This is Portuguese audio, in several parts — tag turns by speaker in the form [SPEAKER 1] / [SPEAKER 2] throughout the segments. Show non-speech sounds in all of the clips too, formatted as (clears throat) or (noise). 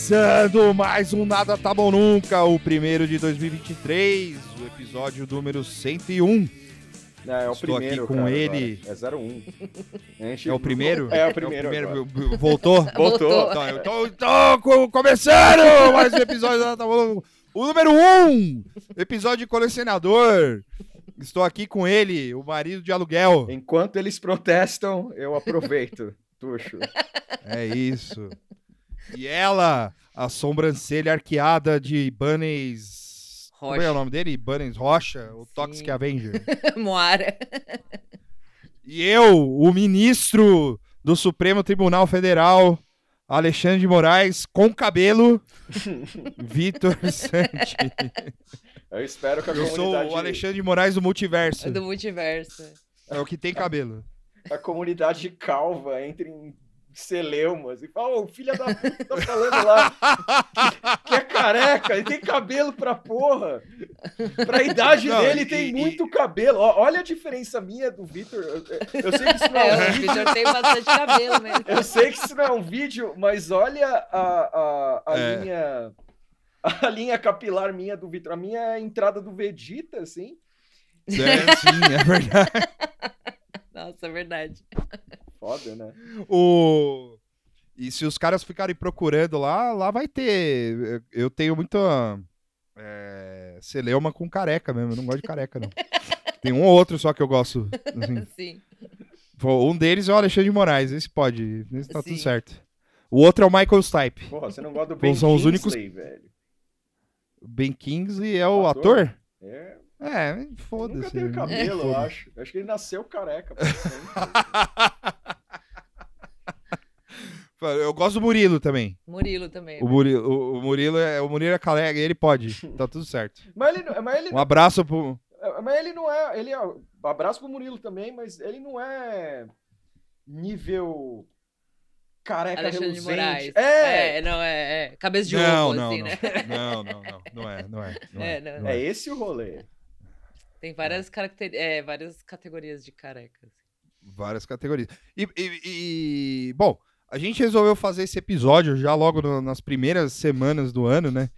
[SPEAKER 1] Começando mais um Nada Tá Bom Nunca, o primeiro de 2023, o episódio número 101.
[SPEAKER 2] É, é o
[SPEAKER 1] Estou
[SPEAKER 2] primeiro,
[SPEAKER 1] aqui com
[SPEAKER 2] cara,
[SPEAKER 1] ele.
[SPEAKER 2] agora. É 01. A gente-
[SPEAKER 1] É o primeiro?
[SPEAKER 2] É o primeiro. agora.
[SPEAKER 1] b- Voltou? (laughs)
[SPEAKER 2] Voltou.
[SPEAKER 1] Então, eu tô, tô co- começando mais um episódio do Nada Tá Bom Nunca. O número 1, episódio de colecionador. Estou aqui com ele, o marido de aluguel.
[SPEAKER 2] Enquanto eles protestam, eu aproveito. (laughs) Tuxo.
[SPEAKER 1] É isso. E ela, a sobrancelha arqueada de Bunnies. Como é o
[SPEAKER 3] Rocha.
[SPEAKER 1] nome dele? Bunnies Rocha, o
[SPEAKER 3] Sim.
[SPEAKER 1] Toxic Avenger. (laughs)
[SPEAKER 3] Moara.
[SPEAKER 1] E eu, o ministro do Supremo Tribunal Federal, Alexandre de Moraes, com cabelo, (laughs) Vitor Santi.
[SPEAKER 2] Eu espero que a
[SPEAKER 1] Eu sou
[SPEAKER 2] comunidade,
[SPEAKER 1] o Alexandre de Moraes do multiverso.
[SPEAKER 3] do multiverso.
[SPEAKER 1] É o que tem cabelo.
[SPEAKER 2] a comunidade calva entre em celeumas e fala, ô, filha da puta tá falando lá que, que é careca, ele tem cabelo pra porra. Pra idade
[SPEAKER 1] Não,
[SPEAKER 2] dele
[SPEAKER 1] e-
[SPEAKER 2] tem
[SPEAKER 1] e-
[SPEAKER 2] muito cabelo. Ó, olha a diferença minha do Vitor. Eu, eu sei que isso não é,
[SPEAKER 3] É,
[SPEAKER 2] um
[SPEAKER 3] o
[SPEAKER 2] vídeo.
[SPEAKER 3] Vitor tem bastante cabelo mesmo.
[SPEAKER 2] Eu sei que isso não é um vídeo, mas olha a, a, a
[SPEAKER 1] É.
[SPEAKER 2] linha. A linha capilar minha do Vitor. A minha é a entrada do Vegeta, assim.
[SPEAKER 1] É, sim, é verdade. (laughs)
[SPEAKER 3] Nossa, é verdade.
[SPEAKER 2] Foda, né?
[SPEAKER 1] O... E se os caras ficarem procurando lá, lá vai ter. Eu tenho muita. É... Celeuma com careca mesmo. Eu não gosto de careca, não. (laughs) Tem um ou outro só que eu gosto. assim.
[SPEAKER 3] Sim.
[SPEAKER 1] Um deles é o Alexandre de Moraes. Esse pode. Esse tá tudo
[SPEAKER 3] Sim.
[SPEAKER 1] certo. O outro é o Michael Stipe.
[SPEAKER 2] Porra, você não gosta do Ben
[SPEAKER 1] são os
[SPEAKER 2] Kingsley,
[SPEAKER 1] únicos-
[SPEAKER 2] velho.
[SPEAKER 1] Ben Kingsley é o ator?
[SPEAKER 2] ator? É,
[SPEAKER 1] É,
[SPEAKER 2] ele nunca
[SPEAKER 1] foda-se.
[SPEAKER 2] teve cabelo, eu
[SPEAKER 1] Foda-se.
[SPEAKER 2] acho. Eu acho que ele nasceu careca. (laughs)
[SPEAKER 1] Eu gosto do Murilo também.
[SPEAKER 3] Murilo também.
[SPEAKER 1] O Murilo, o, o Murilo é o Murilo é careca, ele pode. (laughs) Tá tudo certo.
[SPEAKER 2] mas ele, não- mas ele,
[SPEAKER 1] Um abraço pro.
[SPEAKER 2] mas ele não é. Ele é. Abraço pro Murilo também, mas ele não é nível careca
[SPEAKER 3] Alexandre de
[SPEAKER 2] reluzente.
[SPEAKER 3] Moraes.
[SPEAKER 2] É,
[SPEAKER 3] É, não, é, é. Cabeça de
[SPEAKER 1] Não,
[SPEAKER 3] ovo,
[SPEAKER 1] não,
[SPEAKER 3] assim,
[SPEAKER 1] não.
[SPEAKER 3] né? (laughs)
[SPEAKER 1] Não, não, não. Não é, não é. Não é,
[SPEAKER 3] É, não.
[SPEAKER 1] não
[SPEAKER 2] é
[SPEAKER 1] é.
[SPEAKER 2] esse o rolê.
[SPEAKER 3] Tem várias, caracter... é, várias categorias de carecas.
[SPEAKER 1] Várias categorias. E, e- e- bom, a gente resolveu fazer esse episódio já logo no- nas primeiras semanas do ano, né?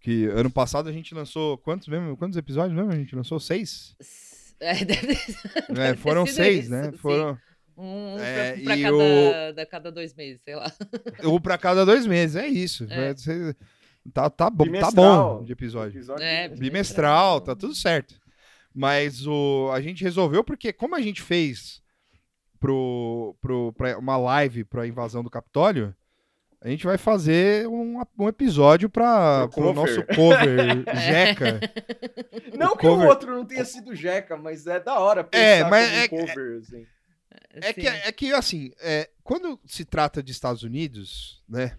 [SPEAKER 1] Que ano passado a gente lançou quantos mesmo? Quantos episódios mesmo? A gente lançou seis?
[SPEAKER 3] É, (laughs) deve ter,
[SPEAKER 1] É,
[SPEAKER 3] deve ter
[SPEAKER 1] foram
[SPEAKER 3] sido
[SPEAKER 1] seis,
[SPEAKER 3] isso,
[SPEAKER 1] né?
[SPEAKER 3] sim.
[SPEAKER 1] Foram
[SPEAKER 3] Um
[SPEAKER 1] É,
[SPEAKER 3] pra, pra cada,
[SPEAKER 1] o-
[SPEAKER 3] da cada dois meses, sei lá.
[SPEAKER 1] um pra cada dois meses, é isso.
[SPEAKER 3] É.
[SPEAKER 1] Tá, tá, bom, tá
[SPEAKER 2] Bimestral.
[SPEAKER 1] bom de episódio.
[SPEAKER 2] Episódio
[SPEAKER 3] É,
[SPEAKER 2] de-
[SPEAKER 1] Bimestral, tá tudo certo. Mas o, a gente resolveu porque, como a gente fez pro, pro, pra uma live pra invasão do Capitólio, a gente vai fazer um, um episódio para
[SPEAKER 2] Pro
[SPEAKER 1] o nosso
[SPEAKER 2] cover. (laughs)
[SPEAKER 1] Jeca.
[SPEAKER 2] Não
[SPEAKER 1] o
[SPEAKER 2] que o
[SPEAKER 1] cover-
[SPEAKER 2] outro não tenha sido Jeca, mas é da hora pensar
[SPEAKER 1] É, mas é-
[SPEAKER 2] um cover, assim.
[SPEAKER 1] É que, é que assim, é, quando se trata de Estados Unidos, né?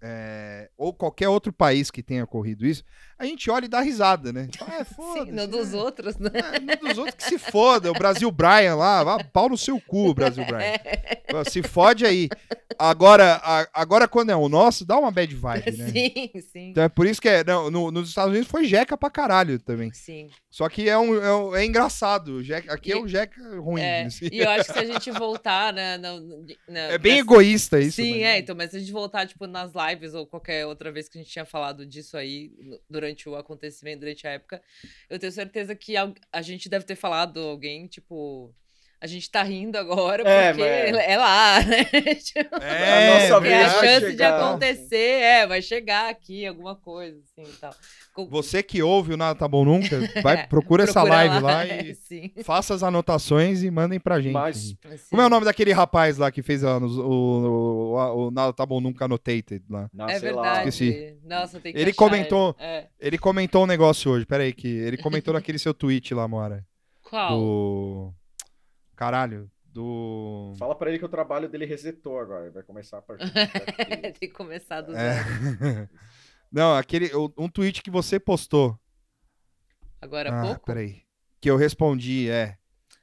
[SPEAKER 1] É, ou qualquer outro país que tenha ocorrido isso, a gente olha e dá risada, né? Fala, Ah, (laughs)
[SPEAKER 3] Sim,
[SPEAKER 1] foda-se,
[SPEAKER 3] no dos
[SPEAKER 1] né?
[SPEAKER 3] outros, né?
[SPEAKER 1] É, no dos outros que se foda. O Brasil Brian lá, vá pau no seu cu, Brasil (laughs) Brian.
[SPEAKER 3] É,
[SPEAKER 1] Se fode aí. Agora, a- agora quando é o nosso, dá uma bad vibe, (laughs) né?
[SPEAKER 3] Sim, sim.
[SPEAKER 1] Então é por isso que é, não, no- nos Estados Unidos foi jeca pra caralho também.
[SPEAKER 3] Sim.
[SPEAKER 1] Só que é, um, é, um- é engraçado. jeca- aqui é
[SPEAKER 3] E-
[SPEAKER 1] o jeca ruim.
[SPEAKER 3] É,
[SPEAKER 1] assim.
[SPEAKER 3] e eu acho que se a (laughs) gente voltar, né? na- na-
[SPEAKER 1] É bem egoísta isso.
[SPEAKER 3] Sim,
[SPEAKER 1] mas-
[SPEAKER 3] é, então, mas se a gente voltar, tipo, nas lives ou qualquer outra vez que a gente tinha falado disso aí durante o acontecimento, durante a época, eu tenho certeza que al- a gente deve ter falado alguém, tipo. A gente tá rindo agora
[SPEAKER 2] É,
[SPEAKER 3] porque
[SPEAKER 2] mas-
[SPEAKER 3] é lá, né? Tipo, (laughs)
[SPEAKER 1] É,
[SPEAKER 2] A vez
[SPEAKER 3] a chance de acontecer, é, vai chegar aqui alguma coisa, assim e tal. Com-
[SPEAKER 1] Você que ouve o Nada Tá Bom Nunca, (laughs) vai, procura essa
[SPEAKER 3] procura
[SPEAKER 1] live lá, (laughs)
[SPEAKER 3] é,
[SPEAKER 1] e
[SPEAKER 3] Sim,
[SPEAKER 1] faça as anotações e mandem pra gente.
[SPEAKER 2] Mas-.
[SPEAKER 1] Como é o nome daquele rapaz lá que fez a- o, o, o- o Nada Tá Bom Nunca Annotated lá?
[SPEAKER 2] Ah,
[SPEAKER 3] É
[SPEAKER 2] sei lá.
[SPEAKER 3] verdade.
[SPEAKER 1] Esqueci.
[SPEAKER 3] Nossa, tem que
[SPEAKER 1] Ele
[SPEAKER 3] achar
[SPEAKER 1] comentou-
[SPEAKER 3] É.
[SPEAKER 1] Ele comentou um negócio hoje, peraí, que ele comentou naquele seu tweet lá, Mora.
[SPEAKER 3] Qual?
[SPEAKER 1] Do. Caralho, do.
[SPEAKER 2] Fala pra ele que o trabalho dele resetou agora. Vai começar a partir (laughs)
[SPEAKER 3] tem que começar do
[SPEAKER 1] É.
[SPEAKER 3] zero. (laughs)
[SPEAKER 1] Não, aquele. Um tweet que você postou.
[SPEAKER 3] Agora há
[SPEAKER 1] ah,
[SPEAKER 3] pouco?
[SPEAKER 1] peraí. Que eu respondi, é.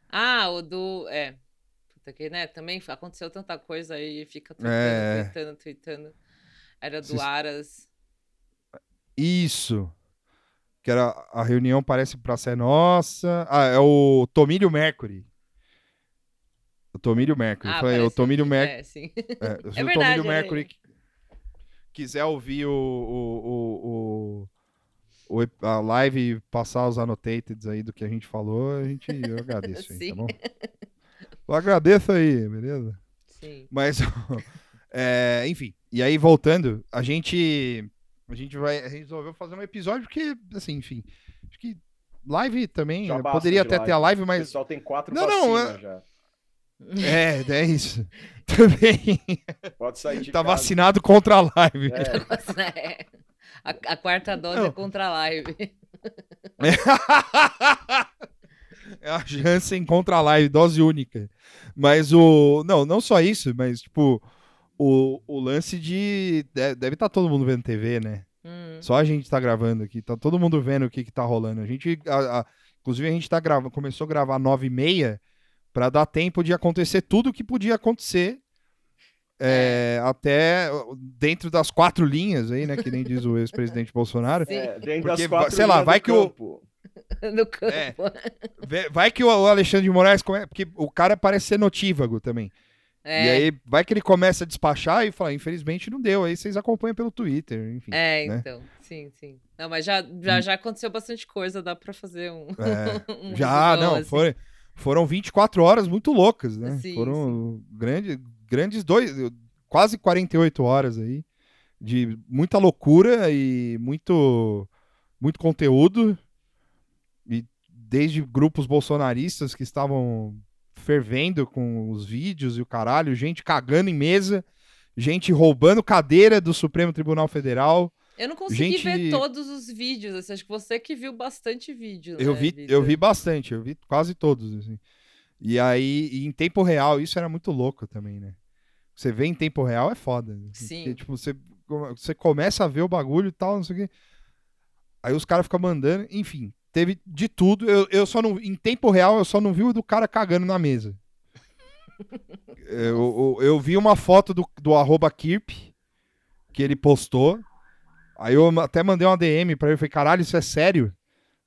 [SPEAKER 3] Ah, o do. É. Puta que, né? Também aconteceu tanta coisa aí e fica tweetando,
[SPEAKER 1] É.
[SPEAKER 3] tweetando, tweetando. Era do Aras.
[SPEAKER 1] Isso. Que era a reunião parece pra ser nossa. Ah, é o Tomílio Mercury. O Tomílio Mercury.
[SPEAKER 3] Ah,
[SPEAKER 1] eu falei, o Tomílio Mercury.
[SPEAKER 3] É, sim.
[SPEAKER 1] É, se (laughs)
[SPEAKER 3] É
[SPEAKER 1] o
[SPEAKER 3] verdade,
[SPEAKER 1] Tomílio
[SPEAKER 3] é
[SPEAKER 1] Mercury quiser ouvir o, o, o, o, o a live e passar os annotateds aí do que a gente falou, a gente, eu (laughs) agradeço aí, tá bom? Eu agradeço aí, beleza?
[SPEAKER 3] Sim.
[SPEAKER 1] Mas, (laughs) é, enfim, e aí voltando, a gente, a gente vai, a gente resolveu fazer um episódio porque, assim, enfim, acho que live também,
[SPEAKER 2] Já basta
[SPEAKER 1] poderia
[SPEAKER 2] de
[SPEAKER 1] até ter a live,
[SPEAKER 2] O
[SPEAKER 1] mas
[SPEAKER 2] pessoal tem quatro
[SPEAKER 1] Não, não, é-
[SPEAKER 2] já.
[SPEAKER 1] É, é isso. (laughs) Também
[SPEAKER 2] Pode sair de
[SPEAKER 1] tá
[SPEAKER 2] casa.
[SPEAKER 1] vacinado contra a live.
[SPEAKER 2] É, (laughs)
[SPEAKER 3] É. A, a quarta dose
[SPEAKER 1] Não.
[SPEAKER 3] é contra a live. (laughs)
[SPEAKER 1] É a Janssen contra a live, dose única. Mas o. Não, não só isso, mas, tipo, o, o lance de. de- Deve estar todo mundo vendo TV, né?
[SPEAKER 3] Hum.
[SPEAKER 1] Só a gente tá gravando aqui, tá todo mundo vendo o que que tá rolando. A gente. a- a- inclusive, a gente tá gravando, começou a gravar 9 e meia pra dar tempo de acontecer tudo o que podia acontecer. é, Até dentro das quatro linhas aí, né? Que nem diz o ex-presidente (laughs) Bolsonaro.
[SPEAKER 2] É, dentro
[SPEAKER 1] Porque,
[SPEAKER 2] das quatro
[SPEAKER 1] sei lá, vai
[SPEAKER 2] do
[SPEAKER 1] que o-
[SPEAKER 2] campo. (laughs)
[SPEAKER 3] No campo.
[SPEAKER 1] É. Vê- Vai que o o Alexandre de Moraes. come- Porque o cara parece ser notívago também.
[SPEAKER 3] É,
[SPEAKER 1] E aí vai que ele começa a despachar e fala: infelizmente não deu. Aí vocês acompanham pelo Twitter, enfim.
[SPEAKER 3] é,
[SPEAKER 1] né?
[SPEAKER 3] então. Sim, sim. Não, mas já, já, já aconteceu bastante coisa, dá pra fazer um.
[SPEAKER 1] É, (laughs)
[SPEAKER 3] um
[SPEAKER 1] Já,
[SPEAKER 3] resumão,
[SPEAKER 1] não,
[SPEAKER 3] assim.
[SPEAKER 1] foi, foram 24 horas muito loucas, né?
[SPEAKER 3] Sim,
[SPEAKER 1] foram grandes, grandes dois, quase 48 horas aí de muita loucura e muito, muito conteúdo. E desde grupos bolsonaristas que estavam fervendo com os vídeos e o caralho, gente cagando em mesa, gente roubando cadeira do Supremo Tribunal Federal.
[SPEAKER 3] Eu não consegui
[SPEAKER 1] Gente-
[SPEAKER 3] ver todos os vídeos, assim, acho que você que viu bastante vídeo.
[SPEAKER 1] Eu
[SPEAKER 3] né,
[SPEAKER 1] vi, eu vi bastante, eu vi quase todos, assim. E aí, e em tempo real, isso era muito louco também, né? Você vê em tempo real é foda. né?
[SPEAKER 3] Sim.
[SPEAKER 1] Porque, tipo, você, você começa a ver o bagulho e tal, não sei o quê. Aí os caras ficam mandando, enfim, teve de tudo. Eu, eu só não. Em tempo real, eu só não vi o do cara cagando na mesa. (laughs) eu, eu, eu vi uma foto do, do arroba Kirp que ele postou. Aí eu até mandei uma DM pra ele, eu falei, caralho, isso é sério?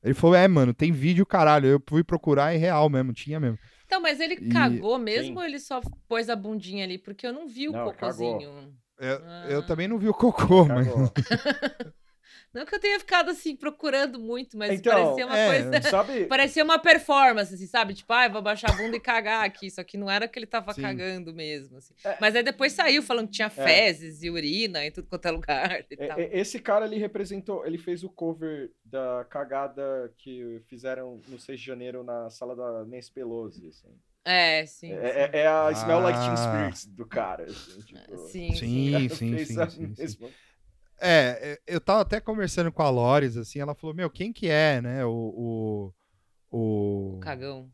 [SPEAKER 1] Ele falou, é, mano, tem vídeo, caralho. Eu fui procurar, é real mesmo, tinha mesmo.
[SPEAKER 3] Então, mas ele
[SPEAKER 1] E-
[SPEAKER 3] cagou mesmo
[SPEAKER 2] Sim.
[SPEAKER 3] ou ele só pôs a bundinha ali? Porque eu não vi o
[SPEAKER 2] Não,
[SPEAKER 3] cocôzinho.
[SPEAKER 1] Eu,
[SPEAKER 3] Ah.
[SPEAKER 1] eu também não vi o cocô, mas... (laughs)
[SPEAKER 3] Não que eu tenha ficado assim procurando muito, mas
[SPEAKER 2] Então,
[SPEAKER 3] parecia uma
[SPEAKER 1] é,
[SPEAKER 3] coisa. (laughs)
[SPEAKER 2] Sabe? (laughs)
[SPEAKER 3] Parecia uma performance, assim, sabe? Tipo, ah, vou baixar a bunda e cagar aqui. Só que não era que ele tava
[SPEAKER 1] Sim.
[SPEAKER 3] cagando mesmo, assim.
[SPEAKER 2] É.
[SPEAKER 3] Mas aí depois saiu falando que tinha fezes e urina em tudo quanto é lugar e
[SPEAKER 2] É,
[SPEAKER 3] tal.
[SPEAKER 2] é, Esse cara, ele representou, ele fez o cover da cagada que fizeram no 6 de janeiro na sala da Nancy Pelosi, assim.
[SPEAKER 3] É, sim.
[SPEAKER 2] É, é- é a Smell Like Teen
[SPEAKER 1] Ah.
[SPEAKER 2] Spirits do cara, assim, tipo...
[SPEAKER 3] Sim, sim.
[SPEAKER 1] Sim, sim,
[SPEAKER 2] fez
[SPEAKER 1] sim,
[SPEAKER 2] a
[SPEAKER 1] sim, sim.
[SPEAKER 2] mesma-
[SPEAKER 1] É, é, eu tava até conversando com a Lores, assim, ela falou, meu, quem que é, né, o... O, o,
[SPEAKER 3] Cagão.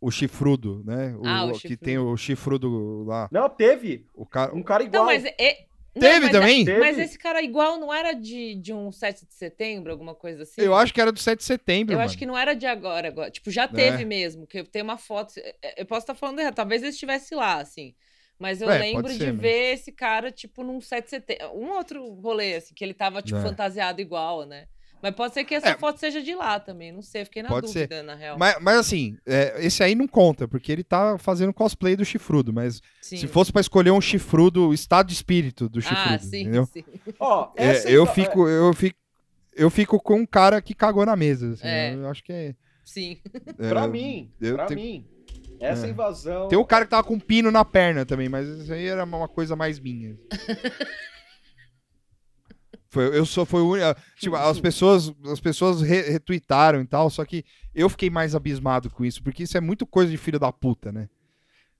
[SPEAKER 1] o chifrudo, né? O,
[SPEAKER 3] Ah, o
[SPEAKER 1] Que
[SPEAKER 3] chifrudo.
[SPEAKER 1] tem o chifrudo lá.
[SPEAKER 2] Não, teve!
[SPEAKER 1] O cara...
[SPEAKER 2] Um cara
[SPEAKER 3] Então,
[SPEAKER 2] igual.
[SPEAKER 3] mas. é- não,
[SPEAKER 1] Teve
[SPEAKER 3] mas,
[SPEAKER 1] também?
[SPEAKER 2] Teve.
[SPEAKER 3] Mas esse cara igual não era de, de um 7 de setembro, alguma coisa assim?
[SPEAKER 1] Eu acho que era do 7 de setembro,
[SPEAKER 3] Eu
[SPEAKER 1] mano.
[SPEAKER 3] acho que não era de agora, agora. Tipo, já
[SPEAKER 1] É.
[SPEAKER 3] teve mesmo, que eu tenho uma foto. é, Eu posso estar falando errado, talvez ele estivesse lá, assim. Mas eu
[SPEAKER 1] É,
[SPEAKER 3] lembro de
[SPEAKER 1] ser, mas-
[SPEAKER 3] ver esse cara, tipo, num 7 de setembro. Um outro rolê, assim, que ele tava, tipo,
[SPEAKER 1] É.
[SPEAKER 3] fantasiado igual, né? Mas pode ser que essa
[SPEAKER 1] É.
[SPEAKER 3] foto seja de lá também, não sei, fiquei na
[SPEAKER 1] Pode ser.
[SPEAKER 3] dúvida, na real.
[SPEAKER 1] Mas, mas assim, é, esse aí não conta, porque ele tá fazendo cosplay do chifrudo, mas
[SPEAKER 3] Sim.
[SPEAKER 1] se fosse pra escolher um chifrudo, o estado de espírito do chifrudo,
[SPEAKER 3] Ah, sim,
[SPEAKER 1] entendeu?
[SPEAKER 3] sim.
[SPEAKER 2] Ó, (laughs)
[SPEAKER 1] É,
[SPEAKER 2] essa
[SPEAKER 1] eu fico, eu fico, eu fico com um cara que cagou na mesa, assim,
[SPEAKER 3] É.
[SPEAKER 1] eu acho que é...
[SPEAKER 3] Sim.
[SPEAKER 1] é,
[SPEAKER 2] Pra mim,
[SPEAKER 1] eu
[SPEAKER 2] pra
[SPEAKER 1] tenho-
[SPEAKER 2] mim, essa
[SPEAKER 1] É.
[SPEAKER 2] invasão...
[SPEAKER 1] Tem um cara que tava com um pino na perna também, mas isso aí era uma coisa mais minha. (laughs) Foi, eu só foi o único. Tipo, as pessoas, as pessoas re- retweetaram e tal, só que eu fiquei mais abismado com isso, porque isso é muito coisa de filho da puta, né?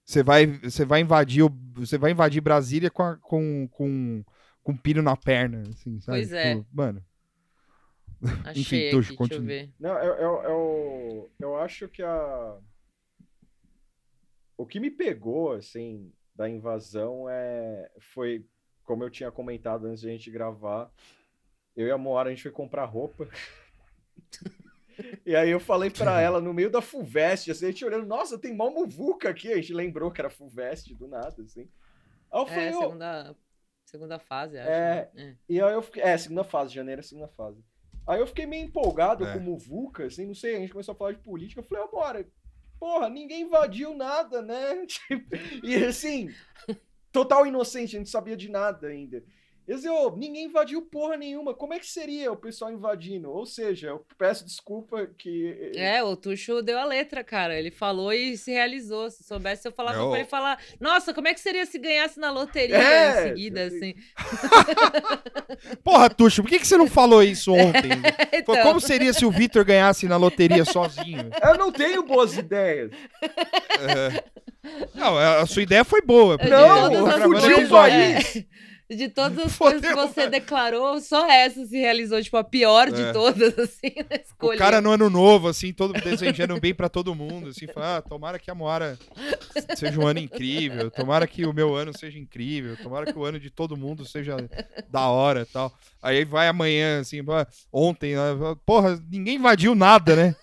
[SPEAKER 1] Você vai, você vai invadir, você vai invadir Brasília com, a- com, com, com um pino na perna, assim, sabe?
[SPEAKER 3] Pois é.
[SPEAKER 1] Tipo, Mano,
[SPEAKER 3] Achei
[SPEAKER 1] Tuxo,
[SPEAKER 3] aqui, deixa eu ver.
[SPEAKER 2] Não, eu, eu, eu, eu acho que a. O que me pegou, assim, da invasão é. Foi, como eu tinha comentado antes de a gente gravar, eu e a Moara, a gente foi comprar roupa. (laughs) E aí eu falei pra ela, no meio da Fulvestre, assim, a gente olhando, nossa, tem mó muvuca aqui. A gente lembrou que era Fulvestre do nada, assim. Aí eu falei,
[SPEAKER 3] É,
[SPEAKER 2] "Ô,
[SPEAKER 3] segunda, segunda fase, acho.
[SPEAKER 2] É.
[SPEAKER 3] né?
[SPEAKER 2] E aí eu fiquei. É, segunda fase, janeiro é segunda fase. Aí eu fiquei meio empolgado
[SPEAKER 1] É.
[SPEAKER 2] com o Muvuca, assim, não sei, a gente começou a falar de política. Eu falei, bora. Porra, ninguém invadiu nada, né? (laughs) Tipo, e assim, total inocente, a gente sabia de nada ainda. Ô, ninguém invadiu porra nenhuma. Como é que seria o pessoal invadindo? Ou seja, eu peço desculpa que.
[SPEAKER 3] É, o Tuxo deu a letra, cara. Ele falou e se realizou. Se soubesse, eu falava
[SPEAKER 1] É,
[SPEAKER 3] pra ele falar: Nossa, como é que seria se ganhasse na loteria
[SPEAKER 2] É,
[SPEAKER 3] em seguida, assim? (laughs) (laughs)
[SPEAKER 1] Porra, Tuxo, por que, que você não falou isso ontem? Pô,
[SPEAKER 3] Então,
[SPEAKER 1] Como seria se o Vitor ganhasse na loteria sozinho?
[SPEAKER 2] Eu não tenho boas ideias.
[SPEAKER 1] É. Não, a sua ideia foi boa.
[SPEAKER 2] Não,
[SPEAKER 3] de
[SPEAKER 1] tá
[SPEAKER 3] todas as
[SPEAKER 1] gravando
[SPEAKER 2] fudi o
[SPEAKER 1] episódio.
[SPEAKER 3] é, de todas as
[SPEAKER 1] Fodeu,
[SPEAKER 3] coisas que você declarou, só essa se realizou, tipo, a pior de
[SPEAKER 1] É.
[SPEAKER 3] todas, (laughs) assim, na
[SPEAKER 1] O
[SPEAKER 3] escolha.
[SPEAKER 1] cara no ano novo, assim, todo desejando bem pra todo mundo, assim, fala, ah, tomara que a Moara seja um ano incrível, tomara que o meu ano seja incrível, tomara que o ano de todo mundo seja da hora e tal. Aí vai amanhã, assim, ontem, porra, ninguém invadiu nada, né?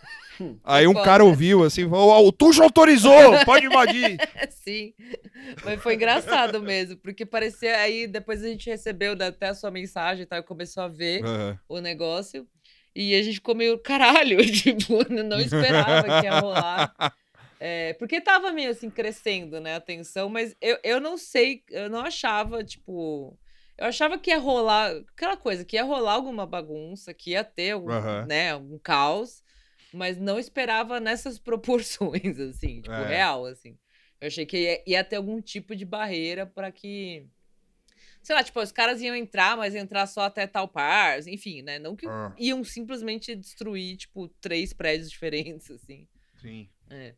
[SPEAKER 1] Aí um cara ouviu, assim, falou, "Ó, o Tuxo autorizou, pode invadir. (laughs)
[SPEAKER 3] Sim, mas foi engraçado mesmo, porque parecia, aí depois a gente recebeu da- até a sua mensagem e tal, e começou a ver
[SPEAKER 1] Aham.
[SPEAKER 3] o negócio, e a gente ficou meio, caralho, (laughs) tipo, não esperava que ia rolar. É, porque tava meio assim crescendo, né, a tensão, mas eu, eu não sei, eu não achava, tipo. Eu achava que ia rolar aquela coisa, que ia rolar alguma bagunça, que ia ter algum,
[SPEAKER 1] Aham.
[SPEAKER 3] né, algum caos, mas não esperava nessas (laughs) proporções, assim, tipo,
[SPEAKER 1] É.
[SPEAKER 3] real, assim. Eu achei que ia, ia ter algum tipo de barreira pra que. Sei lá, tipo, os caras iam entrar, mas ia entrar só até tal par, enfim, né? Não que
[SPEAKER 1] Ah,
[SPEAKER 3] iam simplesmente destruir, tipo, três prédios (laughs) diferentes, assim.
[SPEAKER 1] sim.
[SPEAKER 3] É.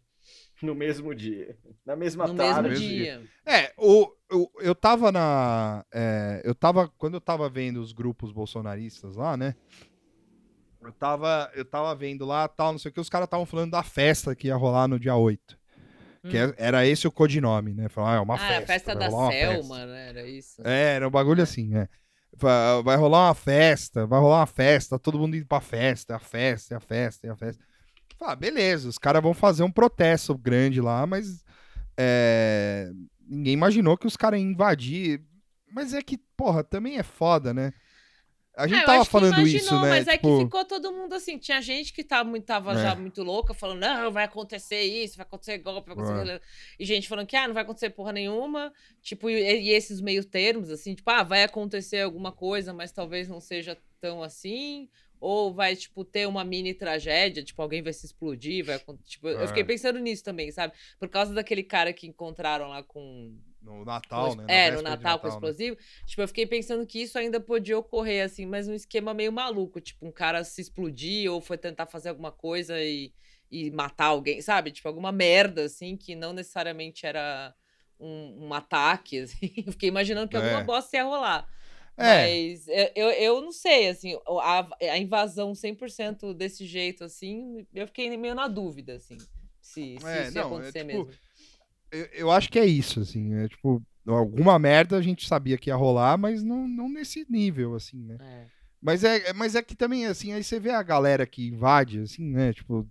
[SPEAKER 2] No mesmo dia. Na mesma
[SPEAKER 3] No
[SPEAKER 2] tarde.
[SPEAKER 3] mesmo
[SPEAKER 1] mesmo
[SPEAKER 3] dia.
[SPEAKER 1] É, o, o- eu tava na. é, eu tava. Quando eu tava vendo os grupos bolsonaristas lá, né? Eu tava, eu tava vendo lá, tal, não sei o que, os caras estavam falando da festa que ia rolar no dia 8. Que
[SPEAKER 3] Hum.
[SPEAKER 1] é- era esse o codinome, né? Falaram, ah, é uma
[SPEAKER 3] ah,
[SPEAKER 1] festa.
[SPEAKER 3] a festa da Selma,
[SPEAKER 1] festa.
[SPEAKER 3] né? Era isso.
[SPEAKER 1] É, era um bagulho assim, né? Vai rolar uma festa, vai rolar uma festa, todo mundo indo pra festa, a festa, a festa, a festa. Fala, beleza, os caras vão fazer um protesto grande lá, mas é, ninguém imaginou que os caras iam invadir. Mas é que, porra, também é foda, né? A gente
[SPEAKER 3] É, eu
[SPEAKER 1] tava falando
[SPEAKER 3] imaginou,
[SPEAKER 1] isso, né?
[SPEAKER 3] Mas é
[SPEAKER 1] tipo,
[SPEAKER 3] que ficou todo mundo assim. Tinha gente que tava, muito- tava
[SPEAKER 1] É.
[SPEAKER 3] já muito louca, falando, não, vai acontecer isso, vai acontecer golpe, vai acontecer. aquilo." E gente falando que, ah, não vai acontecer porra nenhuma. Tipo, e, e esses meio termos, assim, tipo, ah, vai acontecer alguma coisa, mas talvez não seja tão assim. Ou vai, tipo, ter uma mini tragédia, tipo, alguém vai se explodir, vai Tipo, eu
[SPEAKER 1] É.
[SPEAKER 3] fiquei pensando nisso também, sabe? Por causa daquele cara que encontraram lá com
[SPEAKER 1] no Natal, né? Na
[SPEAKER 3] É, no
[SPEAKER 1] de
[SPEAKER 3] Natal com
[SPEAKER 1] né?
[SPEAKER 3] explosivo. Tipo, eu fiquei pensando que isso ainda podia ocorrer, assim, mas um esquema meio maluco. Tipo, um cara se explodir ou foi tentar fazer alguma coisa e, e matar alguém, sabe? Tipo, alguma merda, assim, que não necessariamente era um, um ataque, (laughs) assim. Eu fiquei imaginando que alguma
[SPEAKER 1] É.
[SPEAKER 3] bosta ia rolar.
[SPEAKER 1] É,
[SPEAKER 3] Mas eu, eu, eu não sei, assim, a, a invasão 100% desse jeito, assim, eu fiquei meio na dúvida, assim, se, se
[SPEAKER 1] É,
[SPEAKER 3] isso ia
[SPEAKER 1] não, é
[SPEAKER 3] acontecer
[SPEAKER 1] tipo,
[SPEAKER 3] mesmo.
[SPEAKER 1] Eu, eu acho que é isso, assim. É tipo, alguma merda a gente sabia que ia rolar, mas não, não nesse nível, assim, né?
[SPEAKER 3] É.
[SPEAKER 1] Mas é, mas é que também, assim, aí você vê a galera que invade, assim, né? Tipo,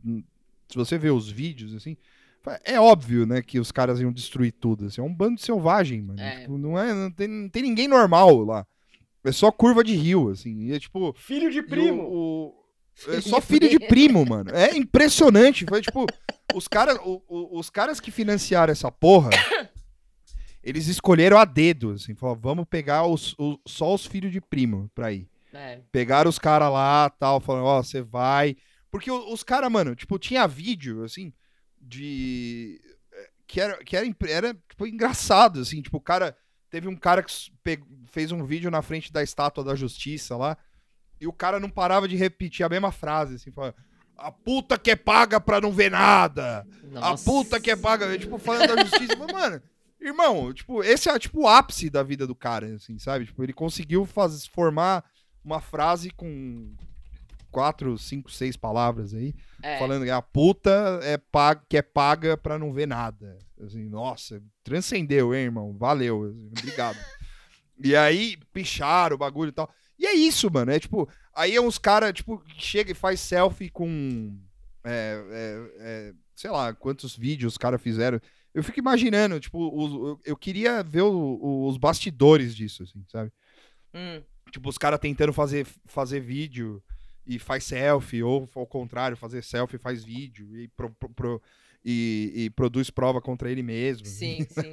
[SPEAKER 1] se você vê os vídeos, assim, é óbvio, né, que os caras iam destruir tudo. Assim, é um bando selvagem, mano.
[SPEAKER 3] É.
[SPEAKER 1] Tipo, não, é, não, tem, não tem ninguém normal lá. É só curva de rio, assim. E é tipo.
[SPEAKER 2] Filho de primo.
[SPEAKER 1] o- o- é
[SPEAKER 3] Filho
[SPEAKER 1] só
[SPEAKER 3] de
[SPEAKER 1] filho de primo, mano. É impressionante. Foi tipo. (laughs) Os, cara, o- o- os caras que financiaram essa porra. (coughs) Eles escolheram a dedo, assim. Falaram, vamos pegar os, os- só os filhos de primo pra ir.
[SPEAKER 3] É.
[SPEAKER 1] Pegaram os caras lá, tal, falando, ó, você vai. Porque os caras, mano, tipo, tinha vídeo, assim, de. eh, Que era, que era, era tipo, engraçado, assim, tipo, o cara. Teve um cara que fez um vídeo na frente da estátua da justiça lá, e o cara não parava de repetir a mesma frase, assim, falando. A puta que é paga pra não ver nada! A
[SPEAKER 3] Nossa.
[SPEAKER 1] puta que é paga, tipo, falando da justiça. Mas, mano, irmão, tipo, esse é tipo o ápice da vida do cara, assim, sabe? Tipo, ele conseguiu faz, formar uma frase com quatro, cinco, seis palavras aí,
[SPEAKER 3] É.
[SPEAKER 1] falando que a puta é paga, que é paga pra não ver nada. Assim, nossa, transcendeu, hein, irmão? Valeu, assim, obrigado. (laughs) e aí, picharam o bagulho e tal. E é isso, mano. É tipo, aí é uns caras, tipo, que chega e faz selfie com. é, é, é, sei lá, quantos vídeos os caras fizeram. Eu fico imaginando, tipo, os- eu, eu queria ver o- o- os bastidores disso, assim, sabe?
[SPEAKER 3] Hum.
[SPEAKER 1] Tipo, os caras tentando fazer, fazer vídeo e faz selfie, ou ao contrário, fazer selfie e faz vídeo. E, pro- pro- pro- e, e produz prova contra ele mesmo.
[SPEAKER 3] Sim, (laughs) sim.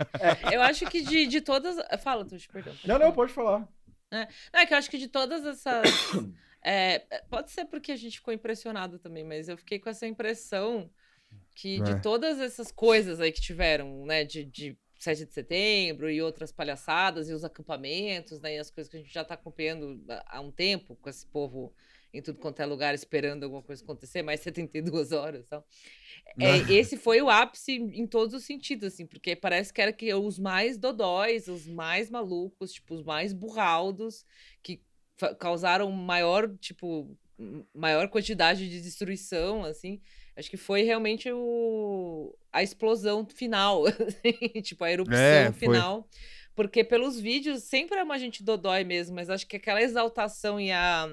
[SPEAKER 3] Eu acho que de, de todas. Fala, Tuxo, perdão.
[SPEAKER 2] Não, não, pode falar.
[SPEAKER 3] Não, é que eu acho que de todas essas. (coughs) é, pode ser porque a gente ficou impressionado também, mas eu fiquei com essa impressão que
[SPEAKER 1] É.
[SPEAKER 3] de todas essas coisas aí que tiveram, né, de, de 7 de setembro e outras palhaçadas e os acampamentos, né, e as coisas que a gente já tá acompanhando há um tempo com esse povo em tudo quanto é lugar esperando alguma coisa acontecer, mais (laughs) 72 horas e tal. É, esse foi o ápice em todos os sentidos, assim, porque parece que era que os mais dodóis, os mais malucos, tipo, os mais burraldos, que causaram maior, tipo, maior quantidade de destruição, assim. Acho que foi realmente o, a explosão final, (laughs) assim, tipo, a erupção
[SPEAKER 1] É,
[SPEAKER 3] final. Porque pelos vídeos sempre é uma gente dodói mesmo, mas acho que aquela exaltação e a,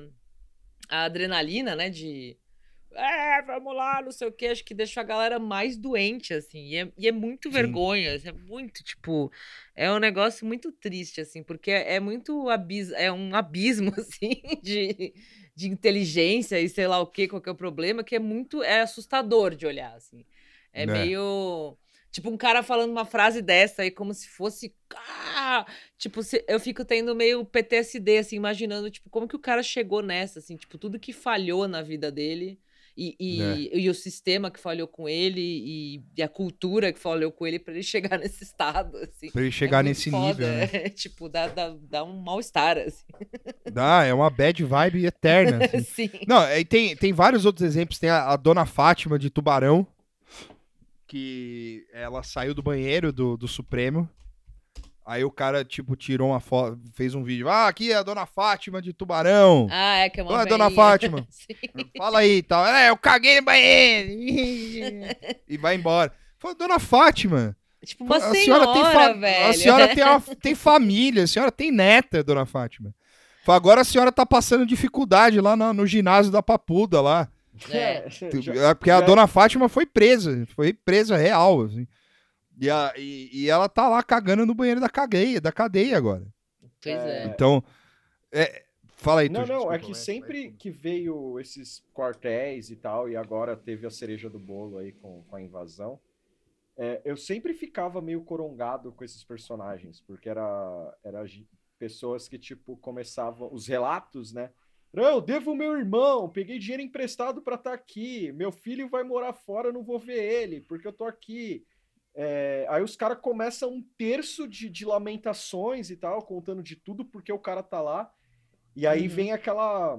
[SPEAKER 3] a adrenalina, né, de é, vamos lá, não sei o que, acho que deixou a galera mais doente, assim, e é, e é muito
[SPEAKER 1] Sim.
[SPEAKER 3] vergonha, é muito, tipo, é um negócio muito triste, assim, porque é, é muito abis é um abismo, (laughs) assim, de, de inteligência e sei lá o que, qual que é o problema, que é muito, é assustador de olhar, assim, é,
[SPEAKER 1] É.
[SPEAKER 3] meio... Tipo, um cara falando uma frase dessa aí, como se fosse. Ah! Tipo, eu fico tendo meio PTSD, assim, imaginando, tipo, como que o cara chegou nessa, assim, tipo, tudo que falhou na vida dele. E, e,
[SPEAKER 1] É.
[SPEAKER 3] e o sistema que falhou com ele e, e a cultura que falhou com ele pra ele (laughs) chegar nesse estado, assim.
[SPEAKER 1] Pra ele chegar
[SPEAKER 3] É
[SPEAKER 1] nesse
[SPEAKER 3] foda,
[SPEAKER 1] nível, né?
[SPEAKER 3] é, (laughs) tipo, dá, dá, dá um mal-estar, assim.
[SPEAKER 1] Dá, é uma bad vibe eterna. assim. (laughs)
[SPEAKER 3] Sim.
[SPEAKER 1] Não, e tem, tem vários outros exemplos. Tem a, a dona Fátima de Tubarão, que ela saiu do banheiro do, do Supremo. Aí o cara, tipo, tirou uma foto, fez um vídeo. Ah, aqui é a dona Fátima de Tubarão.
[SPEAKER 3] Ah, é que é uma
[SPEAKER 1] dona
[SPEAKER 3] veinha.
[SPEAKER 1] Fátima. (laughs)
[SPEAKER 3] Sim.
[SPEAKER 1] Fala aí e tal. É, eu caguei no banheiro. (laughs) e vai embora. Falei, dona Fátima.
[SPEAKER 3] Tipo, uma
[SPEAKER 1] a
[SPEAKER 3] senhora,
[SPEAKER 1] senhora tem fa-
[SPEAKER 3] velho.
[SPEAKER 1] A senhora tem, uma- tem família, a senhora tem neta, dona Fátima. Falei, Agora a senhora tá passando dificuldade lá no, no ginásio da Papuda lá.
[SPEAKER 3] É. (laughs)
[SPEAKER 1] É, Porque a dona Fátima foi presa, foi presa real, assim. E, a- e- e ela tá lá cagando no banheiro da cadeia, da cadeia agora.
[SPEAKER 3] Pois é.
[SPEAKER 1] Então, é, fala aí,
[SPEAKER 2] Não,
[SPEAKER 1] Tuxo,
[SPEAKER 2] não,
[SPEAKER 1] desculpa,
[SPEAKER 2] é que
[SPEAKER 1] vai,
[SPEAKER 2] sempre que veio esses quartéis e tal, e agora teve a cereja do bolo aí com, com a invasão, é, eu sempre ficava meio corongado com esses personagens, porque era, era pessoas que, tipo, começavam, os relatos, né? Não, eu devo o meu irmão, peguei dinheiro emprestado pra estar aqui, meu filho vai morar fora, eu não vou ver ele, porque eu tô aqui. É, aí os caras começam um terço de, de lamentações e tal, contando de tudo porque o cara tá lá. E aí
[SPEAKER 3] Uhum.
[SPEAKER 2] vem aquela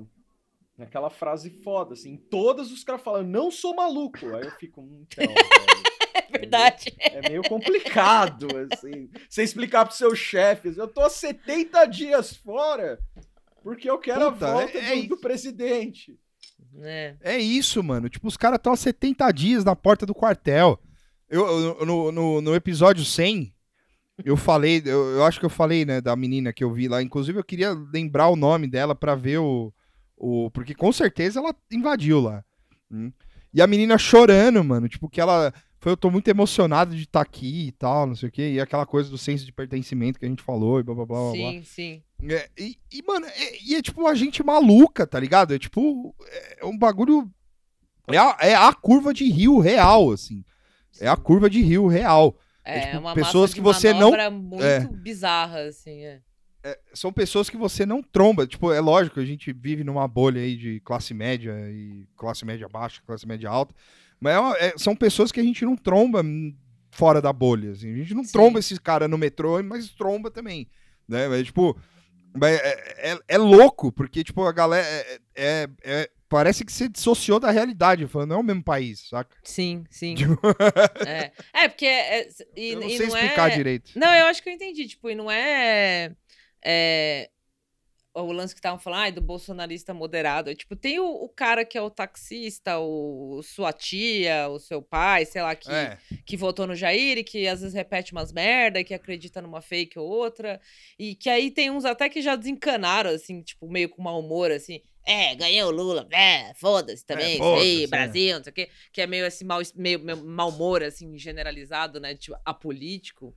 [SPEAKER 2] aquela frase foda, assim. Todos os caras falam, não sou maluco. Aí eu fico, hum, então, (laughs)
[SPEAKER 3] É verdade.
[SPEAKER 2] é meio complicado, assim. Você explicar pros seus chefes, eu tô há 70 dias fora porque eu quero
[SPEAKER 1] Puta,
[SPEAKER 2] a volta
[SPEAKER 1] é- é
[SPEAKER 2] do, do presidente.
[SPEAKER 3] É.
[SPEAKER 1] É isso, mano. Tipo, os caras estão há 70 dias na porta do quartel. Eu, eu- no, no, no episódio 100, eu falei, eu, eu acho que eu falei, né, da menina que eu vi lá. Inclusive, eu queria lembrar o nome dela pra ver o. o porque com certeza ela invadiu lá. Hum. E a menina chorando, mano. Tipo, que ela. Foi, eu tô muito emocionado de estar aqui e tal, não sei o quê. E aquela coisa do senso de pertencimento que a gente falou e blá blá blá blá. blá.
[SPEAKER 3] Sim, sim.
[SPEAKER 1] É, e, e, mano, é, e é tipo uma gente maluca, tá ligado? É tipo. É um bagulho. É a, é a curva de rio real, assim. É a curva de rio real.
[SPEAKER 3] É,
[SPEAKER 1] tipo,
[SPEAKER 3] uma
[SPEAKER 1] pessoas que você não-
[SPEAKER 3] muito
[SPEAKER 1] é.
[SPEAKER 3] bizarra, assim, é.
[SPEAKER 1] É, são pessoas que você não tromba. Tipo, é lógico, a gente vive numa bolha aí de classe média e classe média baixa, classe média alta. Mas é uma- é- são pessoas que a gente não tromba fora da bolha. Assim. A gente não
[SPEAKER 3] Sim.
[SPEAKER 1] tromba esses caras no metrô, mas tromba também. Né? Mas, tipo, é, é- é louco, porque, tipo, a galera. é- é- é- parece que você dissociou da realidade. Falando, não é o mesmo país, saca?
[SPEAKER 3] Sim, sim. (laughs)
[SPEAKER 1] Tipo,
[SPEAKER 3] é. é, porque. É, e,
[SPEAKER 1] eu não sei
[SPEAKER 3] não
[SPEAKER 1] explicar
[SPEAKER 3] é...
[SPEAKER 1] direito.
[SPEAKER 3] Não, eu acho que eu entendi. Tipo, e não é. é o lance que estavam falando, ai, do bolsonarista moderado. É, tipo, tem o, o cara que é o taxista, o, sua tia, o seu pai, sei lá, que,
[SPEAKER 1] É.
[SPEAKER 3] que votou no Jair e que às vezes repete umas merda, e que acredita numa fake ou outra. E que aí tem uns até que já desencanaram, assim, tipo, meio com mau humor, assim. É, ganhou o Lula, é, foda-se também, isso
[SPEAKER 1] foda-se,
[SPEAKER 3] aí,
[SPEAKER 1] é.
[SPEAKER 3] Brasil, não sei o quê. Que é meio esse mau, meio, meio mau humor, assim, generalizado, né, tipo, apolítico.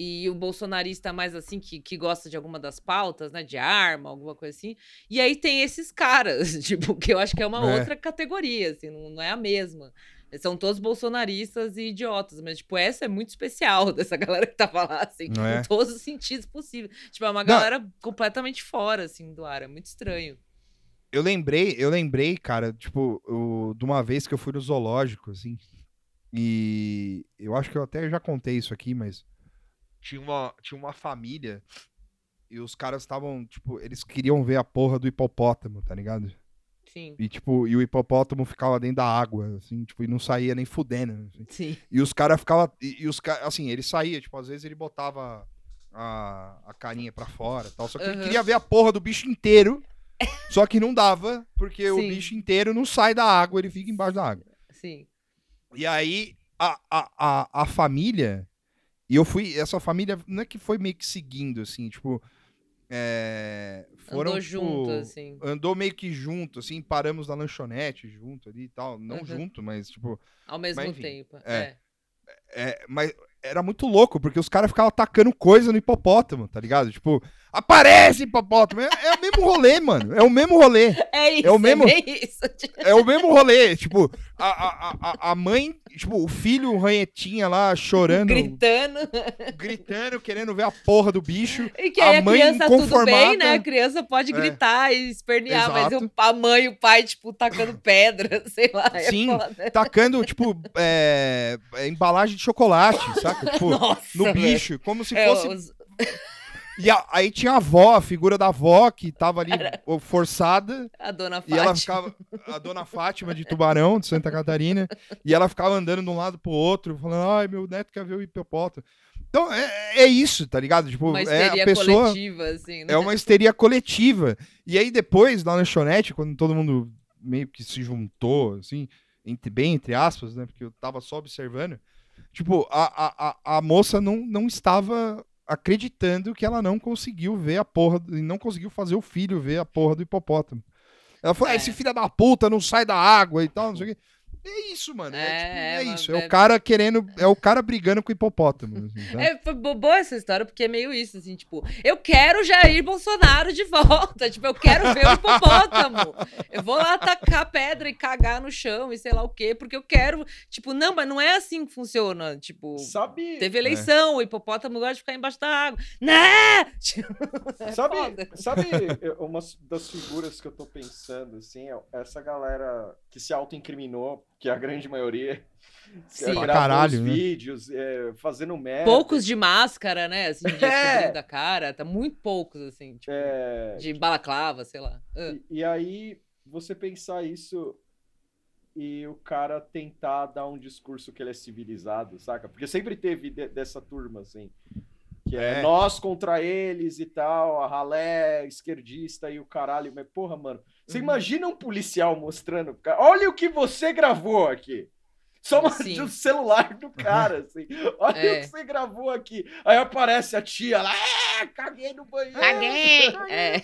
[SPEAKER 3] E o bolsonarista mais assim, que, que gosta de alguma das pautas, né? De arma, alguma coisa assim. E aí tem esses caras, (laughs) tipo, que eu acho que é uma
[SPEAKER 1] É.
[SPEAKER 3] outra categoria, assim, não, não é a mesma. São todos bolsonaristas e idiotas, mas, tipo, essa é muito especial (laughs) dessa galera que tava lá, assim,
[SPEAKER 1] Não é?
[SPEAKER 3] em todos os sentidos possíveis. Tipo, é uma
[SPEAKER 1] Não.
[SPEAKER 3] galera completamente fora, assim, do ar. É muito estranho.
[SPEAKER 1] Eu lembrei, eu lembrei, cara, tipo, o- de uma vez que eu fui no zoológico, assim. E eu acho que eu até já contei isso aqui, mas tinha uma, tinha uma família e os caras estavam, tipo, eles queriam ver a porra do hipopótamo, tá ligado?
[SPEAKER 3] Sim.
[SPEAKER 1] E tipo, e o hipopótamo ficava dentro da água, assim, tipo, e não saía nem fudendo. assim.
[SPEAKER 3] Sim.
[SPEAKER 1] E os caras ficavam. E, e os caras, assim, ele saía, tipo, às vezes ele botava a, a carinha pra fora e tal. Só que ele
[SPEAKER 3] Aham.
[SPEAKER 1] queria ver a porra do bicho inteiro. Só que não dava, porque o
[SPEAKER 3] Sim.
[SPEAKER 1] bicho inteiro não sai da água, ele fica embaixo da água.
[SPEAKER 3] Sim.
[SPEAKER 1] E aí, a, a, a, a família. E eu fui. Essa família não é que foi meio que seguindo, assim, tipo. É, foram,
[SPEAKER 3] Andou
[SPEAKER 1] tipo,
[SPEAKER 3] junto, assim.
[SPEAKER 1] Andou meio que junto, assim, paramos na lanchonete junto ali e tal. Não
[SPEAKER 3] Uhum.
[SPEAKER 1] junto, mas, tipo.
[SPEAKER 3] Ao mesmo
[SPEAKER 1] Mas, enfim,
[SPEAKER 3] tempo.
[SPEAKER 1] é.
[SPEAKER 3] É.
[SPEAKER 1] É, mas era muito louco, porque os caras ficavam atacando coisa no hipopótamo, tá ligado? Tipo, aparece hipopótamo! É, é o mesmo rolê, mano. É o mesmo rolê. (laughs)
[SPEAKER 3] É isso,
[SPEAKER 1] É o mesmo-
[SPEAKER 3] bem isso.
[SPEAKER 1] É o mesmo rolê. Tipo, a, a, a, a mãe, tipo, o filho ranhetinha lá chorando,
[SPEAKER 3] Gritando.
[SPEAKER 1] gritando, querendo ver a porra do bicho.
[SPEAKER 3] E que aí
[SPEAKER 1] A
[SPEAKER 3] a,
[SPEAKER 1] mãe
[SPEAKER 3] criança tudo bem, né? A criança pode
[SPEAKER 1] É.
[SPEAKER 3] gritar e espernear, mas
[SPEAKER 1] Exato.
[SPEAKER 3] o- a mãe e o pai, tipo, tacando pedra, (laughs) sei lá. É
[SPEAKER 1] Sim.
[SPEAKER 3] foda.
[SPEAKER 1] Tacando, tipo, é, é, embalagem de chocolate, saca? (laughs) Tipo,
[SPEAKER 3] Nossa,
[SPEAKER 1] no bicho, como se
[SPEAKER 3] É,
[SPEAKER 1] fosse
[SPEAKER 3] os-
[SPEAKER 1] E a- aí tinha a avó, a figura da avó, que tava ali ô, forçada.
[SPEAKER 3] a dona
[SPEAKER 1] E ela
[SPEAKER 3] Fátima.
[SPEAKER 1] ficava. A dona Fátima de Tubarão, de Santa Catarina. E ela ficava andando de um lado pro outro, falando: ai, meu neto quer ver o hipopótamo. Então, é, é isso, tá ligado? Tipo,
[SPEAKER 3] Uma
[SPEAKER 1] é
[SPEAKER 3] histeria
[SPEAKER 1] a pessoa.
[SPEAKER 3] coletiva, assim, né?
[SPEAKER 1] É uma histeria coletiva. E aí depois, na lanchonete, quando todo mundo meio que se juntou, assim, entre, bem entre aspas, né? Porque eu tava só observando. Tipo, a, a, a, a moça não, não estava acreditando que ela não conseguiu ver a porra, e não conseguiu fazer o filho ver a porra do hipopótamo. Ela falou, ah,
[SPEAKER 3] É.
[SPEAKER 1] esse filho da puta não sai da água e tal, não sei o quê. É isso, mano. É,
[SPEAKER 3] É,
[SPEAKER 1] tipo, é
[SPEAKER 3] é
[SPEAKER 1] isso. É
[SPEAKER 3] é-
[SPEAKER 1] o cara querendo. É o cara brigando com o hipopótamo. assim, (laughs) tá?
[SPEAKER 3] É, foi bo- boa essa história, porque é meio isso, assim, tipo, eu quero Jair Bolsonaro de (laughs) volta, tipo, eu quero ver o hipopótamo. Eu vou lá tacar pedra e cagar no chão e sei lá o quê, porque eu quero, tipo, não, mas não é assim que funciona, tipo,
[SPEAKER 2] Sabe,
[SPEAKER 3] teve eleição, o hipopótamo gosta de ficar embaixo da água. Né? (laughs) Tipo, é
[SPEAKER 2] sabe,
[SPEAKER 3] foda.
[SPEAKER 2] sabe uma das figuras que eu tô pensando, assim, é essa galera que se auto-incriminou, que é a grande maioria,
[SPEAKER 3] Sim.
[SPEAKER 1] Caralho,
[SPEAKER 2] os
[SPEAKER 1] né?
[SPEAKER 2] vídeos, eh, fazendo merda.
[SPEAKER 3] Poucos de máscara, né, assim, de (laughs)
[SPEAKER 2] É.
[SPEAKER 3] cobrindo a cara, tá muito poucos, assim, tipo,
[SPEAKER 2] É,
[SPEAKER 3] de balaclava, sei lá. Ah.
[SPEAKER 2] E, e aí, você pensar isso e o cara tentar dar um discurso que ele é civilizado, saca? Porque sempre teve de- dessa turma, assim. Que é,
[SPEAKER 1] É.
[SPEAKER 2] nós contra eles e tal, a ralé, esquerdista e o caralho. Mas, porra, mano, você
[SPEAKER 3] Uhum.
[SPEAKER 2] imagina um policial mostrando. pro cara, Olha o que você gravou aqui. Só uma,
[SPEAKER 3] Sim.
[SPEAKER 2] do celular do cara, (laughs) assim. Olha
[SPEAKER 3] É.
[SPEAKER 2] o que você gravou aqui. Aí aparece a tia lá, é, caguei no banheiro.
[SPEAKER 3] Caguei! (laughs) É.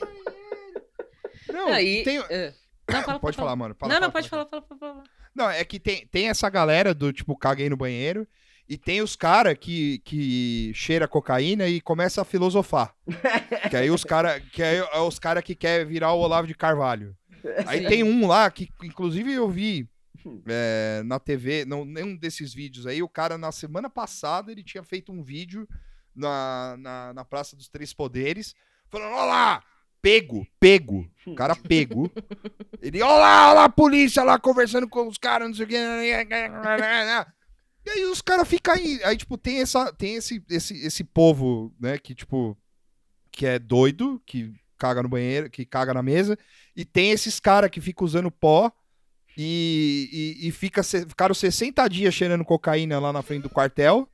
[SPEAKER 1] Não,
[SPEAKER 3] Aí,
[SPEAKER 1] tem-
[SPEAKER 3] ah. Não, fala,
[SPEAKER 1] Pode falar, mano. fala,
[SPEAKER 3] não, não, pode
[SPEAKER 1] fala.
[SPEAKER 3] falar, fala, fala, fala.
[SPEAKER 1] Não, é que tem, tem essa galera do tipo, caguei no banheiro, e tem os caras que, que cheira cocaína e começa a filosofar. (laughs) que aí os caras que aí é os cara que quer virar o Olavo de Carvalho. Aí
[SPEAKER 3] Sim.
[SPEAKER 1] tem um lá que, inclusive, eu vi é, na TV, não, nenhum desses vídeos aí, o cara, na semana passada, ele tinha feito um vídeo na, na, na Praça dos Três Poderes, falando, olha lá, pego, pego, o cara pego. Ele, olha lá, olha lá a polícia lá conversando com os caras, não sei o que. E aí os caras ficam aí, aí, tipo, tem, essa, tem esse, esse, esse povo, né, que, tipo, que é doido, que caga no banheiro, que caga na mesa, e tem esses caras que ficam usando pó e, e, e fica, ficaram 60 dias cheirando cocaína lá na frente do quartel.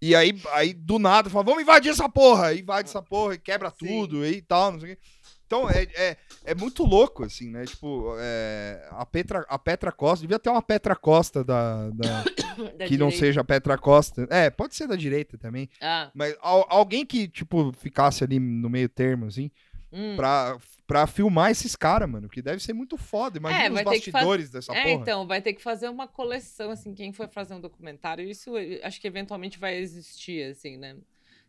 [SPEAKER 1] E aí, aí do nada, fala, vamos invadir essa porra. Invade essa porra e quebra
[SPEAKER 3] Sim.
[SPEAKER 1] tudo e tal, não sei o quê. Então, é, é, é muito louco, assim, né? Tipo, é, a, Petra, a Petra Costa, devia ter uma Petra Costa da, da- (coughs)
[SPEAKER 3] Da
[SPEAKER 1] que não
[SPEAKER 3] direita.
[SPEAKER 1] seja a Petra Costa. É, pode ser da direita também.
[SPEAKER 3] Ah,
[SPEAKER 1] Mas al- alguém que, tipo, ficasse ali no meio termo, assim,
[SPEAKER 3] hum.
[SPEAKER 1] pra, pra filmar esses caras, mano. Que deve ser muito foda. Imagina
[SPEAKER 3] É,
[SPEAKER 1] os bastidores dessa
[SPEAKER 3] é,
[SPEAKER 1] porra.
[SPEAKER 3] então, vai ter que fazer uma coleção, assim, quem for fazer um documentário, isso acho que eventualmente vai existir, assim, né?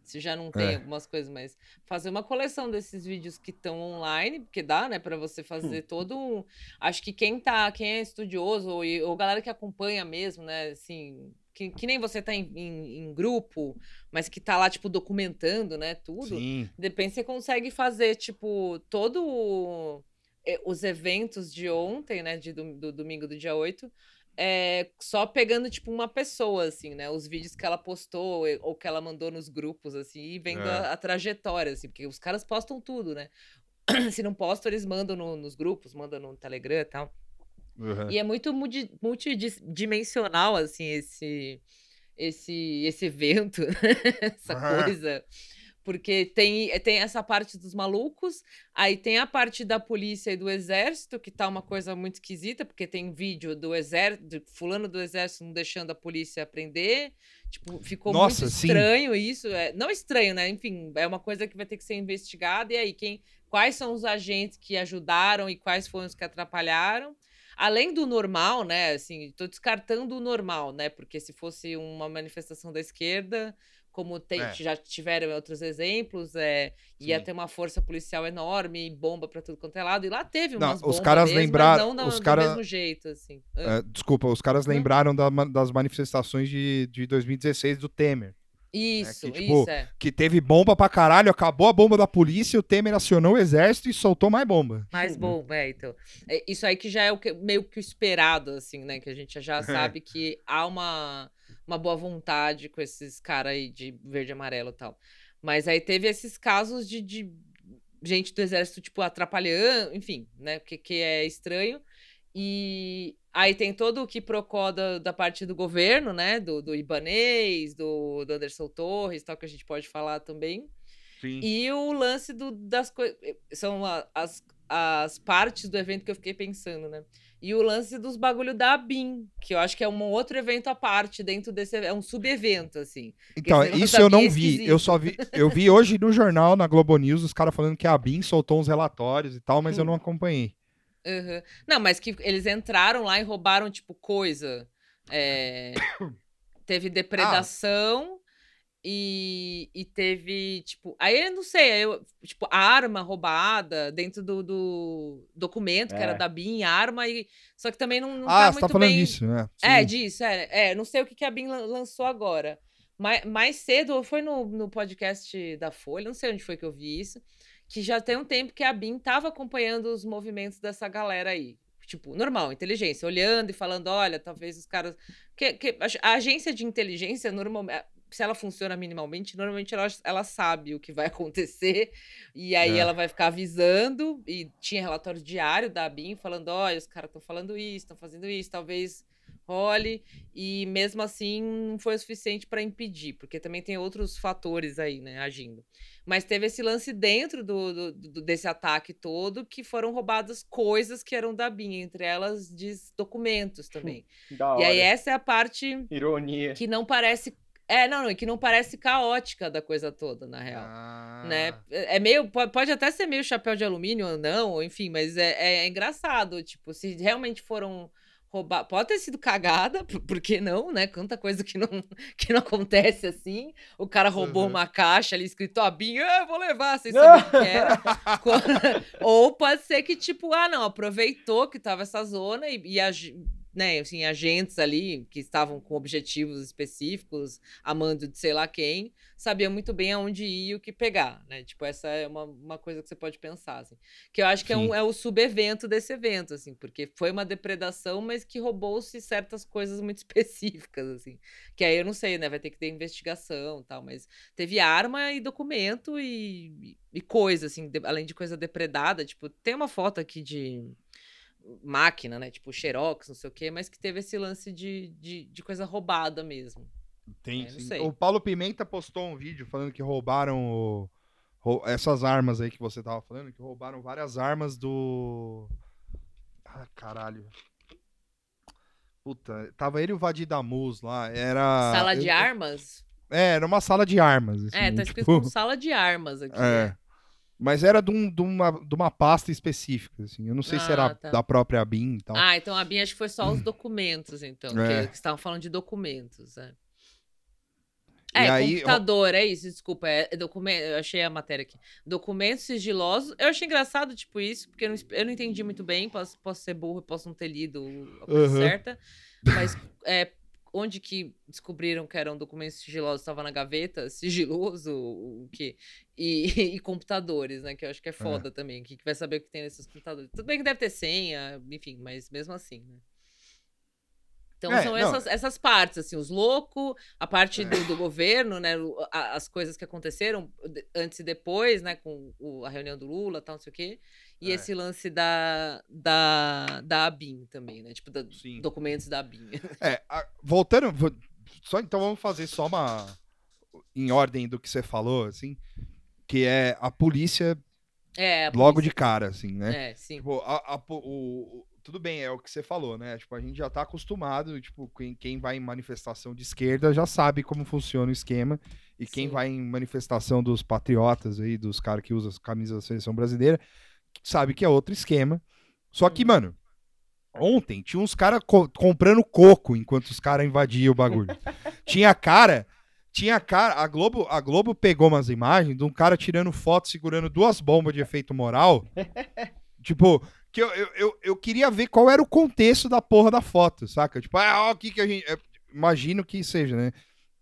[SPEAKER 3] Se já não tem
[SPEAKER 1] É.
[SPEAKER 3] algumas coisas, mas fazer uma coleção desses vídeos que estão online, porque dá, né, para você fazer todo um... Acho que quem tá, quem é estudioso ou, ou galera que acompanha mesmo, né, assim, que, que nem você tá em, em- em grupo, mas que tá lá tipo documentando, né, tudo.
[SPEAKER 1] Sim.
[SPEAKER 3] De repente você consegue fazer, tipo, todo eh, os eventos de ontem, né? De, dom- do, domingo do dia 8, é, só pegando, tipo, uma pessoa, assim, né? Os vídeos que ela postou e- ou que ela mandou nos grupos, assim, e vendo
[SPEAKER 1] É.
[SPEAKER 3] a, a trajetória, assim, porque os caras postam tudo, né? (clears throat) Se não postam, eles mandam no- nos grupos, mandam no Telegram e tal.
[SPEAKER 1] Uhum.
[SPEAKER 3] E é muito multidimensional, assim, esse, esse, esse evento, (laughs) essa
[SPEAKER 1] Ah.
[SPEAKER 3] coisa. Porque tem, tem essa parte dos malucos, aí tem a parte da polícia e do exército, que tá uma coisa muito esquisita, porque tem vídeo do exército, fulano do exército não deixando a polícia prender. Tipo, ficou
[SPEAKER 1] Nossa,
[SPEAKER 3] muito
[SPEAKER 1] sim.
[SPEAKER 3] estranho isso. É, não estranho, né? Enfim, é uma coisa que vai ter que ser investigada. E aí, quem, quais são os agentes que ajudaram e quais foram os que atrapalharam? Além do normal, né? Assim, tô descartando o normal, né? Porque se fosse uma manifestação da esquerda, como tem-
[SPEAKER 1] É.
[SPEAKER 3] já tiveram outros exemplos, é, ia
[SPEAKER 1] Sim.
[SPEAKER 3] ter uma força policial enorme e bomba pra tudo quanto é lado. E lá teve
[SPEAKER 1] Não,
[SPEAKER 3] umas
[SPEAKER 1] os
[SPEAKER 3] bombas
[SPEAKER 1] caras
[SPEAKER 3] mesmo,
[SPEAKER 1] lembraram-
[SPEAKER 3] não da-
[SPEAKER 1] os
[SPEAKER 3] do
[SPEAKER 1] cara-
[SPEAKER 3] mesmo jeito, assim.
[SPEAKER 1] É, desculpa, os caras lembraram da das manifestações de, de 2016 do Temer.
[SPEAKER 3] Isso,
[SPEAKER 1] que, tipo,
[SPEAKER 3] isso, é.
[SPEAKER 1] Que teve bomba pra caralho, acabou a bomba da polícia, o Temer acionou o exército e soltou mais bomba.
[SPEAKER 3] Mais bom, é, então. É, isso aí que já é o que, meio que o esperado, assim, né? Que a gente já (laughs) sabe que há uma, uma boa vontade com esses caras aí de verde e amarelo e tal. Mas aí teve esses casos de, de gente do exército, tipo, atrapalhando, enfim, né? Que, que é estranho. E aí tem todo o que procó da, da parte do governo, né? Do, do Ibanês, do, do Anderson Torres, tal, que a gente pode falar também.
[SPEAKER 1] Sim.
[SPEAKER 3] E o lance do, das coisas. São as, as partes do evento que eu fiquei pensando, né? E o lance dos bagulho da ABIN, que eu acho que é um outro evento à parte dentro desse. É um subevento, assim.
[SPEAKER 1] Então, isso eu
[SPEAKER 3] BIM
[SPEAKER 1] não
[SPEAKER 3] é
[SPEAKER 1] vi. Eu só vi. Eu vi hoje no jornal, na Globo News, os caras falando que a BIM soltou uns relatórios e tal, mas eu não acompanhei.
[SPEAKER 3] Uhum. Não, mas que eles entraram lá e roubaram, tipo, coisa. É, (coughs) Teve depredação e, e teve, tipo. Aí eu não sei, eu, tipo, arma roubada dentro do, do documento, que era
[SPEAKER 2] É.
[SPEAKER 3] da BIM, arma, e. Só que também não, não
[SPEAKER 1] ah,
[SPEAKER 3] tá
[SPEAKER 1] você
[SPEAKER 3] muito
[SPEAKER 1] tá falando
[SPEAKER 3] bem.
[SPEAKER 1] disso, né?
[SPEAKER 3] É, disso, é, é. Não sei o que, que a BIM lan- lançou agora. Mais, mais cedo, foi no, no podcast da Folha, não sei onde foi que eu vi isso, que já tem um tempo que a BIM tava acompanhando os movimentos dessa galera aí. Tipo, normal, inteligência, olhando e falando, olha, talvez os caras. Que, que, a, a agência de inteligência, normalmente. Se ela funciona minimamente, normalmente ela, ela sabe o que vai (laughs) acontecer, e aí
[SPEAKER 1] É.
[SPEAKER 3] ela vai ficar avisando. E tinha relatório diário da BIM falando: olha, os caras estão falando isso, estão fazendo isso, talvez role, e mesmo assim não foi o suficiente para impedir, porque também tem outros fatores aí, né, agindo. Mas teve esse lance dentro do, do- desse ataque todo que foram roubadas coisas que eram da BIM, entre elas diz documentos também.
[SPEAKER 2] Da
[SPEAKER 3] E aí essa é a parte
[SPEAKER 2] Ironia.
[SPEAKER 3] que não parece. É, não, não, e que não parece caótica da coisa toda, na real
[SPEAKER 1] Ah.
[SPEAKER 3] né? É meio. po- Pode até ser meio chapéu de alumínio ou não, enfim, mas é, é- é engraçado. Tipo, se realmente foram roubar. Pode ter sido cagada, por, que não, né? Quanta coisa que não, (laughs) que não acontece assim. O cara roubou
[SPEAKER 1] Uhum.
[SPEAKER 3] uma caixa ali escrito Abinho, ah, eu vou levar, sem (laughs) saber o que era. (laughs) Ou pode ser que, tipo, ah, não, aproveitou que tava essa zona e, e né, assim, agentes ali que estavam com objetivos específicos, amando de sei lá quem, sabiam muito bem aonde ir e o que pegar, né? Tipo, essa é uma, uma coisa que você pode pensar, assim. Que eu acho que é, um, é o subevento desse evento, assim, porque foi uma depredação, mas que roubou-se certas coisas muito (laughs) específicas, assim. Que aí eu não sei, né? Vai ter que ter investigação e tal, mas teve arma e documento e, e coisa, assim, de- além de coisa depredada. Tipo, tem uma foto aqui de máquina, né? Tipo, Xerox, não sei o quê, mas que teve esse lance de, de, de coisa roubada mesmo.
[SPEAKER 1] Tem,
[SPEAKER 3] É.
[SPEAKER 1] O Paulo Pimenta postou um vídeo falando que roubaram o- rou- essas armas aí que você tava falando, que roubaram várias armas do. Ah, caralho. Puta, tava ele e o Vadir Damus lá. Era.
[SPEAKER 3] Sala de
[SPEAKER 1] eu-
[SPEAKER 3] armas?
[SPEAKER 1] É, era uma sala de armas. Assim,
[SPEAKER 3] É, tá escrito
[SPEAKER 1] tipo,
[SPEAKER 3] como sala de armas aqui.
[SPEAKER 1] É. Mas era de, um- de uma, de uma pasta específica, assim. Eu não sei se era
[SPEAKER 3] Ah, tá.
[SPEAKER 1] da própria BIM e tal.
[SPEAKER 3] Ah, então a Bia acho que foi só os documentos, então.
[SPEAKER 1] É.
[SPEAKER 3] Que, que estavam falando de documentos. É. É,
[SPEAKER 1] aí,
[SPEAKER 3] computador, é isso, desculpa. É, é documento, eu achei a matéria aqui. Documentos sigilosos. Eu achei engraçado, tipo, isso, porque eu não, eu não entendi muito bem. Posso, posso ser burro, posso não ter lido a coisa
[SPEAKER 1] Uhum.
[SPEAKER 3] certa. Mas é, onde que descobriram que eram documentos sigilosos? Estava na gaveta, sigiloso, o quê? E, (laughs) e computadores, né? Que eu acho que é foda também. Que, que vai saber o que tem nesses computadores. Tudo bem que deve ter senha, enfim, mas mesmo assim, né? Então
[SPEAKER 1] É,
[SPEAKER 3] são essas, essas partes, assim, os loucos, a parte
[SPEAKER 1] É.
[SPEAKER 3] do, do governo, né? as coisas que aconteceram antes e depois, né? Com o- a reunião do Lula tal, não sei o quê. E
[SPEAKER 1] É.
[SPEAKER 3] esse lance da, da, da ABIN também, né? Tipo, da-
[SPEAKER 1] Sim.
[SPEAKER 3] documentos da ABIN.
[SPEAKER 1] É, a- voltando, vo- só então vamos fazer só uma em ordem do que você falou, assim, que é a polícia
[SPEAKER 3] É, a
[SPEAKER 1] logo de
[SPEAKER 3] polícia.
[SPEAKER 1] cara, assim, né?
[SPEAKER 3] É, sim.
[SPEAKER 1] Tipo, a- a o- tudo bem, é o que você falou, né? Tipo, a gente já tá acostumado, tipo, quem, quem vai em manifestação de esquerda já sabe como funciona o esquema. E quem
[SPEAKER 3] Sim.
[SPEAKER 1] vai em manifestação dos patriotas aí, dos caras que usam as camisas da seleção brasileira, sabe que é outro esquema. Só que, mano, ontem tinha uns caras comprando coco enquanto os caras invadiam o bagulho. (laughs) tinha cara. Tinha cara, a Globo, a Globo pegou umas imagens de um cara tirando foto segurando duas bombas de efeito moral. (laughs) tipo, que eu, eu, eu, eu queria ver qual era o contexto da porra da foto, saca? Tipo, ah, ó, o que que a gente. é, imagino que seja, né?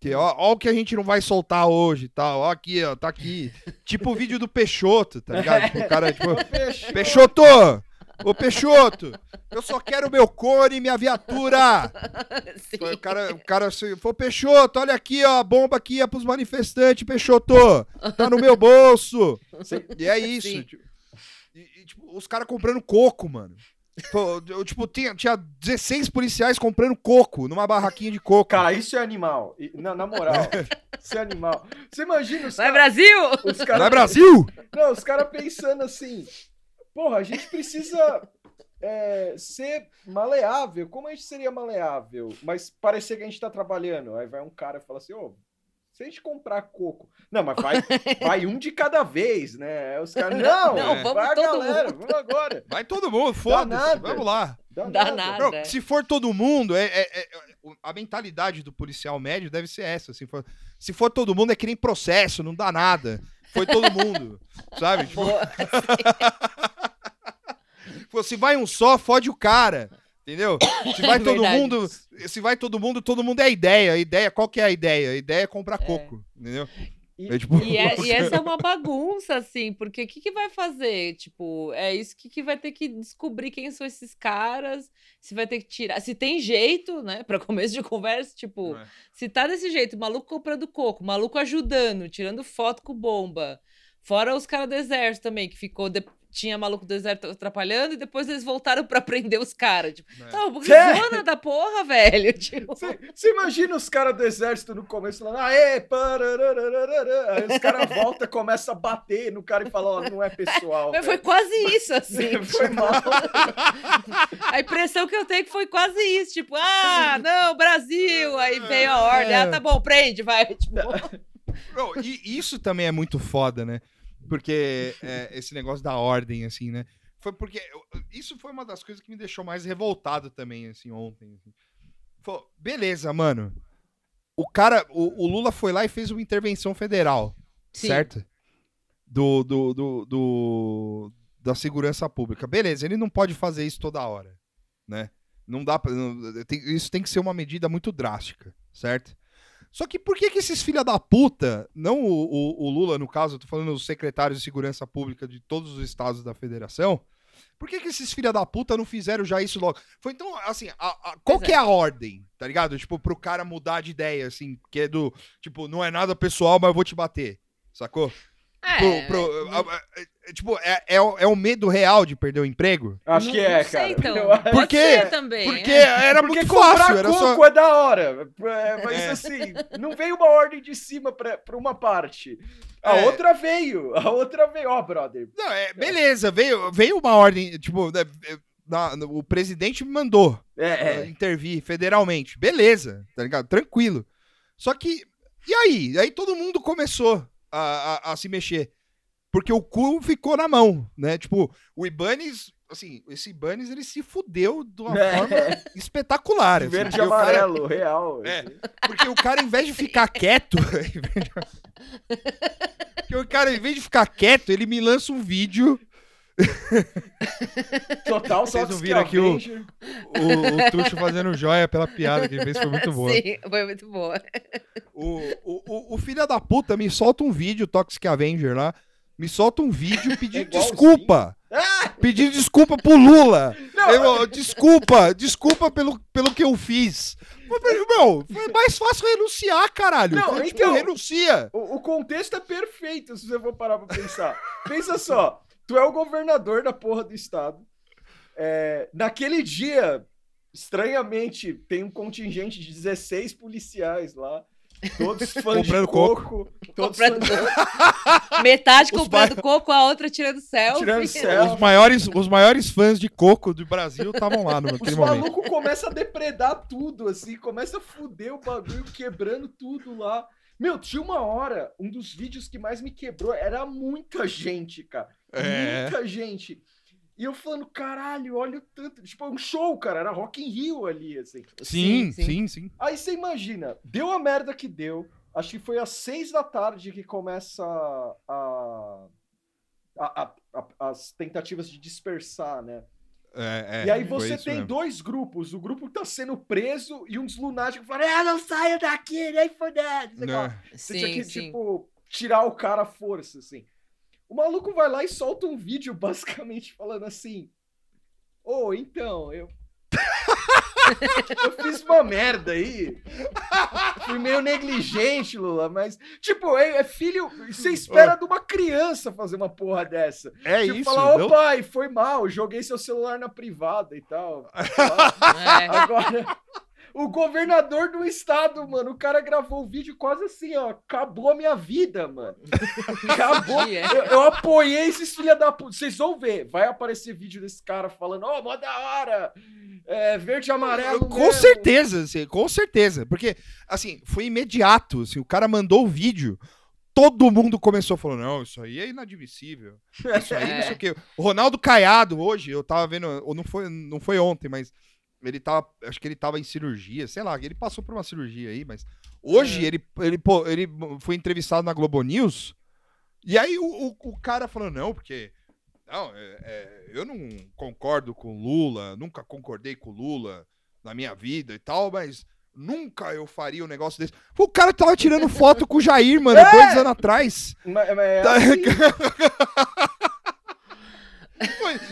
[SPEAKER 1] Que, ó, ó o que a gente não vai soltar hoje e tal. Ó, aqui, ó, tá aqui. (laughs) tipo o vídeo do Peixoto, tá ligado? Tipo, o cara, tipo. (laughs) Peixoto! Ô Peixoto! Eu só quero meu cone e minha viatura! (laughs)
[SPEAKER 3] Sim.
[SPEAKER 1] O cara, o cara se for Peixoto, olha aqui, ó, a bomba aqui é pros manifestantes, Peixoto! Tá no meu bolso! E é isso.
[SPEAKER 3] Sim.
[SPEAKER 1] E, e, tipo, os caras comprando coco, mano. Eu, tipo, tinha, tinha 16 policiais comprando coco numa barraquinha de coco.
[SPEAKER 2] Cara, isso é animal. Na, na moral, isso é animal. Você imagina os
[SPEAKER 3] Vai. Brasil!
[SPEAKER 2] Os
[SPEAKER 1] Não é
[SPEAKER 2] caras
[SPEAKER 1] Brasil?
[SPEAKER 2] Não, os caras pensando assim, porra, a gente precisa é, ser maleável. Como a gente seria maleável? Mas parecer que a gente tá trabalhando. Aí vai um cara e fala assim, ô, se a gente comprar coco. Não, mas vai, (laughs) vai um de cada vez, né? Os caras, não,
[SPEAKER 3] Não,
[SPEAKER 2] vai
[SPEAKER 3] vamos
[SPEAKER 2] a
[SPEAKER 3] todo
[SPEAKER 2] galera,
[SPEAKER 3] mundo."
[SPEAKER 2] vamos agora.
[SPEAKER 1] Vai todo mundo, foda-se. Vamos lá.
[SPEAKER 2] Dá
[SPEAKER 3] Dá
[SPEAKER 2] nada.
[SPEAKER 3] nada.
[SPEAKER 1] Não,
[SPEAKER 3] é.
[SPEAKER 1] se for todo mundo, é, é- é- a mentalidade do policial médio deve ser essa. assim, for- se for todo mundo, é que nem processo, não dá nada. Foi todo mundo, (laughs) sabe? Tipo,
[SPEAKER 3] Boa. (laughs)
[SPEAKER 1] Se vai um só, fode o cara. Entendeu? (coughs) Se vai
[SPEAKER 3] É
[SPEAKER 1] todo mundo, se vai todo mundo, todo mundo é ideia. A ideia, qual que é a ideia? A ideia é comprar coco, entendeu?
[SPEAKER 2] E-
[SPEAKER 1] É tipo-
[SPEAKER 3] E, é- e (laughs) essa é uma bagunça, assim, porque o que, que vai fazer? Tipo, é isso que, que vai ter que descobrir quem são esses caras, se vai ter que tirar. Se tem jeito, né? Pra (laughs) começo de conversa, tipo,
[SPEAKER 1] É.
[SPEAKER 3] se tá desse jeito, maluco comprando coco, maluco ajudando, tirando foto com bomba. Fora os caras do exército também, que ficou. de- Tinha maluco do exército atrapalhando e depois eles voltaram pra prender os caras. Tipo,
[SPEAKER 1] É.
[SPEAKER 3] não, porque zona da porra, velho. (laughs) Tipo,
[SPEAKER 2] Você você imagina os caras do exército no começo falando, aê, parararararara. Aí os caras voltam, começam a bater no cara e falam, ó, não é pessoal.
[SPEAKER 3] mas foi quase isso, assim.
[SPEAKER 2] Foi mal.
[SPEAKER 3] A impressão que eu tenho é que foi quase isso, tipo, ah, não, Brasil, aí veio a ordem, ah, tá bom, prende, vai, tipo,
[SPEAKER 1] Bro, e isso também é muito foda, né? Porque é, esse negócio da ordem, assim, né? Foi porque. eu- Isso foi uma das coisas que me deixou mais revoltado também, assim, ontem. assim. Falou, beleza, mano. O cara. O, o Lula foi lá e fez uma intervenção federal.
[SPEAKER 3] Sim.
[SPEAKER 1] Certo? Do, do, do, do- da segurança pública. Beleza, ele não pode fazer isso toda hora. Né? Não dá pra. não- tem- isso tem que ser uma medida muito drástica, certo? Só que por que, que esses filha da puta, não o, o- o Lula, no caso, eu tô falando os secretários de segurança pública de todos os estados da federação, por que, que esses filha da puta não fizeram já isso logo? Foi então, assim, a- a- qual que é a ordem, tá ligado? Tipo, pro cara mudar de ideia, assim, que é do, tipo, não é nada pessoal, mas eu vou te bater, sacou?
[SPEAKER 3] É,
[SPEAKER 1] Pro- pro- a- é, tipo, é, é, o- é o medo real de perder o emprego?
[SPEAKER 2] Acho
[SPEAKER 3] não-
[SPEAKER 2] que é,
[SPEAKER 3] não sei,
[SPEAKER 2] cara.
[SPEAKER 3] então.
[SPEAKER 2] Eu acho-
[SPEAKER 1] Por
[SPEAKER 3] Pode
[SPEAKER 1] quê?
[SPEAKER 3] ser também,
[SPEAKER 1] Porque
[SPEAKER 3] é.
[SPEAKER 1] era
[SPEAKER 2] Porque
[SPEAKER 1] muito fácil, era
[SPEAKER 2] coco
[SPEAKER 1] só...
[SPEAKER 2] é da hora. É, mas
[SPEAKER 1] É.
[SPEAKER 2] assim, não veio uma ordem de cima pra, pra uma parte. A
[SPEAKER 1] É.
[SPEAKER 2] outra veio. A outra veio. Ó, brother.
[SPEAKER 1] Não, é, beleza, veio, veio uma ordem, tipo, né, é, na- no- o presidente me mandou
[SPEAKER 2] É,
[SPEAKER 1] é,
[SPEAKER 2] é.
[SPEAKER 1] intervir federalmente. Beleza, tá ligado? Tranquilo. Só que, e aí? Aí todo mundo começou a, a- a se mexer. Porque o cu ficou na mão, né? Tipo, o Ibanez assim, esse Bunnies, ele se fudeu de uma (laughs)
[SPEAKER 2] É.
[SPEAKER 1] forma espetacular. assim,
[SPEAKER 2] Verde e
[SPEAKER 1] porque o cara-
[SPEAKER 2] amarelo, real.
[SPEAKER 1] É.
[SPEAKER 2] assim.
[SPEAKER 1] Porque o cara, em vez de ficar quieto. (laughs) Porque o cara, em vez de ficar quieto, ele me lança um vídeo. (laughs)
[SPEAKER 2] Total,
[SPEAKER 1] Vocês não viram aqui o-. O, o Tuxo fazendo joia pela piada que ele fez, foi muito boa. (laughs)
[SPEAKER 3] Sim, foi muito boa.
[SPEAKER 1] O, o, o, o filho da puta me solta um vídeo, Toxic Avenger lá. Me solta um vídeo (laughs) pedindo
[SPEAKER 2] igualzinho.
[SPEAKER 1] desculpa.
[SPEAKER 2] Ah!
[SPEAKER 1] Pedindo desculpa pro Lula. Falou, desculpa, desculpa pelo, pelo que eu fiz. Mas, Meu, foi mais fácil renunciar, caralho.
[SPEAKER 2] Não,
[SPEAKER 1] Foi, tipo,
[SPEAKER 2] então-
[SPEAKER 1] renuncia.
[SPEAKER 2] O, o contexto é perfeito, se você for parar pra pensar. Pensa só, tu é o governador da porra do estado. É, naquele dia, estranhamente, tem um contingente de 16 policiais lá. (laughs) Todos fãs
[SPEAKER 1] Comprando
[SPEAKER 2] de coco. Todos
[SPEAKER 3] Comprando
[SPEAKER 2] fãs de...
[SPEAKER 3] Metade
[SPEAKER 1] Os
[SPEAKER 3] comprando coco, a outra tirando selfie.
[SPEAKER 2] Tirando selfie.
[SPEAKER 1] Os maiores, os maiores fãs de coco do Brasil estavam lá no- (laughs)
[SPEAKER 2] Os
[SPEAKER 1] momento.
[SPEAKER 2] malucos começam a depredar tudo, assim, começa a fuder o bagulho, quebrando tudo lá. Meu, tinha uma hora, um dos vídeos que mais me quebrou, era muita gente, cara.
[SPEAKER 1] É.
[SPEAKER 2] Muita gente. E eu falando, caralho, olha o tanto. Tipo, um show, cara, era Rock in Rio ali, assim.
[SPEAKER 1] Sim,
[SPEAKER 3] Sim, sim.
[SPEAKER 1] sim, sim.
[SPEAKER 2] Aí você imagina, deu a merda que deu. Acho que foi às seis da tarde que começa a, a- a- a- as tentativas de dispersar, né?
[SPEAKER 1] É, é,
[SPEAKER 2] e aí você tem
[SPEAKER 1] mesmo.
[SPEAKER 2] dois grupos. O grupo que tá sendo preso e uns lunáticos falando, ah, não saia daqui, nem fodendo. Você
[SPEAKER 1] Né?
[SPEAKER 2] Você tinha
[SPEAKER 3] Sim,
[SPEAKER 2] que,
[SPEAKER 3] sim.
[SPEAKER 2] tipo, tirar o cara à força, assim. O maluco vai lá e solta um vídeo, (laughs) basicamente, falando assim: Ô, então, eu. eu fiz uma merda aí. Fui meio negligente, Lula, mas. Tipo, é, é filho. Você espera de uma criança fazer uma porra dessa.
[SPEAKER 1] É
[SPEAKER 2] tipo,
[SPEAKER 1] isso.
[SPEAKER 2] falar, ô
[SPEAKER 1] não-
[SPEAKER 2] pai, foi mal, joguei seu celular na privada e tal. (laughs)
[SPEAKER 3] É.
[SPEAKER 2] Agora, o governador do estado, mano, o cara gravou o vídeo quase assim, ó. Acabou a minha vida, mano. (laughs) Acabou.
[SPEAKER 3] É.
[SPEAKER 2] Eu, eu apoiei esses filha da puta. Vocês vão ver. Vai aparecer vídeo desse cara falando, ó, mó da hora. É, verde e amarelo.
[SPEAKER 1] Com
[SPEAKER 2] mesmo."
[SPEAKER 1] certeza, assim, com certeza. Porque, assim, foi imediato. Assim, o cara mandou o vídeo, todo mundo começou falando: não, isso aí é inadmissível. Isso aí,
[SPEAKER 3] É.
[SPEAKER 1] não sei o (laughs) quê. O Ronaldo Caiado, hoje, eu tava vendo, ou não foi, não foi ontem, mas ele tava, acho que ele tava em cirurgia, sei lá, ele passou por uma cirurgia aí, mas hoje
[SPEAKER 2] É.
[SPEAKER 1] ele, ele, pô, ele foi entrevistado na Globo News, e aí o, o, o cara falou, não, porque não, é- é, eu não concordo com o Lula, nunca concordei com o Lula na minha vida e tal, mas nunca eu faria um negócio desse. O cara tava tirando foto com o Jair, mano, (laughs)
[SPEAKER 2] É!
[SPEAKER 1] dois anos atrás.
[SPEAKER 2] Mas, mas é
[SPEAKER 1] Tá-
[SPEAKER 2] assim. (laughs)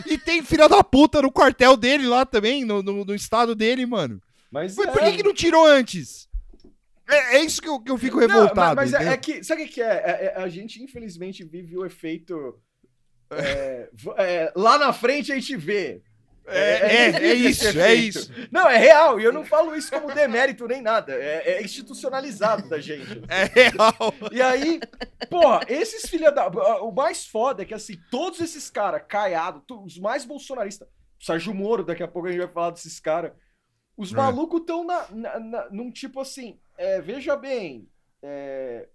[SPEAKER 1] E tem filha da puta no quartel dele lá também, no, no, no estado dele, mano.
[SPEAKER 2] mas
[SPEAKER 1] Mas
[SPEAKER 2] é.
[SPEAKER 1] por que, que não tirou antes? É, é isso que eu, que eu fico
[SPEAKER 2] Não,
[SPEAKER 1] revoltado.
[SPEAKER 2] mas, mas é, é que. Sabe o que é? É- é- A gente, infelizmente, vive o efeito. lá na frente a gente vê.
[SPEAKER 1] É, é, é isso, é isso.
[SPEAKER 2] Não, é real, e eu não falo isso como demérito nem nada. É, é institucionalizado da gente.
[SPEAKER 1] É real.
[SPEAKER 2] E aí, porra, esses filha da. O mais foda é que, assim, todos esses caras, Caiado, tu- os mais bolsonaristas, Sérgio Moro, daqui a pouco a gente vai falar desses caras. Os
[SPEAKER 1] É.
[SPEAKER 2] malucos estão na, na, na- num tipo assim, é, veja bem. É,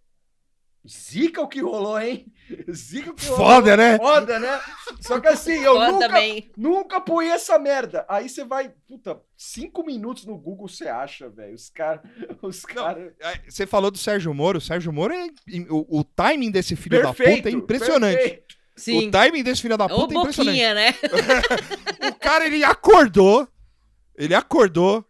[SPEAKER 2] zica o que rolou, hein? Zica o que rolou.
[SPEAKER 1] Foda, né?
[SPEAKER 2] Foda, né? Só que assim, eu
[SPEAKER 3] Foda
[SPEAKER 2] nunca,
[SPEAKER 3] também.
[SPEAKER 2] nunca apoiei essa merda. Aí você vai, puta, cinco minutos no Google você acha, velho. Os caras. Os caras.
[SPEAKER 1] É, Você falou do Sérgio Moro. O Sérgio Moro é. O, o timing desse filho da
[SPEAKER 2] Perfeito,
[SPEAKER 1] puta é impressionante.
[SPEAKER 2] perfeito.
[SPEAKER 3] Sim.
[SPEAKER 1] O timing desse filho da
[SPEAKER 3] Ô,
[SPEAKER 1] puta é impressionante.
[SPEAKER 3] boquinha, né? (laughs)
[SPEAKER 1] O cara, ele acordou. Ele acordou.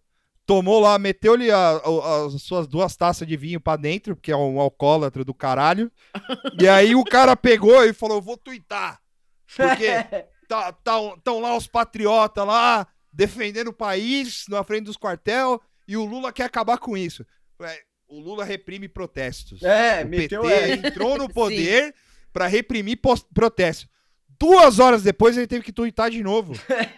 [SPEAKER 1] Tomou lá, meteu-lhe as suas duas taças de vinho pra dentro, porque é um alcoólatra do caralho. E aí o cara pegou e falou: vou tuitar. Porque (laughs) tá, tão lá os patriotas lá defendendo o país na frente dos quartel e o Lula quer acabar com isso. Ué, O Lula reprime protestos.
[SPEAKER 2] É,
[SPEAKER 1] o
[SPEAKER 2] meteu
[SPEAKER 1] PT
[SPEAKER 2] é.
[SPEAKER 1] entrou no (laughs) poder pra reprimir protestos. Duas horas depois ele teve que tuitar de novo.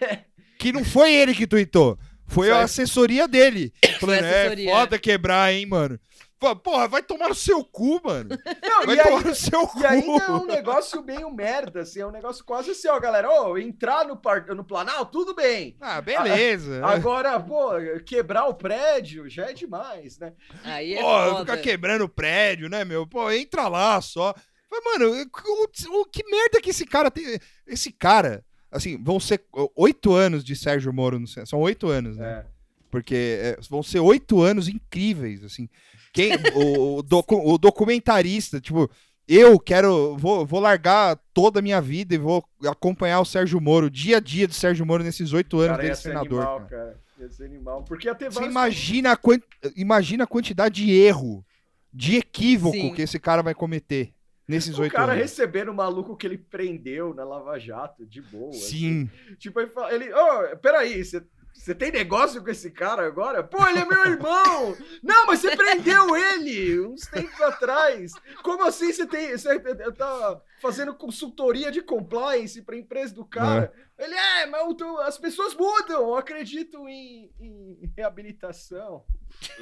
[SPEAKER 1] (laughs) que não foi ele que tuitou. Foi a assessoria dele. (coughs) Falando, é
[SPEAKER 3] assessoria.
[SPEAKER 1] foda quebrar, hein, mano. Pô, Porra, vai tomar no seu cu, mano. (laughs)
[SPEAKER 2] Não,
[SPEAKER 1] Vai
[SPEAKER 2] e,
[SPEAKER 1] tomar
[SPEAKER 2] aí,
[SPEAKER 1] no seu cu.
[SPEAKER 2] e ainda é um negócio meio merda, assim, é um negócio quase assim, ó, galera, ô, entrar no, par... no Planalto, tudo bem.
[SPEAKER 1] Ah, beleza.
[SPEAKER 2] Agora, pô, quebrar o prédio já é demais, né?
[SPEAKER 3] Aí é
[SPEAKER 1] Pô,
[SPEAKER 3] foda.
[SPEAKER 1] ficar quebrando prédio, né, meu? Pô, entra lá só. Mas, mano, o, o- o que merda que esse cara tem. Esse cara Assim, vão ser oito anos de Sérgio Moro no Senado. São oito anos, né?
[SPEAKER 2] É.
[SPEAKER 1] Porque é, vão ser oito anos incríveis, assim. Quem, o, o docu- o documentarista, tipo, eu quero, vou, vou largar toda a minha vida e vou acompanhar o Sérgio Moro, o dia a dia do Sérgio Moro nesses oito anos
[SPEAKER 2] Cara,
[SPEAKER 1] dele
[SPEAKER 2] ia ser
[SPEAKER 1] senador.
[SPEAKER 2] animal,
[SPEAKER 1] cara.
[SPEAKER 2] cara. Ia ser animal. Porque ia ter
[SPEAKER 1] Você imagina a, quan- imagina a quantidade de erro, de equívoco
[SPEAKER 3] Sim.
[SPEAKER 1] que esse cara vai cometer nesses
[SPEAKER 2] O
[SPEAKER 1] oito
[SPEAKER 2] cara
[SPEAKER 1] anos.
[SPEAKER 2] recebendo o maluco que ele prendeu na Lava Jato, de boa. assim.
[SPEAKER 1] Sim.
[SPEAKER 2] Tipo, ele fala, ele, ô, peraí, você. Você tem negócio com esse cara agora? Pô, ele é meu irmão! (laughs) Não, mas você prendeu ele uns tempos atrás. Como assim você tem. Você tá fazendo consultoria de compliance pra empresa do cara? Ele é, mas as pessoas mudam, acreditam em, em reabilitação.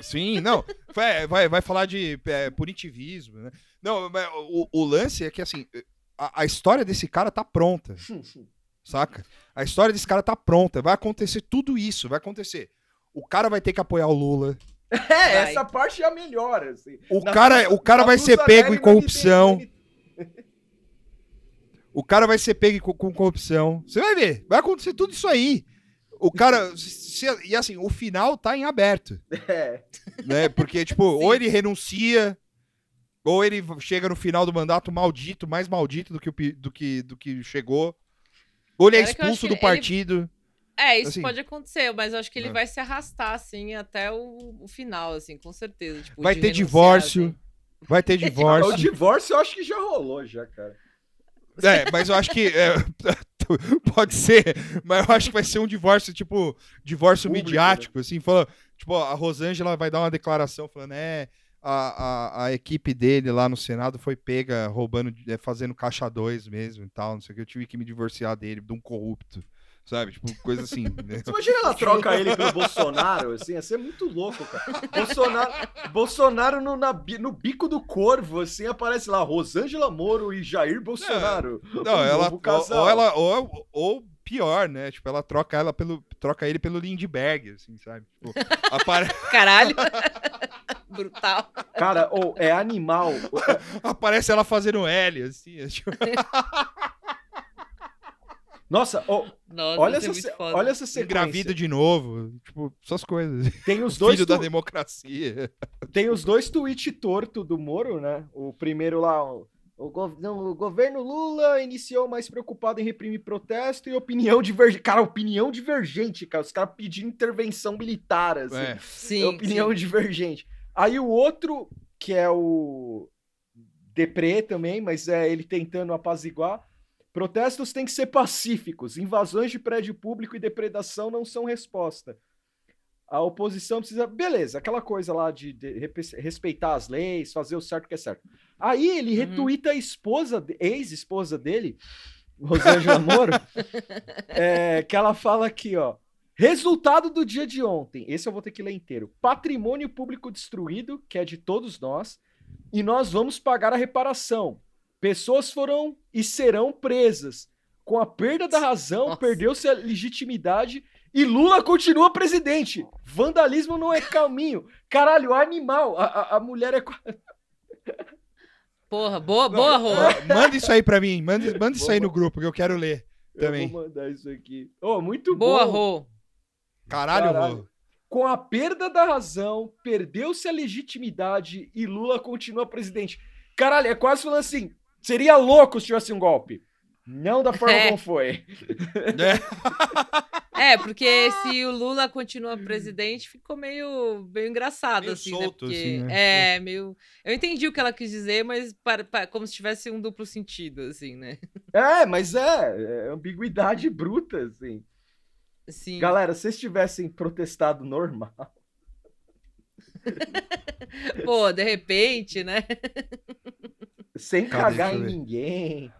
[SPEAKER 1] Sim, não. Vai, vai, vai falar de é, punitivismo, né? Não, mas o, o lance é que, assim, a, a história desse cara tá pronta, saca? A história desse cara tá pronta. Vai acontecer tudo isso, vai acontecer. O cara vai ter que apoiar o Lula. (laughs)
[SPEAKER 2] É, essa parte é a melhor, assim.
[SPEAKER 1] O
[SPEAKER 2] Na
[SPEAKER 1] cara,
[SPEAKER 2] Tusa-
[SPEAKER 1] o cara
[SPEAKER 2] na
[SPEAKER 1] vai ser pego em corrupção.
[SPEAKER 2] no
[SPEAKER 1] O cara vai ser pego com, com corrupção. Você vai ver, vai acontecer tudo isso aí. O cara. (laughs) se- e assim, o final tá em aberto.
[SPEAKER 2] É.
[SPEAKER 1] né? Porque, tipo, (laughs) ou ele renuncia, ou ele chega no final do mandato maldito, mais maldito do que, o do que, do que chegou. Ou ele é expulso do
[SPEAKER 3] ele-
[SPEAKER 1] partido.
[SPEAKER 3] É, isso
[SPEAKER 1] Assim,
[SPEAKER 3] pode acontecer, mas eu acho que ele
[SPEAKER 1] é.
[SPEAKER 3] vai se arrastar, assim, até o, o final, assim, com certeza. Tipo,
[SPEAKER 1] Vai
[SPEAKER 3] de
[SPEAKER 1] ter
[SPEAKER 3] renunciar,
[SPEAKER 1] divórcio.
[SPEAKER 3] assim.
[SPEAKER 1] Vai ter (laughs)
[SPEAKER 2] O
[SPEAKER 1] divórcio.
[SPEAKER 2] divórcio eu acho que já rolou, já, cara.
[SPEAKER 1] É, mas eu acho que. é, (laughs) pode ser, mas eu acho que vai ser um divórcio, tipo, divórcio
[SPEAKER 2] Público,
[SPEAKER 1] midiático, assim, falando. Tipo, a Rosângela vai dar uma declaração falando, é. A, a, a equipe dele lá no Senado foi pega roubando, é, fazendo caixa 2 mesmo e tal, não sei o que. Eu tive que me divorciar dele, de um corrupto, sabe? Tipo, coisa assim. (laughs) né?
[SPEAKER 2] Você imagina ela troca ele pelo (laughs) Bolsonaro, assim, ia ser muito louco, cara. Bolsonaro, Bolsonaro no, na no bico do corvo, assim, aparece lá Rosângela Moro e Jair Bolsonaro.
[SPEAKER 1] Não,
[SPEAKER 2] Um
[SPEAKER 1] ela,
[SPEAKER 2] casal.
[SPEAKER 1] ou ela, ou, ou pior, né? Tipo, ela troca ela pelo, troca ele pelo Lindbergh, assim, sabe? Tipo, (laughs) apare-
[SPEAKER 3] Caralho! Brutal.
[SPEAKER 2] Cara, ou é animal.
[SPEAKER 1] aparece ela fazendo L, assim, é, tipo,
[SPEAKER 2] Nossa, ou,
[SPEAKER 3] Nossa,
[SPEAKER 2] olha,
[SPEAKER 3] é
[SPEAKER 2] essa, se- olha essa sequência.
[SPEAKER 1] engravida de novo, tipo, essas coisas.
[SPEAKER 2] Tem os (laughs) dois,
[SPEAKER 1] Filho da
[SPEAKER 2] tu-
[SPEAKER 1] democracia.
[SPEAKER 2] tem os dois tweets torto do Moro, né? O primeiro lá, o, o gov- não, o governo Lula iniciou mais preocupado em reprimir protesto e opinião divergente. Cara, opinião divergente, cara. Os caras pedindo intervenção militar, assim.
[SPEAKER 1] É.
[SPEAKER 3] Sim,
[SPEAKER 2] É opinião
[SPEAKER 3] sim.
[SPEAKER 2] divergente. Aí o outro, que é o Depré também, mas é ele tentando apaziguar. Protestos têm que ser pacíficos. Invasões de prédio público e depredação não são resposta. A oposição precisa. Beleza, aquela coisa lá de, de respeitar as leis, fazer o certo que é certo. Aí ele
[SPEAKER 3] Uhum.
[SPEAKER 2] retuita a esposa, ex-esposa dele, Rosângela Moro, (laughs) é, que ela fala aqui, ó. Resultado do dia de ontem. Esse eu vou ter que ler inteiro. Patrimônio público destruído, que é de todos nós, e nós vamos pagar a reparação. Pessoas foram e serão presas. Com a perda da razão, perdeu-se a legitimidade e Lula continua presidente. Vandalismo não é caminho. Caralho, animal. A, a, a mulher é. (laughs)
[SPEAKER 3] Porra, boa, boa, Rô.
[SPEAKER 1] Manda isso aí pra mim, manda, manda isso aí no grupo, que eu quero ler. Também.
[SPEAKER 2] Eu vou mandar isso aqui. Oh, muito
[SPEAKER 3] Boa,
[SPEAKER 2] bom.
[SPEAKER 3] Rô.
[SPEAKER 1] Caralho,
[SPEAKER 2] Caralho.
[SPEAKER 1] Rô.
[SPEAKER 2] Com a perda da razão, perdeu-se a legitimidade e Lula continua presidente. Caralho, é quase falando assim: seria louco se tivesse um golpe. Não da forma (laughs)
[SPEAKER 3] É.
[SPEAKER 2] como foi. (laughs)
[SPEAKER 3] É, porque se o Lula continua presidente, ficou meio, meio engraçado,
[SPEAKER 1] Meio
[SPEAKER 3] assim,
[SPEAKER 1] solto,
[SPEAKER 3] né? Porque
[SPEAKER 1] assim, né?
[SPEAKER 3] é meio. Eu entendi o que ela quis dizer, mas para, para- como se tivesse um duplo sentido, assim, né?
[SPEAKER 2] É, mas é, é ambiguidade bruta, assim.
[SPEAKER 3] Sim.
[SPEAKER 2] Galera, se vocês tivessem protestado normal. (laughs)
[SPEAKER 3] Pô, de repente, né?
[SPEAKER 2] Sem
[SPEAKER 1] Cadê?
[SPEAKER 2] cagar em ninguém.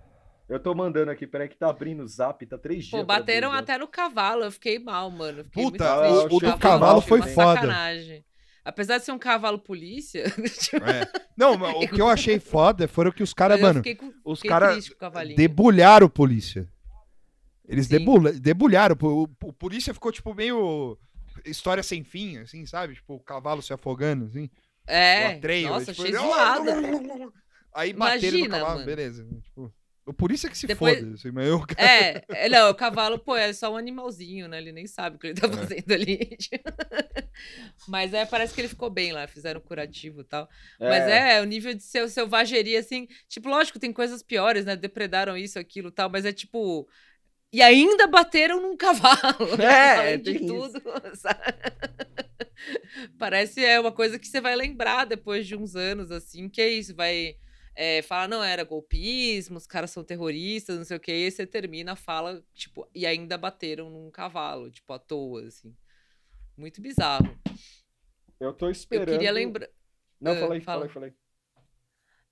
[SPEAKER 2] Eu tô mandando aqui, peraí que tá abrindo o zap, tá três dias.
[SPEAKER 3] Pô, bateram
[SPEAKER 2] o
[SPEAKER 3] até no cavalo. Eu fiquei mal, mano. Fiquei
[SPEAKER 1] Puta,
[SPEAKER 3] muito
[SPEAKER 2] o-
[SPEAKER 3] triste
[SPEAKER 2] o do cavalo
[SPEAKER 1] foi
[SPEAKER 3] uma
[SPEAKER 1] foda.
[SPEAKER 3] sacanagem. Apesar de ser um cavalo polícia, (laughs)
[SPEAKER 1] É. Não, mas o (laughs) que eu achei (laughs) foda foram que os caras, mano,
[SPEAKER 3] fiquei, com,
[SPEAKER 1] os
[SPEAKER 3] fiquei
[SPEAKER 1] cara
[SPEAKER 3] triste com o cavalinho.
[SPEAKER 1] debulharam o polícia. Eles
[SPEAKER 3] Sim.
[SPEAKER 1] debulha- debulharam. O, o polícia ficou, tipo, meio história sem fim, assim, sabe? Tipo, o cavalo se afogando, assim. o
[SPEAKER 3] É,
[SPEAKER 1] atreio.
[SPEAKER 3] nossa,
[SPEAKER 1] tipo,
[SPEAKER 3] achei zoado.
[SPEAKER 1] Aí bateram no
[SPEAKER 3] Imagina,
[SPEAKER 1] cavalo,
[SPEAKER 3] mano.
[SPEAKER 1] beleza. Tipo, Por isso é que se
[SPEAKER 3] Depois-
[SPEAKER 1] foda. assim, mas eu...
[SPEAKER 3] É, é, não, o cavalo, pô, é só um animalzinho, né? Ele nem sabe o que ele tá
[SPEAKER 1] É.
[SPEAKER 3] fazendo ali. (laughs) Mas é, parece que ele ficou bem lá, fizeram curativo e tal. Mas é, o nível de seu, selvageria, assim. Tipo, lógico, tem coisas piores, né? Depredaram isso, aquilo e tal, mas é tipo. E ainda bateram num cavalo. (laughs) né?
[SPEAKER 2] É,
[SPEAKER 3] Além de tudo. (laughs) sabe? Parece é uma coisa que você vai lembrar depois de uns anos, assim, que é isso, vai. É, falar, não, era golpismo, os caras são terroristas, não sei o que, e aí você termina, fala, tipo, e ainda bateram num cavalo, tipo, à toa, assim. Muito bizarro.
[SPEAKER 2] Eu tô
[SPEAKER 3] Eu
[SPEAKER 2] esperando.
[SPEAKER 3] queria lembrar.
[SPEAKER 2] Não,
[SPEAKER 3] Ah,
[SPEAKER 2] falei,
[SPEAKER 3] fala.
[SPEAKER 2] falei, falei.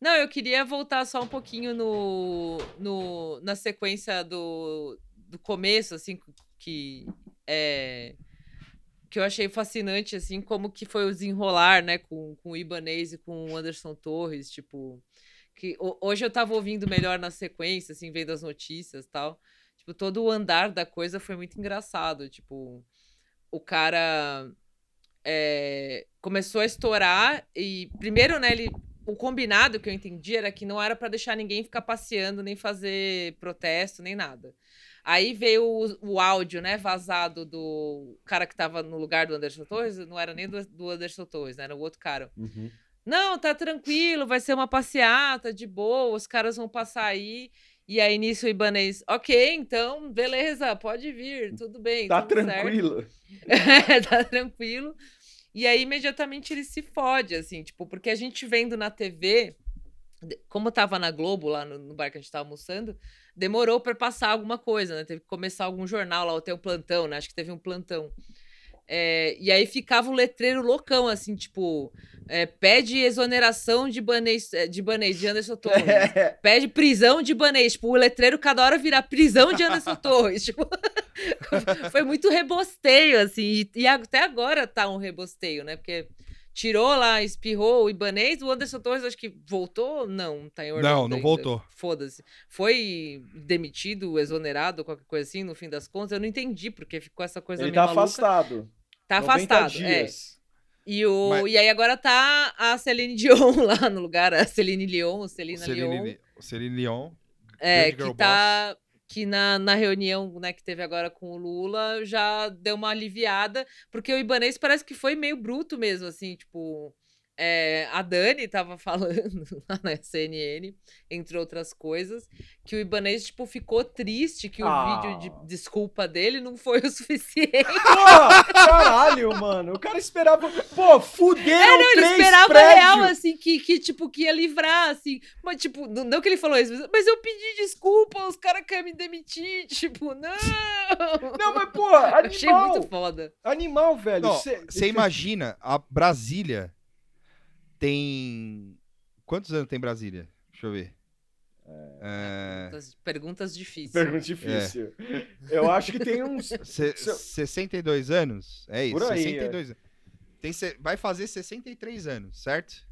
[SPEAKER 3] Não, eu queria voltar só um pouquinho no, no na sequência do, do começo, assim, que é que eu achei fascinante, assim, como que foi o desenrolar, né, com, com o Ibanez e com o Anderson Torres, tipo, que ho- hoje eu tava ouvindo melhor na sequência, assim, vendo as notícias tal, tipo, todo o andar da coisa foi muito engraçado, tipo, o cara é, começou a estourar e primeiro, né, ele o combinado que eu entendi era que não era pra deixar ninguém ficar passeando, nem fazer protesto, nem nada. Aí veio o, o áudio, né, vazado do cara que tava no lugar do Anderson Torres, não era nem do, do Anderson Torres, né, era o outro cara.
[SPEAKER 2] Uhum.
[SPEAKER 3] Não, tá tranquilo, vai ser uma passeata de boa, os caras vão passar aí. E aí nisso o Ibanez, ok, então, beleza, pode vir, tudo bem.
[SPEAKER 2] Tá
[SPEAKER 3] tudo certo."
[SPEAKER 2] tranquilo. (laughs)
[SPEAKER 3] É, tá tranquilo. E aí, imediatamente, ele se fode, assim, tipo, porque a gente vendo na TV, como tava na Globo, lá no, no bar que a gente tava almoçando, demorou pra passar alguma coisa, né? Teve que começar algum jornal lá, ou ter o plantão, né? Acho que teve um plantão. É, e aí ficava o letreiro loucão, assim, tipo, é, pede exoneração de Banês, é, de Banês, de Anderson Torres.
[SPEAKER 2] É. (laughs)
[SPEAKER 3] Pede prisão de Banês. Tipo, o letreiro cada hora virar prisão de Anderson (laughs) Torres. Tipo, (laughs) foi muito rebosteio, assim. E, e até agora tá um rebosteio, né? Porque tirou lá, espirrou o Ibanês, o Anderson Torres acho que voltou. Não, tá em Orlando
[SPEAKER 1] Não, não
[SPEAKER 3] ainda.
[SPEAKER 1] voltou.
[SPEAKER 3] Foda-se. Foi demitido, exonerado, qualquer coisa assim, no fim das contas. Eu não entendi, porque ficou essa coisa
[SPEAKER 2] Ele
[SPEAKER 3] meio
[SPEAKER 2] tá
[SPEAKER 3] maluca.
[SPEAKER 2] afastado.
[SPEAKER 3] Tá
[SPEAKER 2] 90
[SPEAKER 3] afastado, é.
[SPEAKER 2] dias.
[SPEAKER 3] E, o,
[SPEAKER 1] Mas-
[SPEAKER 3] e aí agora tá a Celine Dion (laughs) lá no lugar, a Celine Leon, Celina Leon.
[SPEAKER 1] Celine, Celine Leon.
[SPEAKER 3] É, que tá. Que na, na reunião né, que teve agora com o Lula já deu uma aliviada, porque o Ibanez parece que foi meio bruto mesmo, assim, tipo. É, a Dani tava (laughs) falando lá na CNN, entre outras coisas, que o Ibanez, tipo, ficou triste que o
[SPEAKER 2] Ah.
[SPEAKER 3] vídeo de desculpa dele não foi o (laughs) suficiente.
[SPEAKER 2] Porra, caralho, mano. O cara esperava. Pô, fuderam
[SPEAKER 3] É, não, ele
[SPEAKER 2] três
[SPEAKER 3] esperava
[SPEAKER 2] prédios.
[SPEAKER 3] real, assim, que, que, tipo, que ia livrar, assim. Mas, tipo, não, não que ele falou isso, mas- eu pedi desculpa, os caras querem me demitir. (laughs) Tipo, não!
[SPEAKER 2] Não, mas, porra,
[SPEAKER 3] Eu Achei
[SPEAKER 2] animal.
[SPEAKER 3] muito foda.
[SPEAKER 2] Animal, velho.
[SPEAKER 1] Você imagina, a Brasília tem. Quantos anos tem Brasília? Deixa eu ver. É...
[SPEAKER 3] Perguntas, perguntas difíceis.
[SPEAKER 2] Pergunta difícil. Eu acho que tem uns. (laughs)
[SPEAKER 1] se-
[SPEAKER 2] Seu-
[SPEAKER 1] 62 anos? É isso,
[SPEAKER 2] Por aí,
[SPEAKER 1] 62 anos. Tem, se- vai fazer 63 anos, certo?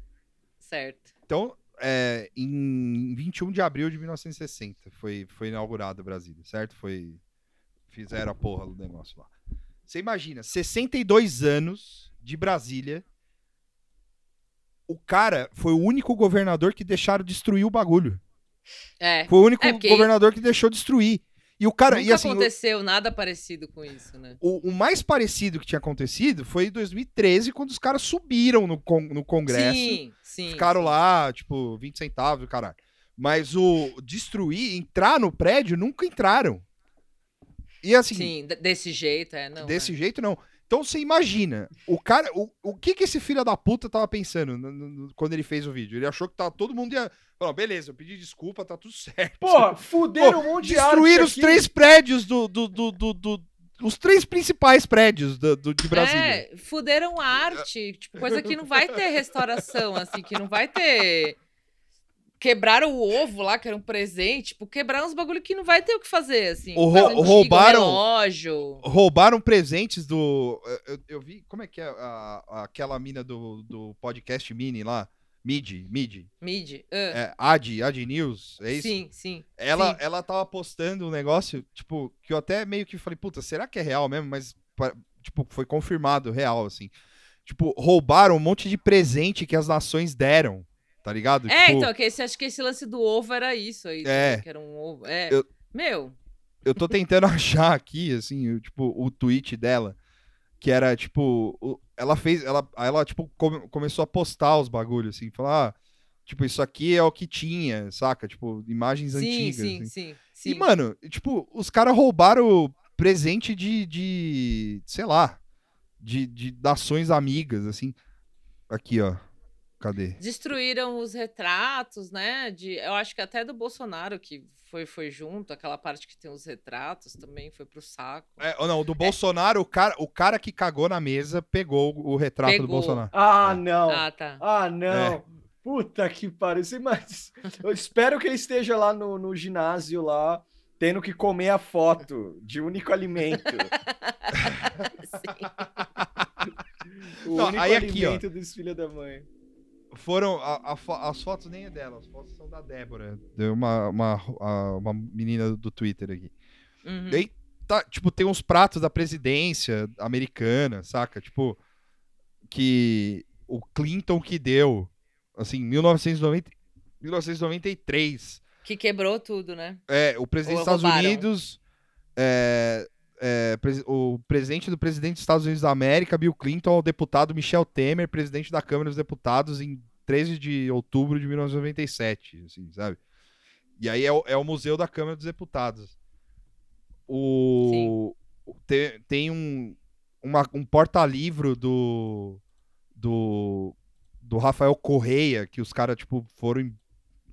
[SPEAKER 3] Certo.
[SPEAKER 1] Então, é, em 21 de abril de 1960 foi, foi inaugurado Brasília, certo? Foi. Fizeram a porra do negócio lá. Você imagina, 62 anos de Brasília. O cara foi o único governador que deixaram destruir o bagulho.
[SPEAKER 3] É.
[SPEAKER 1] Foi o único
[SPEAKER 3] É, porque-
[SPEAKER 1] governador que deixou destruir. E o cara.
[SPEAKER 3] Nunca
[SPEAKER 1] e assim, o-
[SPEAKER 3] aconteceu nada parecido com isso, né?
[SPEAKER 1] o, o mais parecido que tinha acontecido foi em 2013, quando os caras subiram no, con- no Congresso.
[SPEAKER 3] Sim, sim.
[SPEAKER 1] Ficaram
[SPEAKER 3] sim.
[SPEAKER 1] lá, tipo, 20 centavos, o caralho. Mas o destruir, entrar no prédio, nunca entraram. E assim,
[SPEAKER 3] Sim, de- desse jeito, é. Não,
[SPEAKER 1] desse
[SPEAKER 3] é.
[SPEAKER 1] jeito não. Então você imagina, o cara, o, o que que esse filho da puta tava pensando no- no- no- quando ele fez o vídeo? Ele achou que tava, todo mundo ia falar, beleza, eu pedi desculpa, tá tudo (laughs) certo.
[SPEAKER 2] Porra, fuderam um monte de arte
[SPEAKER 1] Destruíram os
[SPEAKER 2] aqui.
[SPEAKER 1] três prédios do, do, do, do- do- os três principais prédios do, do- de Brasília.
[SPEAKER 3] É, fuderam a arte, tipo, coisa que não vai ter restauração, assim, que não vai ter. Quebraram o ovo lá, que era um presente, tipo, quebraram uns bagulho que não vai ter o que fazer, assim.
[SPEAKER 1] O rou- roubaram-
[SPEAKER 3] relógio.
[SPEAKER 1] roubaram presentes do. Eu, eu vi. Como é que é a- a- aquela mina do, do podcast Mini lá? Mid, Mid.
[SPEAKER 3] Mid. ah,
[SPEAKER 1] É, Ad, Ad News, é isso?
[SPEAKER 3] sim, sim.
[SPEAKER 1] Ela,
[SPEAKER 3] sim.
[SPEAKER 1] ela tava postando um negócio, tipo, que eu até meio que falei, puta, será que é real mesmo? Mas, tipo, foi confirmado, real, assim. Tipo, roubaram um monte de presente que as nações deram. Tá ligado?
[SPEAKER 3] É,
[SPEAKER 1] Tipo,
[SPEAKER 3] então, que esse, acho que esse lance do ovo era isso aí.
[SPEAKER 1] É.
[SPEAKER 3] também, Que era um ovo. É.
[SPEAKER 1] Eu-
[SPEAKER 3] Meu,
[SPEAKER 1] eu tô tentando (laughs) achar aqui, assim, tipo, o tweet dela, que era, tipo, o- ela fez, ela, aí ela, tipo, come- começou a postar os bagulhos, assim, falar, ah, tipo, isso aqui é o que tinha, saca? Tipo, imagens
[SPEAKER 3] sim,
[SPEAKER 1] antigas.
[SPEAKER 3] sim,
[SPEAKER 1] assim.
[SPEAKER 3] sim, sim.
[SPEAKER 1] E, mano, tipo, os caras roubaram presente de, de sei lá, de, de nações amigas, assim. Aqui, ó. Cadê?
[SPEAKER 3] Destruíram os retratos, né? De, eu acho que até do Bolsonaro que foi, foi junto, aquela parte que tem os retratos também foi pro saco.
[SPEAKER 1] É, ou não, do Bolsonaro, o, cara, o cara que cagou na mesa pegou o retrato do
[SPEAKER 3] Pegou.
[SPEAKER 1] Bolsonaro.
[SPEAKER 2] Ah,
[SPEAKER 1] É.
[SPEAKER 2] não.
[SPEAKER 3] Ah, tá.
[SPEAKER 2] Ah, não.
[SPEAKER 1] É.
[SPEAKER 2] Puta que pariu. Mas eu espero que ele esteja lá no, no ginásio lá, tendo que comer a foto de único alimento. (laughs)
[SPEAKER 3] Sim.
[SPEAKER 2] O
[SPEAKER 1] Não,
[SPEAKER 2] único
[SPEAKER 1] aí aqui, ó.
[SPEAKER 2] alimento dos filhos da mãe.
[SPEAKER 1] Foram. a- a as fotos nem é dela, as fotos são da Débora. Deu uma, uma, a- uma menina do Twitter aqui.
[SPEAKER 3] Uhum.
[SPEAKER 1] E aí, tá, tipo, tem uns pratos da presidência americana, saca? Tipo, que o Clinton que deu, assim, 1990, 1993.
[SPEAKER 3] Que quebrou tudo, né?
[SPEAKER 1] É, o presidente
[SPEAKER 3] Ou
[SPEAKER 1] dos Estados
[SPEAKER 3] roubaram.
[SPEAKER 1] Unidos. é, é, o presidente do presidente dos Estados Unidos da América, Bill Clinton, ao deputado Michel Temer, presidente da Câmara dos Deputados, em 13 de outubro de 1997, assim, sabe? E aí é o, é o Museu da Câmara dos Deputados. O, o- te- tem um, uma- um porta-livro do, do, do Rafael Correia, que os caras, tipo, foram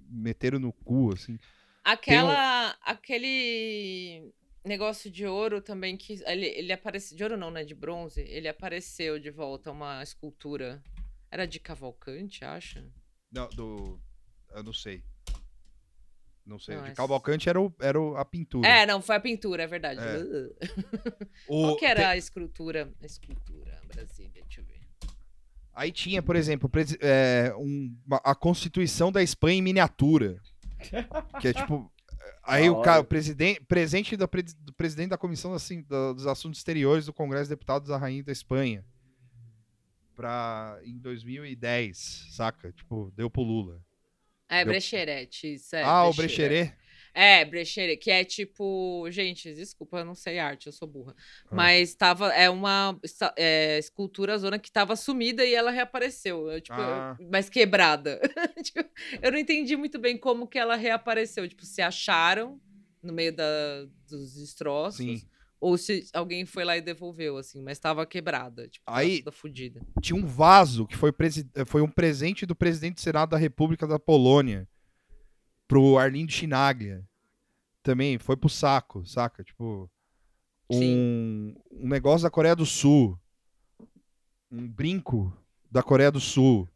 [SPEAKER 1] meteram no cu, assim.
[SPEAKER 3] Aquela. Aquele negócio de ouro também que. Ele, ele apareceu. De ouro não, né? De bronze. Ele apareceu de volta uma escultura. Era de Cavalcante, acha?
[SPEAKER 1] Não, do. Eu não sei. Não sei.
[SPEAKER 3] Não,
[SPEAKER 1] de
[SPEAKER 3] é-
[SPEAKER 1] Cavalcante era, o, era o- a pintura.
[SPEAKER 3] É, não, foi a pintura, é verdade.
[SPEAKER 1] É. O-
[SPEAKER 3] Qual que era
[SPEAKER 1] te-
[SPEAKER 3] a escultura? A escultura, Brasília, deixa eu ver.
[SPEAKER 1] Aí tinha, por exemplo, é, um- a Constituição da Espanha em miniatura. Que é tipo. Aí o cara, o presidente, presente da do presidente da Comissão assim, da- dos Assuntos Exteriores do Congresso de Deputados da Rainha da Espanha. Pra, em 2010, saca? Tipo, deu pro Lula.
[SPEAKER 3] É,
[SPEAKER 1] Deu-
[SPEAKER 3] Brecheret, isso é.
[SPEAKER 1] ah, o
[SPEAKER 3] Brecheret. É, Brecheret, que é tipo. Gente, desculpa, eu não sei arte, eu sou burra.
[SPEAKER 1] Ah.
[SPEAKER 3] Mas tava. É uma é, escultura zona que tava sumida e ela reapareceu. eu, tipo,
[SPEAKER 1] Ah.
[SPEAKER 3] eu- mas quebrada. (laughs) Tipo, eu não entendi muito bem como que ela reapareceu. Tipo, se acharam no meio da, dos destroços.
[SPEAKER 1] Sim.
[SPEAKER 3] Ou se alguém foi lá e devolveu, assim, mas tava quebrada. Tipo,
[SPEAKER 1] Aí-
[SPEAKER 3] toda fodida.
[SPEAKER 1] tinha um vaso que foi, foi um presente do presidente do Senado da República da Polônia pro Arlindo Chinaglia. Também foi pro saco, saca? Tipo, um, um negócio da Coreia do Sul. Um brinco da Coreia do Sul.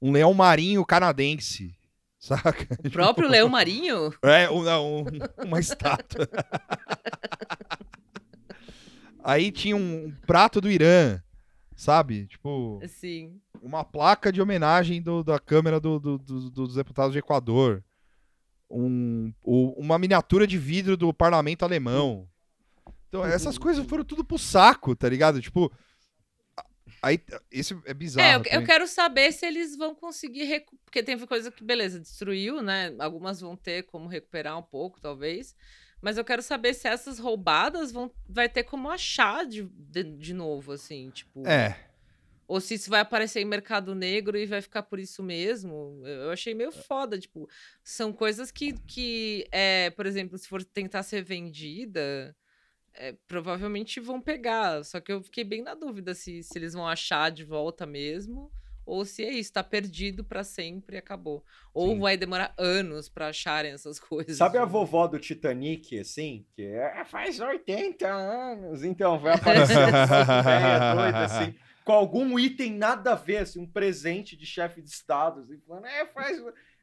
[SPEAKER 1] Um leão marinho canadense. (laughs) Saca?
[SPEAKER 3] O próprio Leão Marinho?
[SPEAKER 1] É, um, um- uma estátua. (laughs) Aí tinha um prato do Irã, sabe? Tipo,
[SPEAKER 3] Assim.
[SPEAKER 1] uma placa de homenagem do- da Câmara do- do- do- dos Deputados do Equador. Um, uma miniatura de vidro do parlamento alemão. Então, essas coisas foram tudo pro saco, tá ligado? Tipo. Aí, esse é bizarro.
[SPEAKER 3] É, eu, eu quero saber se eles vão conseguir recu- porque tem coisa que beleza destruiu, né? Algumas vão ter como recuperar um pouco, talvez. Mas eu quero saber se essas roubadas vão vai ter como achar de, de, de novo, assim, tipo.
[SPEAKER 1] É.
[SPEAKER 3] Ou se isso vai aparecer em mercado negro e vai ficar por isso mesmo. Eu achei meio foda, tipo, são coisas que, que é, por exemplo, se for tentar ser vendida, é, provavelmente vão pegar. Só que eu fiquei bem na dúvida se, se eles vão achar de volta mesmo. Ou se é isso, tá perdido pra sempre e acabou. Ou
[SPEAKER 1] Sim.
[SPEAKER 3] vai demorar anos pra acharem essas (laughs) coisas.
[SPEAKER 2] Sabe a vovó do Titanic, assim? Que é, faz 80 anos. Então, vai aparecer (laughs) doida, assim, com algum item nada a ver, assim, um presente de chefe de Estado. Assim, falando, é, faz...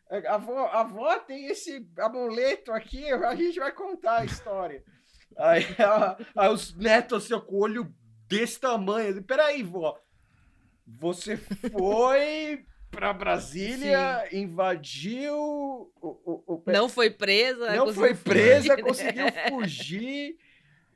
[SPEAKER 2] A avó, a avó tem esse amuleto aqui, a gente vai contar a história. (laughs) Aí, a- aí os netos, assim, com o olho desse tamanho. Assim, Peraí, vó. Você foi (laughs) pra Brasília, invadiu o, o, o,
[SPEAKER 3] Não foi presa.
[SPEAKER 2] não foi presa,
[SPEAKER 3] fugir, né?
[SPEAKER 2] conseguiu fugir.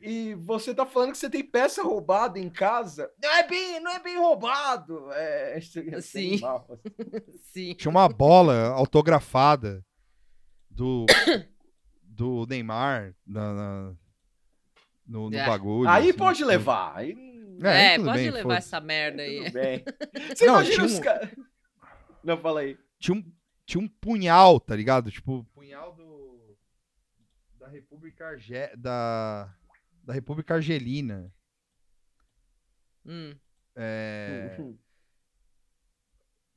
[SPEAKER 2] E você tá falando que você tem peça roubada em casa? Não é bem, não é bem roubado. É, seria
[SPEAKER 3] Sim.
[SPEAKER 2] animal. (laughs)
[SPEAKER 3] Sim.
[SPEAKER 1] Tinha uma bola autografada do, (coughs) do Neymar na, na- no, no
[SPEAKER 3] É.
[SPEAKER 1] bagulho.
[SPEAKER 2] Aí
[SPEAKER 1] assim,
[SPEAKER 2] pode
[SPEAKER 1] tipo-
[SPEAKER 2] levar. Aí,
[SPEAKER 3] É,
[SPEAKER 1] tudo
[SPEAKER 3] pode
[SPEAKER 1] bem,
[SPEAKER 3] levar essa merda aí.
[SPEAKER 2] tudo bem. (laughs) Você
[SPEAKER 1] Não,
[SPEAKER 2] imagina
[SPEAKER 1] tinha
[SPEAKER 2] os
[SPEAKER 1] um-
[SPEAKER 2] caras. Não, fala aí.
[SPEAKER 1] tinha um, tinha um punhal, tá ligado? Tipo, punhal do. Da República Arge... da, da República Argelina.
[SPEAKER 3] Hum.
[SPEAKER 1] É.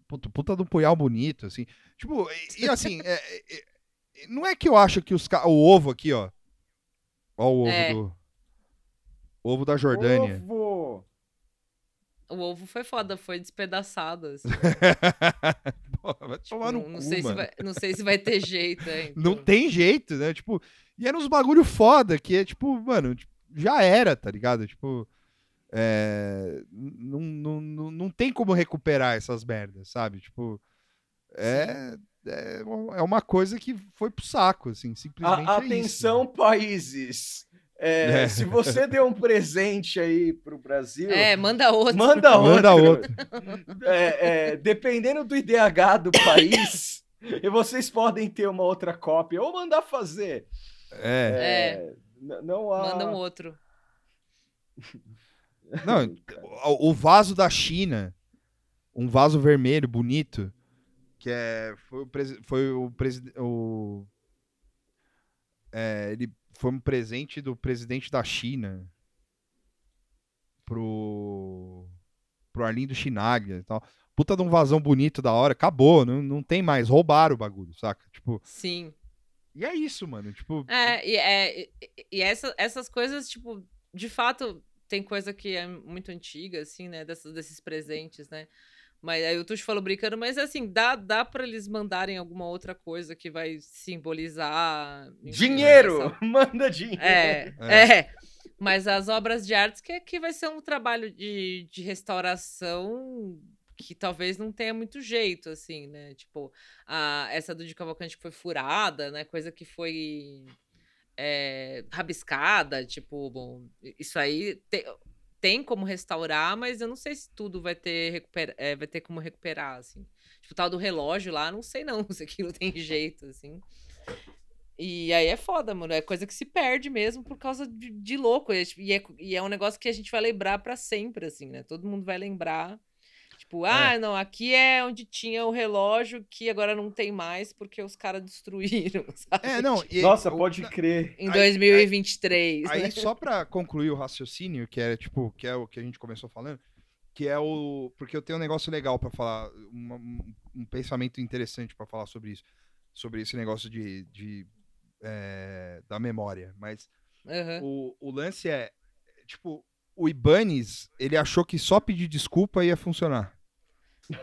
[SPEAKER 1] Puta, puta do punhal bonito, assim. Tipo, e, e (laughs) assim, é, é, é, não é que eu acho que os ca... O ovo aqui, ó. Ó o ovo
[SPEAKER 3] É.
[SPEAKER 1] do. Ovo da Jordânia.
[SPEAKER 2] Ovo.
[SPEAKER 3] O ovo foi foda, foi despedaçado. assim. (laughs)
[SPEAKER 1] Porra, vai tomar no
[SPEAKER 3] não,
[SPEAKER 1] cu,
[SPEAKER 3] sei vai, não sei se vai ter jeito, (laughs) hein?
[SPEAKER 1] Não tem jeito, né? Tipo, e era uns bagulho foda, que é tipo, mano, tipo, já era, tá ligado? Tipo, é, não, não, não, não tem como recuperar essas merdas, sabe? Tipo, é, é, é uma coisa que foi pro saco, assim, simplesmente
[SPEAKER 2] A-
[SPEAKER 1] é isso.
[SPEAKER 2] atenção, países. É,
[SPEAKER 1] É.
[SPEAKER 2] Se você deu um presente aí pro Brasil,
[SPEAKER 3] É, manda outro.
[SPEAKER 2] manda outro.
[SPEAKER 1] Manda outro.
[SPEAKER 2] É, é, dependendo do IDH do país, e (laughs) vocês podem ter uma outra cópia ou mandar fazer.
[SPEAKER 1] É,
[SPEAKER 2] É, n- Não há.
[SPEAKER 3] Manda um outro. (laughs)
[SPEAKER 1] não, o, vaso da China, um vaso vermelho bonito, que é, foi o, foi o presidente, o, é, ele foi um presente do presidente da China pro, pro Arlindo Chinaga e tal. Puta de um vasão bonito da hora, acabou, não, não tem mais, roubaram o bagulho, saca? Tipo,
[SPEAKER 3] Sim.
[SPEAKER 1] E é isso, mano, tipo,
[SPEAKER 3] É, e, é, e- essa- essas coisas, tipo, de fato, tem coisa que é muito antiga, assim, né? Dessas, desses presentes, né? Mas aí o Tuxo falou brincando, mas assim, dá, dá pra eles mandarem alguma outra coisa que vai simbolizar.
[SPEAKER 2] Dinheiro! (laughs) Manda dinheiro!
[SPEAKER 3] É,
[SPEAKER 1] É.
[SPEAKER 3] é. Mas as obras de artes que, que vai ser um trabalho de, de restauração que talvez não tenha muito jeito, assim, né? Tipo, a, essa do de Cavalcante que foi furada, né? Coisa que foi é, rabiscada, tipo, bom, isso aí te- tem como restaurar, mas eu não sei se tudo vai ter, recupera, é, vai ter como recuperar, assim. Tipo, o tal do relógio lá, não sei não (laughs) se aquilo tem jeito, assim. E aí é foda, mano. É coisa que se perde mesmo por causa de, de louco. E é, tipo, é, e é um negócio que a gente vai lembrar pra sempre, assim, né? Todo mundo vai lembrar. Tipo, ah, não, aqui é onde tinha o relógio que agora não tem mais porque os caras destruíram, (laughs) sabe?
[SPEAKER 1] é, não, e-
[SPEAKER 2] Nossa,
[SPEAKER 1] o-
[SPEAKER 2] pode crer.
[SPEAKER 3] Em
[SPEAKER 1] aí-
[SPEAKER 3] 2023.
[SPEAKER 1] Aí,
[SPEAKER 3] né?
[SPEAKER 1] só pra concluir o raciocínio, que é tipo, que é o que a gente começou falando, que é o. Porque eu tenho um negócio legal pra falar, uma- um, um pensamento interessante pra falar sobre isso. Sobre esse negócio de. de é, da memória. Mas
[SPEAKER 3] Aham.
[SPEAKER 1] o, o lance é. Tipo, o Ibanez, ele achou que só pedir desculpa ia funcionar.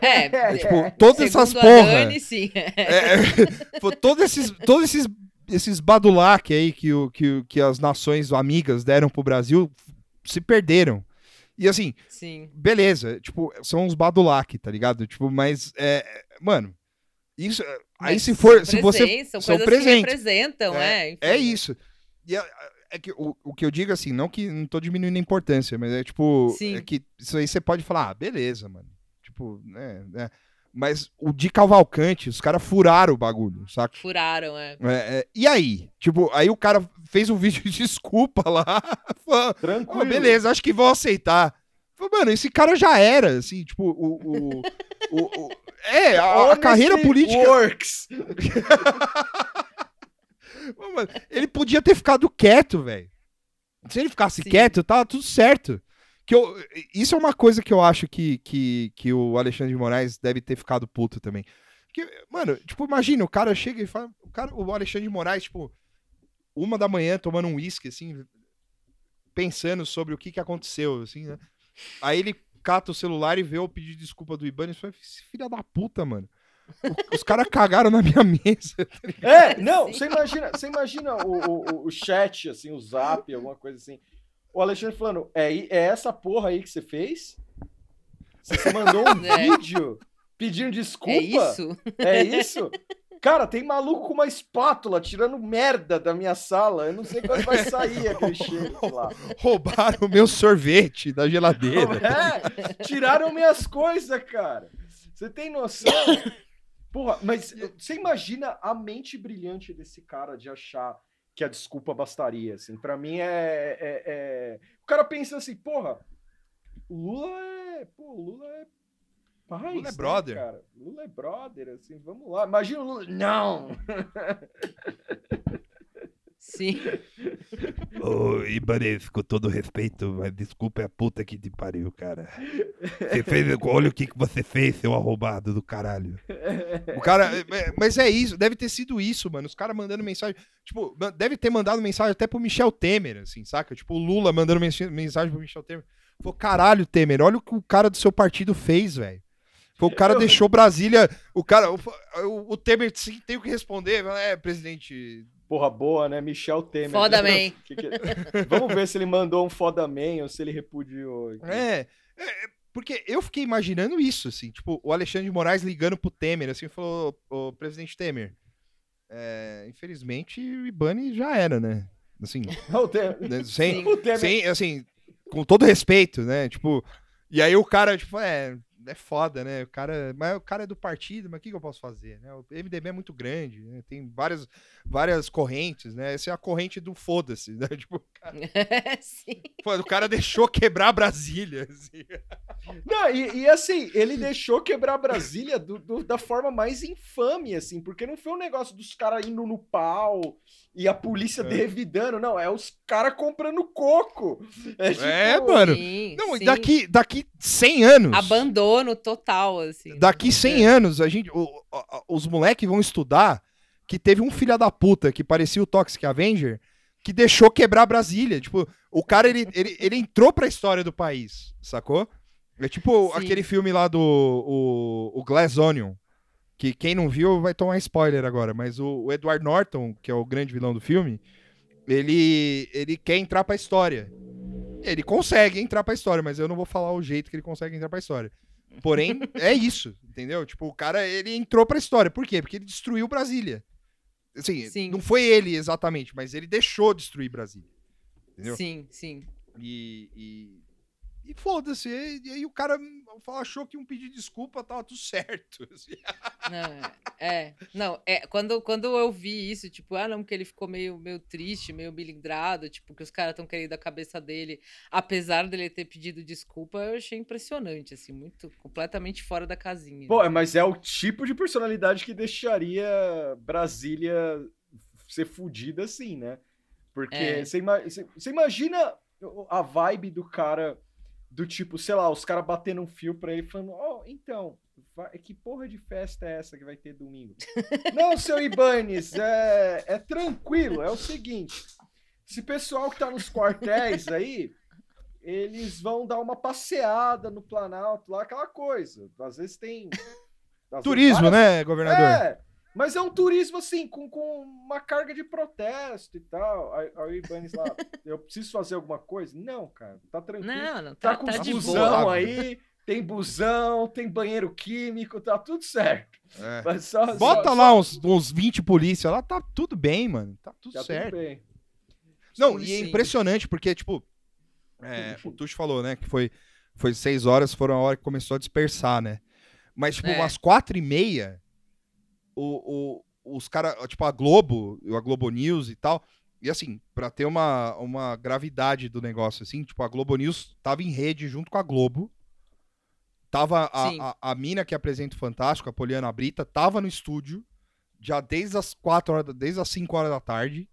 [SPEAKER 3] É,
[SPEAKER 2] É,
[SPEAKER 1] Tipo, todas essas porra.
[SPEAKER 3] Dani, sim.
[SPEAKER 1] É, é, (laughs) pô, todos esses, todos esses, esses badulac aí que, o, que, que as nações amigas deram pro Brasil se perderam. E assim,
[SPEAKER 3] Sim.
[SPEAKER 1] beleza, tipo, são uns badulac, tá ligado? Tipo, mas, é, mano, isso, aí
[SPEAKER 3] Mas
[SPEAKER 1] se for,
[SPEAKER 3] são
[SPEAKER 1] se você,
[SPEAKER 3] presentes, São
[SPEAKER 1] são presentes.
[SPEAKER 3] representam, é. enfim,
[SPEAKER 1] é
[SPEAKER 3] né?
[SPEAKER 1] isso. E é, é que o, o que eu digo assim, não que não tô diminuindo a importância, mas é tipo,
[SPEAKER 3] Sim.
[SPEAKER 1] é que isso aí você pode falar, ah, beleza, mano. Tipo, né, né. Mas o de Cavalcante, os caras furaram o bagulho, saca?
[SPEAKER 3] Furaram, é.
[SPEAKER 1] É, é, e aí? Tipo, aí o cara fez um (laughs) vídeo de desculpa lá. Falou,
[SPEAKER 2] Tranquilo.
[SPEAKER 1] "Ah, beleza, acho que vão aceitar. Falei, Mano, esse cara já era, assim, tipo, o. o, o- o- é, a, a carreira política.
[SPEAKER 2] Works. (laughs)
[SPEAKER 1] Mano, ele podia ter ficado quieto, velho. Se ele ficasse
[SPEAKER 3] Sim.
[SPEAKER 1] quieto, tava tudo certo. Que eu, isso é uma coisa que eu acho que, que, que o Alexandre de Moraes deve ter ficado puto também. Porque, mano, tipo, imagina, o cara chega e fala. O, cara, o Alexandre de Moraes, tipo, uma da manhã tomando um uísque, assim, pensando sobre o que, que aconteceu, assim, né? Aí ele cata o celular e vê o pedido de desculpa do Ibanez e fala, filha da puta, mano. O- os caras cagaram na minha (laughs) mesa.
[SPEAKER 2] É, não, você imagina, você imagina o, o, o chat, assim, o zap, alguma coisa assim. O Alexandre falando, é, é essa porra aí que você fez? Você mandou (laughs) um
[SPEAKER 3] É.
[SPEAKER 2] vídeo pedindo desculpa?
[SPEAKER 3] É isso?
[SPEAKER 2] É isso? Cara, tem maluco com uma espátula tirando merda da minha sala. Eu não sei quando vai sair aquele (laughs) cheiro lá.
[SPEAKER 1] Roubaram o meu sorvete da geladeira.
[SPEAKER 2] É, tiraram minhas coisas, cara. Você tem noção? Porra, mas você imagina a mente brilhante desse cara de achar que a desculpa bastaria, assim. Pra mim é, é, é... O cara pensa assim, porra, o Lula é... Pô, Lula é paz,
[SPEAKER 1] Lula é
[SPEAKER 2] né,
[SPEAKER 1] brother.
[SPEAKER 2] cara? Lula é brother, assim, vamos lá. Imagina o Lula... Não! (laughs)
[SPEAKER 3] Sim.
[SPEAKER 4] Ô, Ibanez, com todo respeito, mas desculpa é a puta que te pariu, cara. Você fez, olha o que, que você fez, seu arrombado do caralho.
[SPEAKER 1] O cara. é, Mas é isso, deve ter sido isso, mano. Os caras mandando mensagem. Tipo, deve ter mandado mensagem até pro Michel Temer, assim, saca? Tipo, o Lula mandando mensagem pro Michel Temer. Falou, caralho, Temer, olha o que o cara do seu partido fez, velho. Foi, O cara deixou Brasília. O cara. O, o- o Temer sim, tem o que responder. É, presidente.
[SPEAKER 2] Porra boa, né? Michel Temer.
[SPEAKER 3] Foda (laughs) man.
[SPEAKER 2] Que que- Vamos ver se ele mandou um foda man ou se ele repudiou.
[SPEAKER 1] É. é, é, Porque eu fiquei imaginando isso, assim, tipo, o Alexandre de Moraes ligando pro Temer, assim, falou, ô presidente Temer, é, infelizmente o Ibani já era, né? Assim, (laughs)
[SPEAKER 2] o Temer.
[SPEAKER 1] né, sem,
[SPEAKER 2] O Temer
[SPEAKER 1] sem, assim, com todo respeito, né? Tipo, e aí o cara, tipo, é, é foda, né? O cara, mas o cara é do partido, mas o que, que eu posso fazer, né? O MDB é muito grande, né? Tem várias, várias correntes, né? Essa é a corrente do foda-se, né? (laughs) Tipo, (laughs)
[SPEAKER 3] Sim.
[SPEAKER 1] pô, o cara deixou quebrar Brasília, (laughs) assim.
[SPEAKER 2] Não, e, e assim, ele deixou quebrar Brasília do- do- da forma mais infame, assim, porque não foi um negócio dos caras indo no pau e a polícia
[SPEAKER 1] É.
[SPEAKER 2] revidando, não, é os caras comprando coco. É, tipo,
[SPEAKER 1] É, mano.
[SPEAKER 3] Sim,
[SPEAKER 1] Não,
[SPEAKER 3] sim.
[SPEAKER 1] daqui, daqui 100 anos.
[SPEAKER 3] Abandono total, assim.
[SPEAKER 1] Daqui 100
[SPEAKER 3] É.
[SPEAKER 1] anos, a gente, o- o- os moleques vão estudar que teve um filho da puta que parecia o Toxic Avenger que deixou quebrar Brasília. Tipo, o cara, ele, ele, ele entrou pra história do país, sacou? É tipo
[SPEAKER 3] Sim.
[SPEAKER 1] aquele filme lá do o, o Glass Onion, que quem não viu vai tomar spoiler agora, mas o, o Edward Norton, que é o grande vilão do filme, ele, ele quer entrar pra história. Ele consegue entrar pra história, mas eu não vou falar o jeito que ele consegue entrar pra história. Porém, (laughs) é isso, entendeu? Tipo, o cara, ele entrou pra história. Por quê? Porque ele destruiu Brasília. Assim,
[SPEAKER 3] Sim.
[SPEAKER 1] não foi ele exatamente, mas ele deixou destruir Brasília. Entendeu?
[SPEAKER 3] Sim, sim.
[SPEAKER 1] E, e, e foda-se. E, e aí o cara falou- achou que um pedido de desculpa tava tudo certo. (laughs) assim.
[SPEAKER 3] Não, é, não, é, quando, quando eu vi isso, tipo, ah, não, porque ele ficou meio, meio triste, meio milindrado, tipo, que os caras estão querendo a cabeça dele, apesar dele ter pedido desculpa, eu achei impressionante, assim, muito, completamente fora da casinha.
[SPEAKER 2] Pô, mas é o tipo de personalidade que deixaria Brasília ser fodida assim, né? Porque
[SPEAKER 3] É.
[SPEAKER 2] você ima- você imagina a vibe do cara, do tipo, sei lá, os caras batendo um fio pra ele falando, ó, então, vai- que porra de festa é essa que vai ter domingo? (laughs) Não, seu Ibanes, é, é tranquilo, é o seguinte, esse pessoal que tá nos quartéis aí, eles vão dar uma passeada no Planalto lá, aquela coisa. Às vezes tem. às vezes
[SPEAKER 1] Turismo,
[SPEAKER 2] várias-
[SPEAKER 1] né, governador?
[SPEAKER 2] É, mas é um turismo assim, com, com uma carga de protesto e tal. Aí, aí o Ibanez lá, eu preciso fazer alguma coisa? Não, cara, tá tranquilo.
[SPEAKER 3] não, não,
[SPEAKER 2] tá
[SPEAKER 3] tá,
[SPEAKER 2] com
[SPEAKER 3] tá
[SPEAKER 2] busão
[SPEAKER 3] boa.
[SPEAKER 2] aí, tem busão, tem banheiro químico, tá tudo certo.
[SPEAKER 1] É.
[SPEAKER 2] Mas só,
[SPEAKER 1] Bota
[SPEAKER 2] só-
[SPEAKER 1] lá uns, uns 20 polícia lá, tá tudo bem, mano. Tá tudo
[SPEAKER 2] tudo
[SPEAKER 1] certo.
[SPEAKER 2] bem.
[SPEAKER 1] Não,
[SPEAKER 3] Sim,
[SPEAKER 1] e é
[SPEAKER 3] sim.
[SPEAKER 1] impressionante, porque, tipo, é, o Tuxo falou, né, que foi, foi seis horas, foram a hora que começou a dispersar, né? Mas, tipo,
[SPEAKER 3] É.
[SPEAKER 1] umas quatro e meia, o, o- os caras, tipo, a Globo, a Globo News e tal, e assim, pra ter uma, uma gravidade do negócio, assim, tipo, a Globo News tava em rede junto com a Globo, tava a, a, a mina que apresenta o Fantástico, a Poliana Brita, tava no estúdio, já desde as quatro horas, desde as 5 horas da tarde,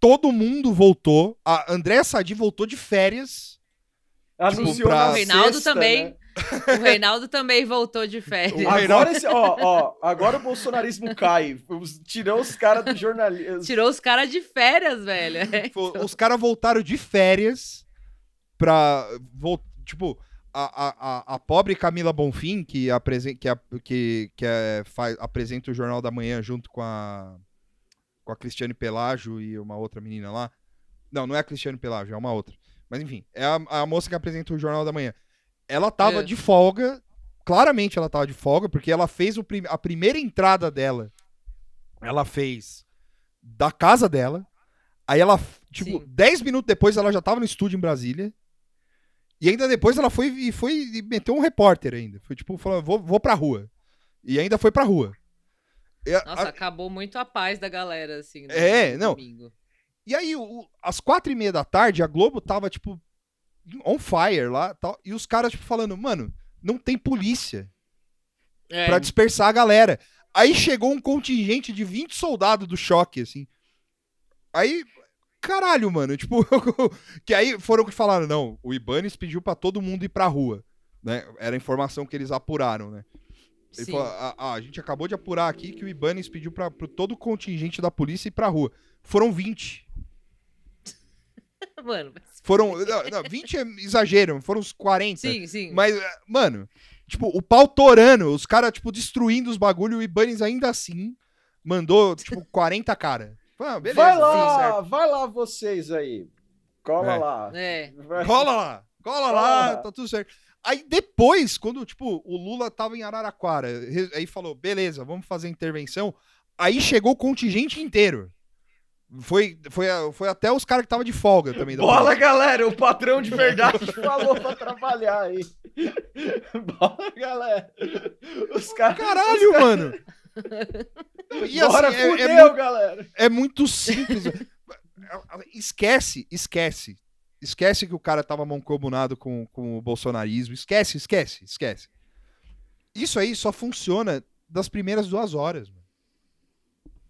[SPEAKER 1] todo mundo voltou. A Andréa Sadi voltou de férias.
[SPEAKER 2] Anunciou
[SPEAKER 1] pra-
[SPEAKER 2] na
[SPEAKER 3] O Reinaldo
[SPEAKER 2] sexta,
[SPEAKER 3] também.
[SPEAKER 2] né?
[SPEAKER 3] O Reinaldo também voltou de férias.
[SPEAKER 1] O Reinaldo-
[SPEAKER 2] Agora, esse, ó, ó, agora o bolsonarismo cai. Tirou os caras do jornalismo. (laughs)
[SPEAKER 3] Tirou os caras de férias, velho. (laughs)
[SPEAKER 1] Fo- Os caras voltaram de férias pra. Tipo, a, a, a, a pobre Camila Bonfim, que, apresen que, a- que, que é, faz, apresenta o Jornal da Manhã junto com a, com a Cristiane Pelágio e uma outra menina lá. Não, não é a Cristiane Pelágio, é uma outra. Mas enfim, é a, a moça que apresenta o Jornal da Manhã. Ela tava
[SPEAKER 3] É.
[SPEAKER 1] de folga, claramente ela tava de folga, porque ela fez o prim- a primeira entrada dela ela fez da casa dela. Aí ela, tipo,
[SPEAKER 3] Sim.
[SPEAKER 1] 10 minutos depois ela já tava no estúdio em Brasília. E ainda depois ela foi e foi e meteu um repórter ainda. Foi tipo, falou, vou, vou pra rua. E ainda foi pra rua. E,
[SPEAKER 3] Nossa,
[SPEAKER 1] a-
[SPEAKER 3] acabou muito a paz da galera, assim. no-
[SPEAKER 1] É, não.
[SPEAKER 3] domingo.
[SPEAKER 1] e aí, o- às quatro e meia da tarde, a Globo tava, tipo, on fire lá tal. E os caras, tipo, falando, mano, não tem polícia.
[SPEAKER 3] É,
[SPEAKER 1] Pra dispersar a galera. Aí chegou um contingente de 20 soldados do choque, assim. Aí, caralho, mano, (laughs) tipo, que aí foram que falaram, não, o Ibanez pediu pra todo mundo ir pra rua, né? Era a informação que eles apuraram, né? Ele falou, ah, ah, a gente acabou de apurar aqui que o Ibanez pediu pra, pro todo o contingente da polícia ir pra rua. Foram 20. (laughs)
[SPEAKER 3] Mano, mas- (laughs)
[SPEAKER 1] Foram, não, não, 20 é exagero, foram uns 40.
[SPEAKER 3] sim, sim.
[SPEAKER 1] Mas, eh, mano, tipo, o pau torando, os caras, tipo, destruindo os bagulho, o Ibanez ainda assim mandou, tipo, (laughs) 40 cara. Ah, beleza,
[SPEAKER 2] vai lá,
[SPEAKER 1] certo.
[SPEAKER 2] vai lá vocês aí. Cola
[SPEAKER 1] É.
[SPEAKER 2] lá.
[SPEAKER 3] É.
[SPEAKER 2] Vai-
[SPEAKER 1] Cola lá, cola
[SPEAKER 2] Cola
[SPEAKER 1] lá, tá tudo certo. Aí depois, quando, tipo, o Lula tava em Araraquara, aí falou, beleza, vamos fazer intervenção. Aí chegou o contingente inteiro. Foi, foi, foi até os caras que tava de folga também.
[SPEAKER 2] Bola,
[SPEAKER 1] polícia.
[SPEAKER 2] galera, o patrão de verdade (laughs) falou pra trabalhar aí. Bola, galera. Os caras.
[SPEAKER 1] Caralho, mano! E assim,
[SPEAKER 2] Bora,
[SPEAKER 1] é- é
[SPEAKER 2] fudeu,
[SPEAKER 1] muito-
[SPEAKER 2] galera.
[SPEAKER 1] É muito simples. (laughs) esquece, esquece. Esquece que o cara tava mancomunado com, com o bolsonarismo. Esquece, esquece, esquece. Isso aí só funciona das primeiras duas horas, mano.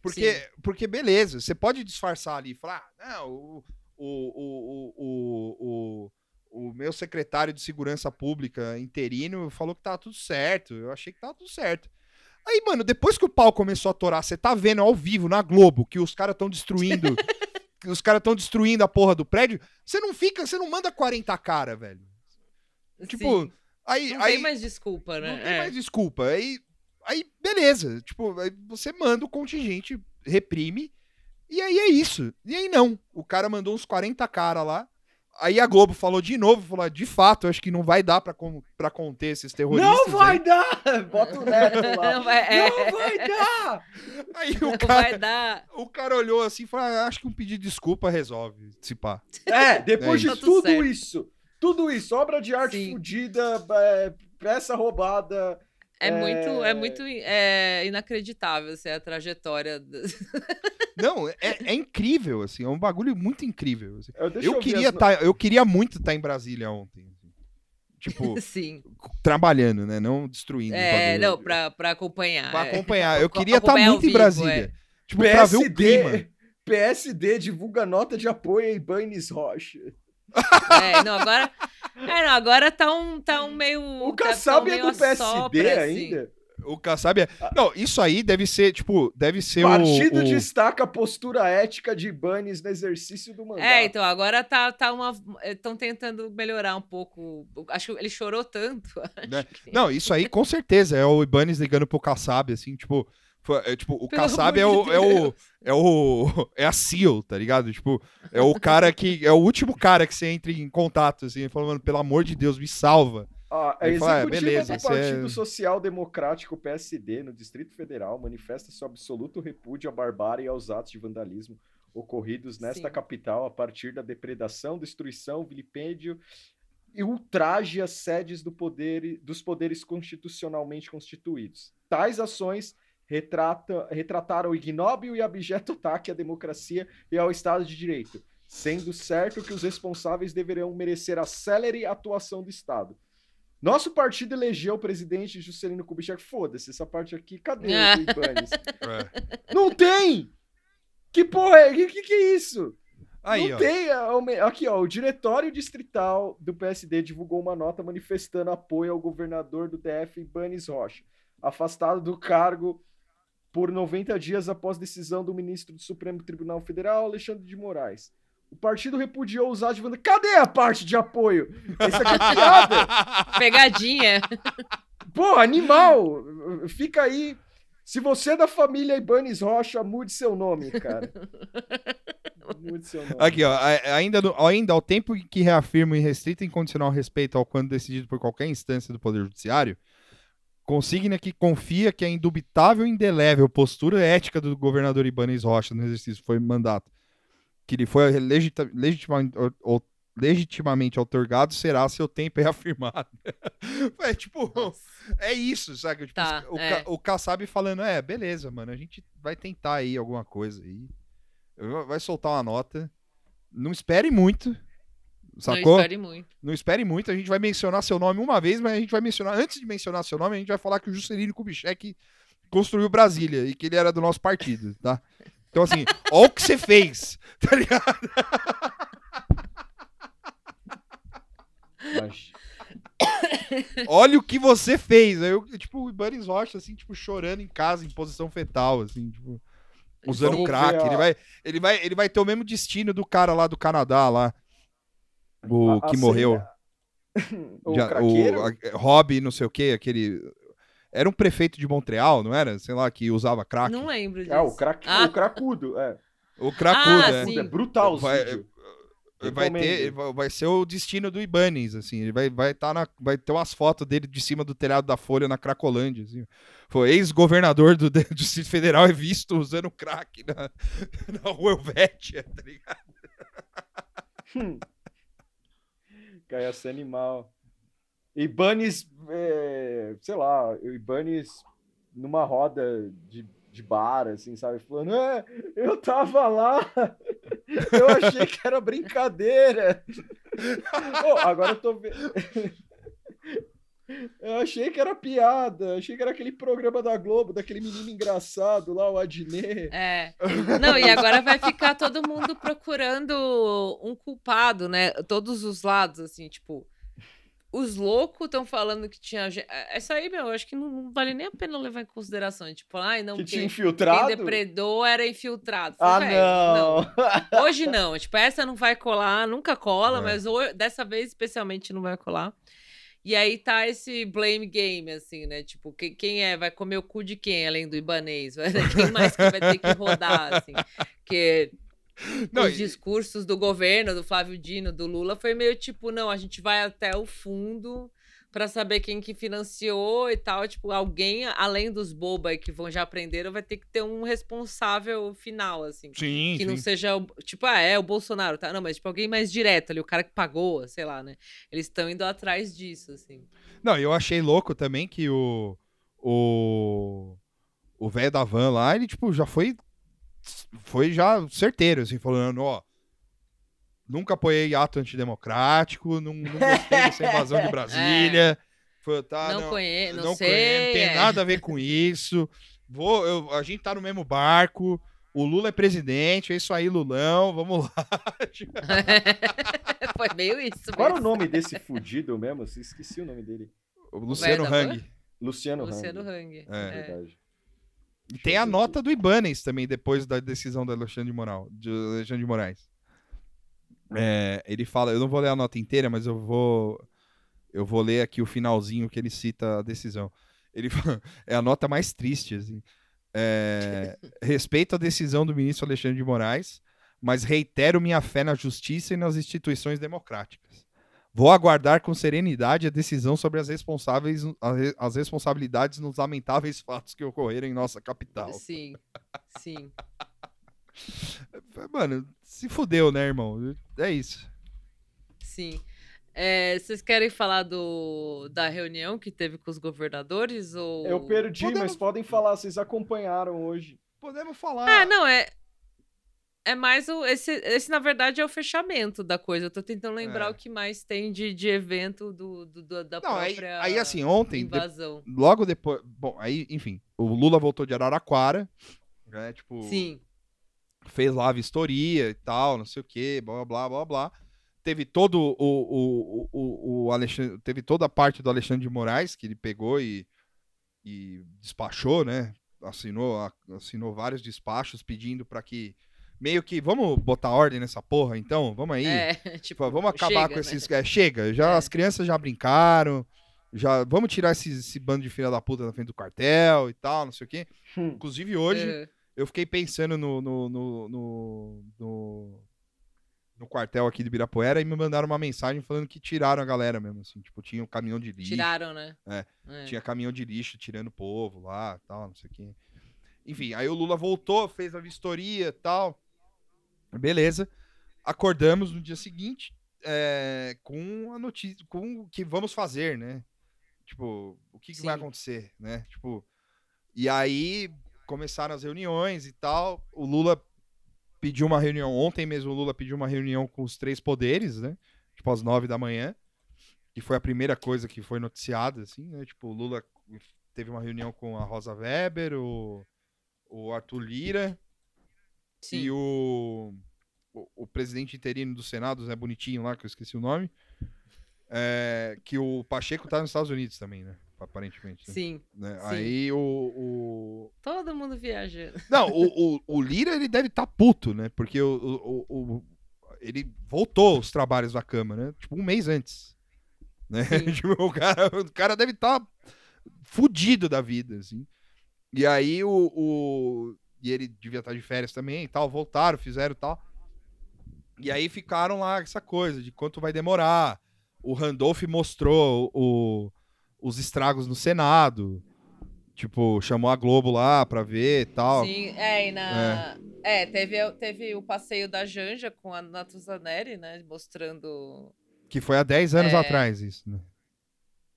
[SPEAKER 1] Porque,
[SPEAKER 3] Sim.
[SPEAKER 1] porque beleza, você pode disfarçar ali e falar, ah, não, o, o, o, o, o, meu secretário de segurança pública interino falou que tava tudo certo. Eu achei que tava tudo certo. Aí, mano, depois que o pau começou a torar, você tá vendo ao vivo na Globo que os caras estão destruindo. (laughs) que os caras estão destruindo a porra do prédio. Você não fica, você não manda 40 cara, velho. Tipo,
[SPEAKER 3] Sim.
[SPEAKER 1] aí.
[SPEAKER 3] Não
[SPEAKER 1] aí
[SPEAKER 3] tem mais desculpa, né?
[SPEAKER 1] não tem
[SPEAKER 3] É.
[SPEAKER 1] mais desculpa. Aí, aí, beleza. Tipo, aí você manda o contingente, reprime. E aí é isso. E aí não. O cara mandou uns 40 cara lá. Aí a Globo falou de novo, falou, de fato, eu acho que não vai dar pra, con- pra conter esses terroristas.
[SPEAKER 2] Não vai
[SPEAKER 1] aí.
[SPEAKER 2] dar! Bota o neto (laughs) lá.
[SPEAKER 3] Não vai, é.
[SPEAKER 2] Não vai dar!
[SPEAKER 1] Aí (laughs) o
[SPEAKER 3] Não
[SPEAKER 1] cara,
[SPEAKER 3] vai dar.
[SPEAKER 1] o cara olhou assim e falou, ah, acho que um pedido de desculpa resolve, se pá.
[SPEAKER 2] É, depois
[SPEAKER 1] É
[SPEAKER 2] de tudo
[SPEAKER 3] Tá tudo certo.
[SPEAKER 2] isso, tudo isso, obra de arte
[SPEAKER 3] Sim.
[SPEAKER 2] fudida, é, peça roubada.
[SPEAKER 3] É,
[SPEAKER 2] É.
[SPEAKER 3] muito, é muito é, inacreditável assim, a trajetória. do- (laughs)
[SPEAKER 1] Não, é, é incrível, assim, é um bagulho muito incrível. assim.
[SPEAKER 2] Eu,
[SPEAKER 1] Eu queria,
[SPEAKER 2] as
[SPEAKER 1] tá, eu queria muito estar em Brasília ontem. assim. Tipo, (laughs)
[SPEAKER 3] Sim.
[SPEAKER 1] trabalhando, né? Não destruindo.
[SPEAKER 3] É, não, pra, pra acompanhar.
[SPEAKER 1] Pra
[SPEAKER 3] é.
[SPEAKER 1] acompanhar. Eu (laughs) queria estar
[SPEAKER 3] ao
[SPEAKER 1] muito em
[SPEAKER 3] vivo,
[SPEAKER 1] Brasília.
[SPEAKER 3] é.
[SPEAKER 1] Tipo, pra ver o
[SPEAKER 2] PSD,
[SPEAKER 1] clima.
[SPEAKER 2] PSD divulga nota de apoio a Ibanez Rocha.
[SPEAKER 3] É, não, agora. É, não, agora tá um, tá um meio.
[SPEAKER 2] O
[SPEAKER 3] tá- tá um
[SPEAKER 2] Kassab é do PSD
[SPEAKER 3] assopra, assim.
[SPEAKER 2] ainda.
[SPEAKER 1] O Kassab é... Não, isso aí deve ser, tipo, deve ser
[SPEAKER 2] Partido
[SPEAKER 1] o... o...
[SPEAKER 2] destaca a postura ética de Ibanez no exercício do mandato.
[SPEAKER 3] É, então, agora tá, tá uma. Estão tentando melhorar um pouco. Acho que ele chorou tanto. (laughs)
[SPEAKER 1] Né?
[SPEAKER 3] que-
[SPEAKER 1] Não, isso aí com certeza é o Ibanez ligando pro Kassab, assim, tipo... foi- é, tipo, o (laughs)
[SPEAKER 3] Pelo
[SPEAKER 1] Kassab é o,
[SPEAKER 3] de
[SPEAKER 1] é o. É o. É a SEAL, tá ligado? Tipo, é o cara que. É o último cara que você entra em contato, assim, falando, mano, pelo amor de Deus, me salva.
[SPEAKER 2] Ó, a
[SPEAKER 1] Ele fala, ah,
[SPEAKER 2] executiva
[SPEAKER 1] beleza,
[SPEAKER 2] do Partido
[SPEAKER 1] é-
[SPEAKER 2] Social Democrático PSD no Distrito Federal manifesta seu absoluto repúdio à barbárie e aos atos de vandalismo ocorridos nesta
[SPEAKER 3] Sim.
[SPEAKER 2] capital a partir da depredação, destruição, vilipêndio e ultraje às sedes do poder, dos poderes constitucionalmente constituídos. Tais ações retrata, retrataram o ignóbil e abjeto ataque à democracia e ao Estado de Direito, sendo certo que os responsáveis deverão merecer a célere atuação do Estado. Nosso partido elegeu o presidente Juscelino Kubitschek. Foda-se, essa parte aqui, cadê
[SPEAKER 3] Ah.
[SPEAKER 2] o Ibanez? (laughs) Não tem! Que porra é? Que, que que é isso?
[SPEAKER 1] Aí,
[SPEAKER 2] não
[SPEAKER 1] ó.
[SPEAKER 2] tem. é, Aqui, ó. O diretório distrital do PSD divulgou uma nota manifestando apoio ao governador do DF, Ibanez Rocha, afastado do cargo por 90 dias após decisão do ministro do Supremo Tribunal Federal, Alexandre de Moraes. O partido repudiou usar de vanda. Cadê a parte de apoio? Isso aqui é piada. (laughs)
[SPEAKER 3] Pegadinha.
[SPEAKER 2] Pô, animal! Fica aí. Se você é da família Ibanez Rocha, mude seu nome, cara. Mude seu nome.
[SPEAKER 1] Aqui, ó. Ainda, no- ainda ao tempo em que reafirma e restrita incondicional respeito ao quando decidido por qualquer instância do Poder Judiciário, Consigna que confia que a indubitável e indelével postura ética do governador Ibanez Rocha no exercício foi mandato que lhe foi legita- legitimamente, ou- legitimamente otorgado será seu tempo (laughs) reafirmado. é tipo, é isso, sabe? Tipo,
[SPEAKER 3] Tá,
[SPEAKER 1] o,
[SPEAKER 3] é.
[SPEAKER 1] O Kassab falando, é, beleza, mano, a gente vai tentar aí alguma coisa aí. Vai soltar uma nota. Não espere muito. Sacou?
[SPEAKER 3] Não espere muito.
[SPEAKER 1] Não espere muito, a gente vai mencionar seu nome uma vez, mas a gente vai mencionar, antes de mencionar seu nome, a gente vai falar que o Juscelino Kubitschek construiu Brasília e que ele era do nosso partido, tá? Então, assim, (laughs) ó o que você fez, tá ligado?
[SPEAKER 2] Mas,
[SPEAKER 1] Olha o que você fez. Aí Eu, tipo, o Ibanez Rocha, assim, tipo, chorando em casa, em posição fetal, assim, tipo, usando
[SPEAKER 2] Vamos
[SPEAKER 1] crack. Ele vai, ele, vai, ele vai ter o mesmo destino do cara lá do Canadá, lá, o
[SPEAKER 2] a-
[SPEAKER 1] que
[SPEAKER 2] a
[SPEAKER 1] morreu. (laughs)
[SPEAKER 2] o
[SPEAKER 1] Já-
[SPEAKER 2] craqueiro?
[SPEAKER 1] o a- Rob, não sei o que, aquele. Era um prefeito de Montreal, não era? Sei lá, que usava crack.
[SPEAKER 3] Não lembro disso.
[SPEAKER 2] Ah, o, craque,
[SPEAKER 3] Ah.
[SPEAKER 2] o cracudo, é.
[SPEAKER 1] O cracudo,
[SPEAKER 3] Ah,
[SPEAKER 1] é.
[SPEAKER 3] sim.
[SPEAKER 2] É brutal
[SPEAKER 1] Vai-
[SPEAKER 2] vídeo.
[SPEAKER 1] Vai, ter, vai- ser o destino do Ibanez, assim. Ele vai, vai, tá na, vai ter umas fotos dele de cima do telhado da Folha na Cracolândia, assim. Foi ex-governador do, (laughs) do Distrito Federal é visto usando crack na, (laughs) na rua Helvétia, tá ligado?
[SPEAKER 2] Cara, ia ser animal. Ibanez, é, sei lá, Ibanez numa roda de, de bar, assim, sabe? Falando, é, eu tava lá, (laughs) eu achei que era brincadeira. (laughs) Ô, agora eu tô vendo. (laughs) Eu achei que era piada, achei que era aquele programa da Globo, daquele menino engraçado lá, o Adnet.
[SPEAKER 3] É. Não, e agora vai ficar todo mundo procurando um culpado, né? Todos os lados, assim, tipo. Os loucos estão falando que tinha. ge- é- Essa aí, meu, eu acho que não, não vale nem a pena levar em consideração. Tipo, ai, não,
[SPEAKER 2] que tinha
[SPEAKER 3] quem
[SPEAKER 2] infiltrado.
[SPEAKER 3] depredou era infiltrado.
[SPEAKER 2] Ah,
[SPEAKER 3] Véi,
[SPEAKER 2] não. (laughs)
[SPEAKER 3] Hoje não. Tipo, essa não vai colar, nunca cola,
[SPEAKER 1] É.
[SPEAKER 3] mas ho- dessa vez especialmente não vai colar. E aí tá esse blame game, assim, né? Tipo, que- quem é? Vai comer o cu de quem, além do Ibanês? Vai- Quem mais que vai ter que rodar, assim? Porque
[SPEAKER 1] Não,
[SPEAKER 3] os discursos do governo, do Flávio Dino, do Lula, foi meio tipo, não, a gente vai até o fundo pra saber quem que financiou e tal. Tipo, alguém, além dos boba que vão já aprenderam, vai ter que ter um responsável final, assim.
[SPEAKER 1] Sim,
[SPEAKER 3] Que não
[SPEAKER 1] sim.
[SPEAKER 3] seja, o- tipo, ah, é o Bolsonaro, tá? Não, mas tipo, alguém mais direto ali, o cara que pagou, sei lá, né? Eles estão indo atrás disso, assim.
[SPEAKER 1] Não, eu achei louco também que o. O. O velho da van lá, ele, tipo, já foi. Foi já certeiro, assim, falando, ó. Nunca apoiei ato antidemocrático, não, não gostei dessa invasão de (laughs) Brasília. Foi, tá,
[SPEAKER 3] não, conheço, não,
[SPEAKER 1] não
[SPEAKER 3] sei.
[SPEAKER 1] conhe- não tem
[SPEAKER 3] é.
[SPEAKER 1] nada a ver com isso. Vou, eu- a gente tá no mesmo barco. O Lula é presidente, é isso aí, Lulão, vamos lá. (laughs)
[SPEAKER 3] Foi meio isso.
[SPEAKER 2] Qual era o nome desse fudido mesmo? Esqueci o nome dele.
[SPEAKER 1] O Luciano
[SPEAKER 3] van?
[SPEAKER 1] Hang.
[SPEAKER 2] Luciano
[SPEAKER 3] Luciano
[SPEAKER 2] Hang.
[SPEAKER 3] Hang.
[SPEAKER 1] É.
[SPEAKER 3] É.
[SPEAKER 2] Verdade.
[SPEAKER 1] E tem a nota do Ibanez também, depois da decisão do Alexandre de, Moral, de Alexandre de Moraes. É, ele fala, eu não vou ler a nota inteira, mas eu vou eu vou ler aqui o finalzinho que ele cita a decisão. Ele (laughs) fala- é a nota mais triste, assim. É, (laughs) respeito a decisão do ministro Alexandre de Moraes, mas reitero minha fé na justiça e nas instituições democráticas. Vou aguardar com serenidade a decisão sobre as, responsáveis, as- as responsabilidades nos lamentáveis fatos que ocorreram em nossa capital.
[SPEAKER 3] Sim, sim. (laughs)
[SPEAKER 1] Mano, se fudeu, né, irmão? É isso.
[SPEAKER 3] Sim. É, vocês querem falar do, da reunião que teve com os governadores? Ou...
[SPEAKER 2] Eu perdi,
[SPEAKER 1] Podemos-
[SPEAKER 2] mas podem falar, vocês acompanharam hoje.
[SPEAKER 1] Podemos falar.
[SPEAKER 3] Ah, não, é. É mais o. Esse, esse, na verdade, é o fechamento da coisa. Eu tô tentando lembrar
[SPEAKER 1] É.
[SPEAKER 3] o que mais tem de, de evento do, do- do- da
[SPEAKER 1] Não,
[SPEAKER 3] própria
[SPEAKER 1] aí assim, ontem, de-
[SPEAKER 3] invasão.
[SPEAKER 1] logo depois. Bom, aí, enfim, o Lula voltou de Araraquara, né? Tipo,
[SPEAKER 3] Sim.
[SPEAKER 1] Fez lá a vistoria e tal, não sei o quê, blá blá blá blá. Teve todo o, o, o, o Alexandre, teve toda a parte do Alexandre de Moraes que ele pegou e, e despachou, né? Assinou, assinou vários despachos pedindo para que meio que vamos botar ordem nessa porra, então, vamos aí.
[SPEAKER 3] É, (laughs) tipo,
[SPEAKER 1] vamos acabar
[SPEAKER 3] chega,
[SPEAKER 1] com
[SPEAKER 3] né?
[SPEAKER 1] esses. é, chega, já
[SPEAKER 3] É.
[SPEAKER 1] as crianças já brincaram. Já, vamos tirar esse, esse bando de filha da puta da frente do quartel e tal, não sei o quê.
[SPEAKER 2] Hum.
[SPEAKER 1] Inclusive, hoje,
[SPEAKER 3] É.
[SPEAKER 1] eu fiquei pensando no. no, no, no, no- quartel aqui de Ibirapuera e me mandaram uma mensagem falando que tiraram a galera mesmo, assim. Tipo, tinha um caminhão de lixo.
[SPEAKER 3] Tiraram, né?
[SPEAKER 1] É,
[SPEAKER 3] É.
[SPEAKER 1] Tinha caminhão de lixo tirando o povo lá, tal, não sei o quê. Enfim, aí o Lula voltou, fez a vistoria e tal. Beleza. Acordamos no dia seguinte é, com a notícia, com o que vamos fazer, né? Tipo, o que, que vai acontecer, né? Tipo, e aí começaram as reuniões e tal. O Lula pediu uma reunião, ontem mesmo o Lula pediu uma reunião com os três poderes, né? Tipo, às nove da manhã. Que foi a primeira coisa que foi noticiada, assim, né? Tipo, o Lula teve uma reunião com a Rosa Weber, o, o Arthur Lira
[SPEAKER 3] Sim.
[SPEAKER 1] e o, o, o presidente interino do Senado, Zé Bonitinho lá, que eu esqueci o nome. é, que o Pacheco tá nos Estados Unidos também, né? Aparentemente. né?
[SPEAKER 3] Sim.
[SPEAKER 1] Né?
[SPEAKER 3] sim.
[SPEAKER 1] Aí o, o,
[SPEAKER 3] Todo mundo viajando.
[SPEAKER 1] não, o, o, o (laughs) Lira ele deve estar puto, né? Porque o, o, o- ele voltou os trabalhos da Câmara, né? Tipo, um mês antes. Né? (laughs) Tipo, o, cara, o cara deve estar fudido da vida, assim. E aí o, o- E ele devia estar de férias também e tal. Voltaram, fizeram e tal. E aí ficaram lá essa coisa de quanto vai demorar. O Randolph mostrou o, os estragos no Senado. Tipo, chamou a Globo lá pra ver e tal.
[SPEAKER 3] Sim, é, e na. É, teve, teve o passeio da Janja com a Natuzaneri, né? Mostrando.
[SPEAKER 1] Que foi há 10 anos
[SPEAKER 3] É.
[SPEAKER 1] atrás isso, né?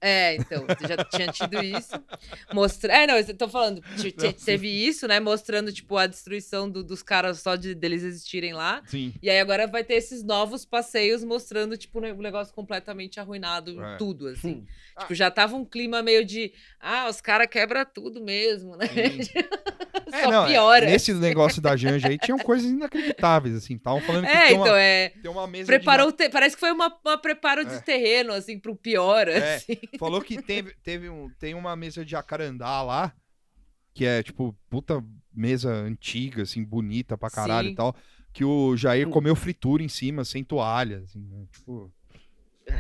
[SPEAKER 3] É, então, já tinha tido isso. Mostra... É, não, eu tô falando, teve isso, né? Mostrando, tipo, a destruição do- dos caras só de deles existirem lá.
[SPEAKER 1] Sim.
[SPEAKER 3] E aí agora vai ter esses novos passeios mostrando, tipo, um negócio completamente arruinado,
[SPEAKER 1] É.
[SPEAKER 3] tudo, assim.
[SPEAKER 2] Hum.
[SPEAKER 3] Tipo, já tava um clima meio de, ah, os caras quebram tudo mesmo, né? (laughs)
[SPEAKER 1] É,
[SPEAKER 3] Só
[SPEAKER 1] não, é,
[SPEAKER 3] piora.
[SPEAKER 1] Nesse negócio da Janja aí tinham coisas inacreditáveis, assim. Estavam falando que
[SPEAKER 3] É,
[SPEAKER 1] tem, uma,
[SPEAKER 3] então, é.
[SPEAKER 1] tem uma mesa
[SPEAKER 3] Preparou, o te- parece que foi uma, uma preparo
[SPEAKER 1] É.
[SPEAKER 3] de terreno, assim, pro pior,
[SPEAKER 1] É.
[SPEAKER 3] assim.
[SPEAKER 1] Falou que teve, teve um, tem uma mesa de jacarandá lá, que é, tipo, puta mesa antiga, assim, bonita pra caralho
[SPEAKER 3] Sim.
[SPEAKER 1] e tal. Que o Jair
[SPEAKER 2] Hum.
[SPEAKER 1] comeu fritura em cima, sem toalha, assim, né? Tipo... é,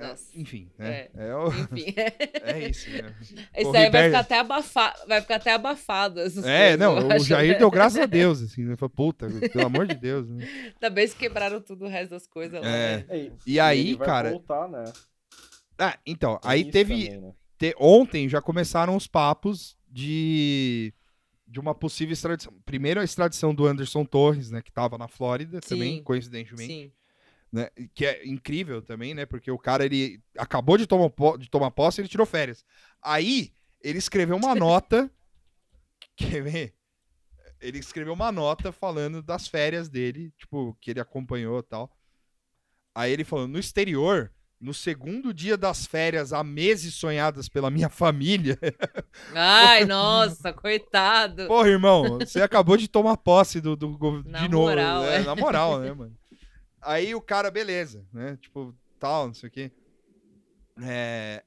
[SPEAKER 1] é,
[SPEAKER 3] Nossa.
[SPEAKER 1] enfim, né?
[SPEAKER 3] É.
[SPEAKER 1] É, o-
[SPEAKER 3] Enfim. (laughs)
[SPEAKER 1] é isso, né? (laughs)
[SPEAKER 3] Isso aí vai ficar até abafado. Vai ficar até abafado. essas
[SPEAKER 1] É,
[SPEAKER 3] coisas,
[SPEAKER 1] não, o
[SPEAKER 3] acho,
[SPEAKER 1] Jair deu graças a (laughs) Deus, assim, né? Falou, puta, pelo amor de Deus, né?
[SPEAKER 3] Também se quebraram tudo o resto das coisas lá.
[SPEAKER 1] É.
[SPEAKER 3] né?
[SPEAKER 2] É,
[SPEAKER 1] E aí,
[SPEAKER 2] ele vai
[SPEAKER 1] cara-
[SPEAKER 2] voltar, né?
[SPEAKER 1] Ah, então,
[SPEAKER 2] Tem
[SPEAKER 1] aí teve,
[SPEAKER 2] também, né?
[SPEAKER 1] te- ontem já começaram os papos de de uma possível extradição. Primeiro a extradição do Anderson Torres, né, que tava na Flórida também,
[SPEAKER 3] Sim.
[SPEAKER 1] coincidentemente,
[SPEAKER 3] Sim.
[SPEAKER 1] né, que é incrível também, né, porque o cara ele acabou de tomar po- de tomar posse, ele tirou férias. Aí ele escreveu uma (laughs) nota quer ver? Ele escreveu uma nota falando das férias dele, tipo, que ele acompanhou e tal. Aí ele falou: no exterior, no segundo dia das férias, há meses sonhadas pela minha família. (laughs)
[SPEAKER 3] Ai, (laughs) nossa, coitado.
[SPEAKER 1] Porra, irmão, você acabou de tomar posse do, do
[SPEAKER 3] Na
[SPEAKER 1] de novo.
[SPEAKER 3] moral,
[SPEAKER 1] né?
[SPEAKER 3] é.
[SPEAKER 1] Na moral, né, (laughs) mano? Aí o cara, beleza, né? Tipo, tal, não sei o quê. É,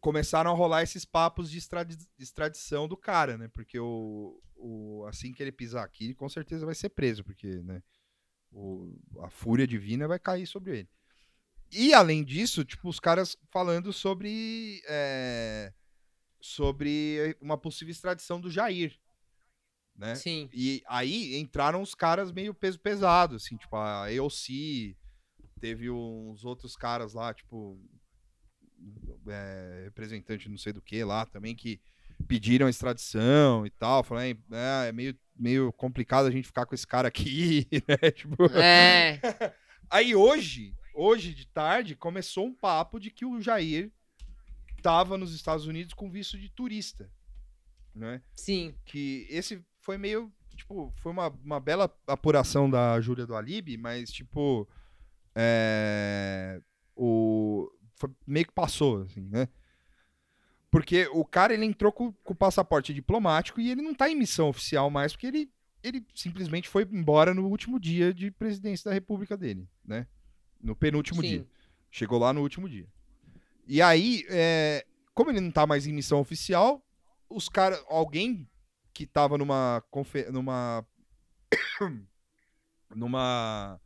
[SPEAKER 1] Começaram a rolar esses papos de extradi- extradição do cara, né? Porque o, o... assim que ele pisar aqui, ele com certeza vai ser preso, porque, né? o- A fúria divina vai cair sobre ele. E além disso, tipo, os caras falando sobre. é, sobre uma possível extradição do Jair. Né?
[SPEAKER 3] Sim.
[SPEAKER 1] E aí entraram os caras meio peso pesado, assim, tipo, a EOC, teve uns outros caras lá, tipo, é, representante não sei do que lá também, que pediram extradição e tal, falaram, é, é meio, meio complicado a gente ficar com esse cara aqui, (laughs) né? Tipo,
[SPEAKER 3] É. (laughs)
[SPEAKER 1] Aí hoje, hoje de tarde, começou um papo de que o Jair tava nos Estados Unidos com visto de turista, né?
[SPEAKER 3] Sim.
[SPEAKER 1] Que esse foi meio, tipo, foi uma, uma bela apuração da Júlia do Alibi, mas, tipo, é, o, foi- meio que passou, assim, né? Porque o cara, ele entrou com, com o passaporte diplomático e ele não tá em missão oficial mais, porque ele, ele simplesmente foi embora no último dia de presidência da república dele, né? No penúltimo
[SPEAKER 3] Sim.
[SPEAKER 1] dia. Chegou lá no último dia. E aí, é, como ele não tá mais em missão oficial, os caras, alguém que tava numa numa (coughs) numa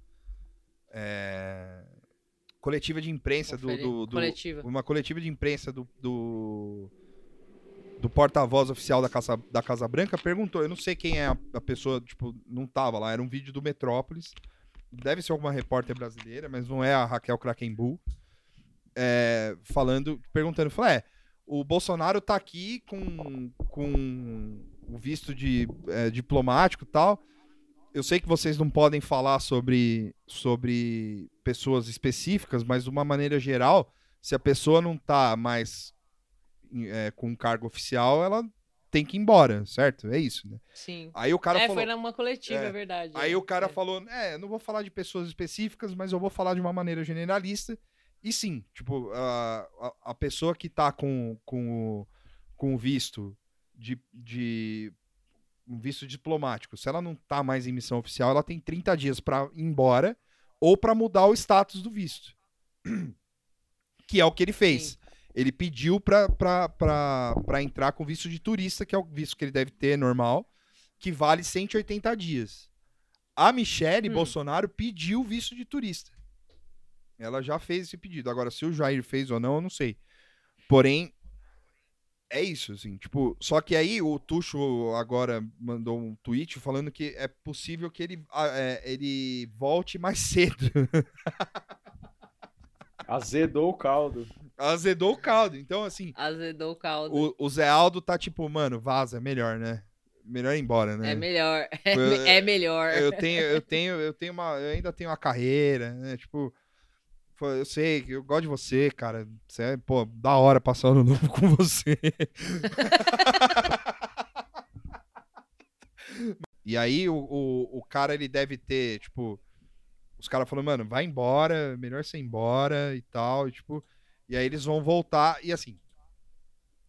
[SPEAKER 1] é, coletiva de imprensa do, do- do-
[SPEAKER 3] Coletiva.
[SPEAKER 1] uma coletiva de imprensa do, do, do porta-voz oficial da Casa, da Casa Branca perguntou, eu não sei quem é a, a pessoa, tipo, não tava lá, era um vídeo do Metrópolis, deve ser alguma repórter brasileira, mas não é a Raquel Krakenbull, é, falando, perguntando, falou, é, o Bolsonaro tá aqui com, com o visto de é, diplomático e tal. Eu sei que vocês não podem falar sobre, sobre pessoas específicas, mas de uma maneira geral, se a pessoa não tá mais é, com um cargo oficial, ela tem que ir embora, certo? É isso, né?
[SPEAKER 3] Sim.
[SPEAKER 1] Aí o cara
[SPEAKER 3] é,
[SPEAKER 1] falou.
[SPEAKER 3] foi numa coletiva,
[SPEAKER 1] É.
[SPEAKER 3] é, verdade.
[SPEAKER 1] Aí
[SPEAKER 3] é,
[SPEAKER 1] o cara
[SPEAKER 3] é.
[SPEAKER 1] falou, é, eu não vou falar de pessoas específicas, mas eu vou falar de uma maneira generalista. E sim, tipo, a, a, a pessoa que tá com, com, o, com o visto de, de um visto diplomático, se ela não tá mais em missão oficial, ela tem 30 dias pra ir embora ou pra mudar o status do visto. (clears throat) Que é o que ele fez.
[SPEAKER 3] Sim.
[SPEAKER 1] Ele pediu pra entrar com visto de turista, que é o visto que ele deve ter normal, que vale 180 dias. A Michelle
[SPEAKER 3] Hum.
[SPEAKER 1] Bolsonaro pediu visto de turista. Ela já fez esse pedido. Agora, se o Jair fez ou não, eu não sei. Porém, é isso, assim. Tipo, só que aí o Tuxo agora mandou um tweet falando que é possível que ele, é, ele volte mais (laughs) cedo.
[SPEAKER 2] Azedou o caldo.
[SPEAKER 1] Azedou o caldo. Então, assim,
[SPEAKER 3] Azedou o caldo.
[SPEAKER 1] o, o Zé Aldo tá tipo, mano, vaza, é melhor, né? Melhor ir embora, né?
[SPEAKER 3] É melhor. É,
[SPEAKER 1] Foi-
[SPEAKER 3] me- é melhor.
[SPEAKER 1] eu tenho, eu tenho, eu tenho uma, eu ainda tenho uma carreira, né? Tipo, eu sei, eu gosto de você, cara. Você é, pô, da hora passar ano novo (laughs) com você. e aí o, o, o cara ele deve ter, tipo, os caras falando, mano, vai embora, melhor você ir embora e tal, e, tipo, e aí eles vão voltar e assim.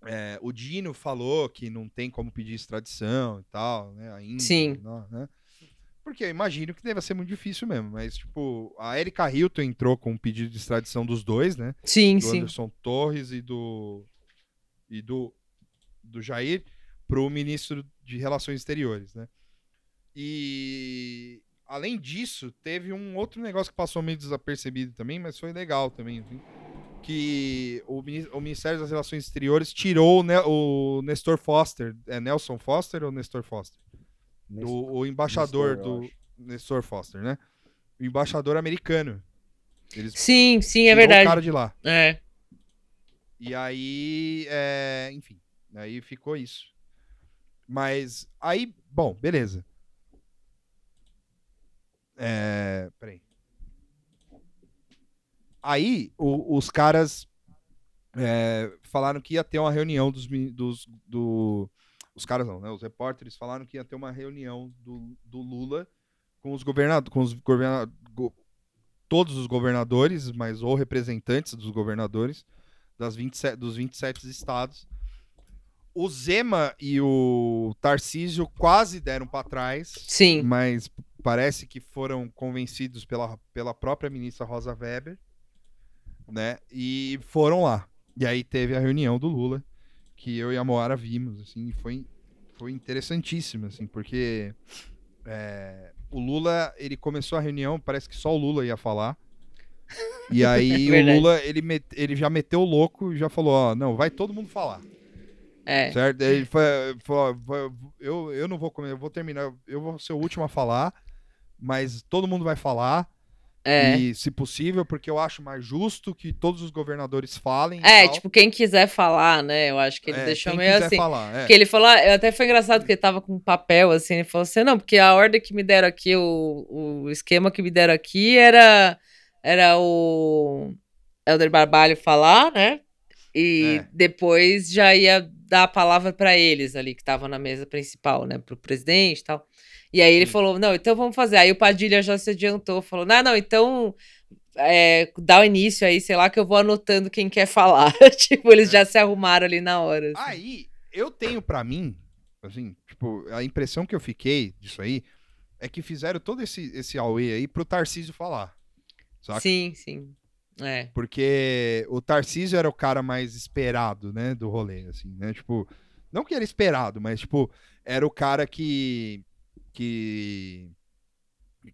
[SPEAKER 1] é, o Dino falou que não tem como pedir extradição e tal, né? Ainda,
[SPEAKER 3] Sim.
[SPEAKER 1] não, né? Porque eu imagino que deve ser muito difícil mesmo. Mas, tipo, a Erika Hilton entrou com um pedido de extradição dos dois, né?
[SPEAKER 3] Sim,
[SPEAKER 1] Do
[SPEAKER 3] sim.
[SPEAKER 1] Anderson Torres e do. e do, do Jair pro ministro de Relações Exteriores, né? E. Além disso, teve um outro negócio que passou meio desapercebido também, mas foi legal também. assim, que o, mini- o Ministério das Relações Exteriores tirou o, Ne- o Nestor Foster. É Nelson Foster ou Nestor Foster? do, o embaixador
[SPEAKER 2] Nestor,
[SPEAKER 1] do. Nestor Foster, né? O embaixador americano. Eles
[SPEAKER 3] Sim, sim, é verdade.
[SPEAKER 1] o cara de lá.
[SPEAKER 3] É.
[SPEAKER 1] E aí, é, enfim, aí ficou isso. Mas aí, bom, beleza. É, peraí. Aí, o- os caras é, falaram que ia ter uma reunião dos, dos do, os caras não, né? Os repórteres falaram que ia ter uma reunião do, do Lula com os governadores, com os governa, go- todos os governadores, mas ou representantes dos governadores das 27, dos 27 estados. O Zema e o Tarcísio quase deram para trás,
[SPEAKER 3] Sim.
[SPEAKER 1] mas parece que foram convencidos pela, pela própria ministra Rosa Weber, né? E foram lá. E aí teve a reunião do Lula, que eu e a Moara vimos, assim, e foi, foi interessantíssimo, assim, porque é, o Lula, ele começou a reunião, parece que só o Lula ia falar. (laughs) E aí o
[SPEAKER 3] Verdade.
[SPEAKER 1] Lula, ele, met- ele já meteu o louco e já falou, ó, não, vai todo mundo falar.
[SPEAKER 3] É.
[SPEAKER 1] Certo? Ele foi, falou, "Vai- eu, eu não vou comer, eu vou terminar, eu vou ser o último a falar, mas todo mundo vai falar.
[SPEAKER 3] É.
[SPEAKER 1] E, se possível, porque eu acho mais justo que todos os governadores falem.
[SPEAKER 3] É, tipo, quem quiser falar, né? Eu acho que ele
[SPEAKER 1] É,
[SPEAKER 3] deixou
[SPEAKER 1] quem
[SPEAKER 3] meio
[SPEAKER 1] quiser
[SPEAKER 3] assim.
[SPEAKER 1] falar, é.
[SPEAKER 3] Porque ele falou, ah, até foi engraçado que ele tava com um papel, assim, ele falou assim, não, porque a ordem que me deram aqui, o, o esquema que me deram aqui era, era o Helder Barbalho falar, né? E
[SPEAKER 1] É.
[SPEAKER 3] depois já ia dar a palavra pra eles ali, que estavam na mesa principal, né? Pro presidente e tal. E aí ele
[SPEAKER 1] Sim.
[SPEAKER 3] falou, não, então vamos fazer. Aí o Padilha já se adiantou, falou, não, não, então é, dá o início aí, sei lá, que eu vou anotando quem quer falar. (laughs) tipo, eles
[SPEAKER 1] É.
[SPEAKER 3] já se arrumaram ali na hora. assim.
[SPEAKER 1] Aí, eu tenho pra mim, assim, tipo, a impressão que eu fiquei disso aí é que fizeram todo esse, esse auê aí pro Tarcísio falar. Saca?
[SPEAKER 3] Sim, sim. É.
[SPEAKER 1] Porque o Tarcísio era o cara mais esperado, né, do rolê, assim, né? Tipo, não que era esperado, mas, tipo, era o cara que. Que.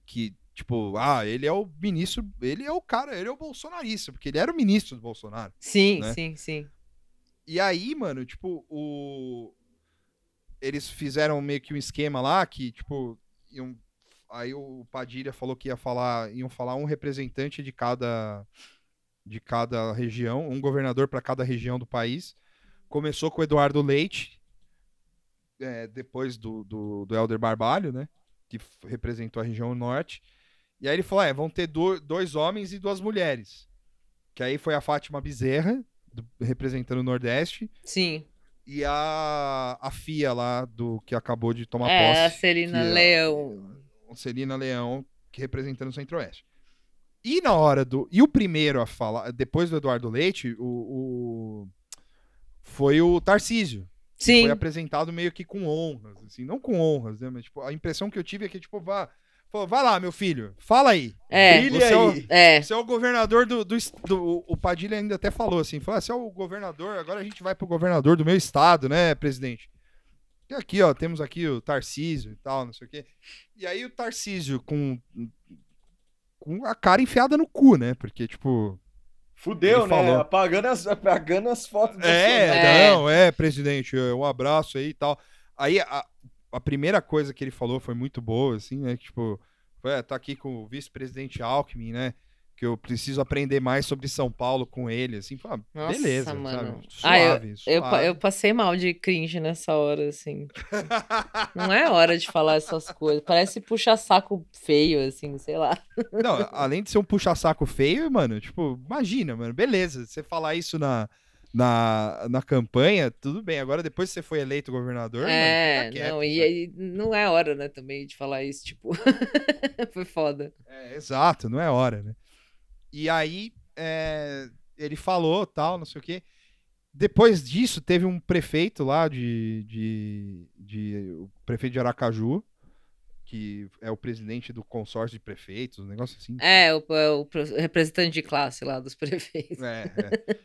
[SPEAKER 1] que, tipo, ah, ele é o ministro, ele é o cara, ele é o bolsonarista, porque ele era o ministro do Bolsonaro.
[SPEAKER 3] Sim,
[SPEAKER 1] Né?
[SPEAKER 3] sim, sim.
[SPEAKER 1] E aí, mano, tipo, o. Eles fizeram meio que um esquema lá que, tipo, iam aí o Padilha falou que ia falar, iam falar um representante de cada de cada região, um governador para cada região do país. Começou com o Eduardo Leite, é, depois do, do, do Helder Barbalho, né? Que representou a região norte. E aí ele falou: é, vão ter do- dois homens e duas mulheres. Que aí foi a Fátima Bezerra, do- representando o Nordeste,
[SPEAKER 3] Sim.
[SPEAKER 1] e a, a FIA lá, do que acabou de tomar
[SPEAKER 3] é, a
[SPEAKER 1] posse.
[SPEAKER 3] Celina
[SPEAKER 1] que é-
[SPEAKER 3] Leão.
[SPEAKER 1] Celina Leão, que representando o Centro-Oeste. E na hora do. E o primeiro a falar, depois do Eduardo Leite, o. o- foi o Tarcísio.
[SPEAKER 3] Sim.
[SPEAKER 1] Foi apresentado meio que com honras, assim, não com honras, né? Mas tipo, a impressão que eu tive é que, tipo, vá, falou, vai lá, meu filho, fala aí.
[SPEAKER 3] É.
[SPEAKER 1] Você é o-
[SPEAKER 2] aí.
[SPEAKER 3] É.
[SPEAKER 1] Você é o governador do, do, do- O Padilha ainda até falou assim: falou, ah, você é o governador, agora a gente vai pro governador do meu estado, né, presidente? E aqui, ó, temos aqui o Tarcísio e tal, não sei o quê. E aí o Tarcísio com. Com a cara enfiada no cu, né? Porque, tipo.
[SPEAKER 2] Fudeu,
[SPEAKER 1] Ele
[SPEAKER 2] né?
[SPEAKER 1] falou.
[SPEAKER 2] Apagando as, apagando as fotos do
[SPEAKER 1] É.
[SPEAKER 3] É.
[SPEAKER 1] não, é, presidente, um abraço aí e tal. Aí a, a primeira coisa que ele falou foi muito boa, assim, né? Que, tipo, foi, é, tá aqui com o vice-presidente Alckmin, né? Que eu preciso aprender mais sobre São Paulo com ele, assim. Fala,
[SPEAKER 3] Nossa,
[SPEAKER 1] beleza,
[SPEAKER 3] mano.
[SPEAKER 1] sabe?
[SPEAKER 3] Ah, eu-
[SPEAKER 1] Suave,
[SPEAKER 3] Eu,
[SPEAKER 1] suave.
[SPEAKER 3] eu passei mal de cringe nessa hora, assim. (laughs) Não é hora de falar essas coisas. Parece puxa-saco feio, assim, sei lá.
[SPEAKER 1] Não, (laughs) além de ser um puxa-saco feio, mano, tipo, imagina, mano, beleza, você falar isso na, na, na campanha, tudo bem. Agora, depois que você foi eleito governador,
[SPEAKER 3] É,
[SPEAKER 1] mano, quieto,
[SPEAKER 3] não, e aí não é hora, né, também, de falar isso, tipo. (laughs) Foi foda.
[SPEAKER 1] É, exato, não é hora, né? E aí, é, ele falou, tal, não sei o quê. Depois disso, teve um prefeito lá de, de, de- o prefeito de Aracaju, que é o presidente do consórcio de prefeitos, um negócio assim.
[SPEAKER 3] É, o, o pro- representante de classe lá dos (laughs) prefeitos.
[SPEAKER 1] É, é.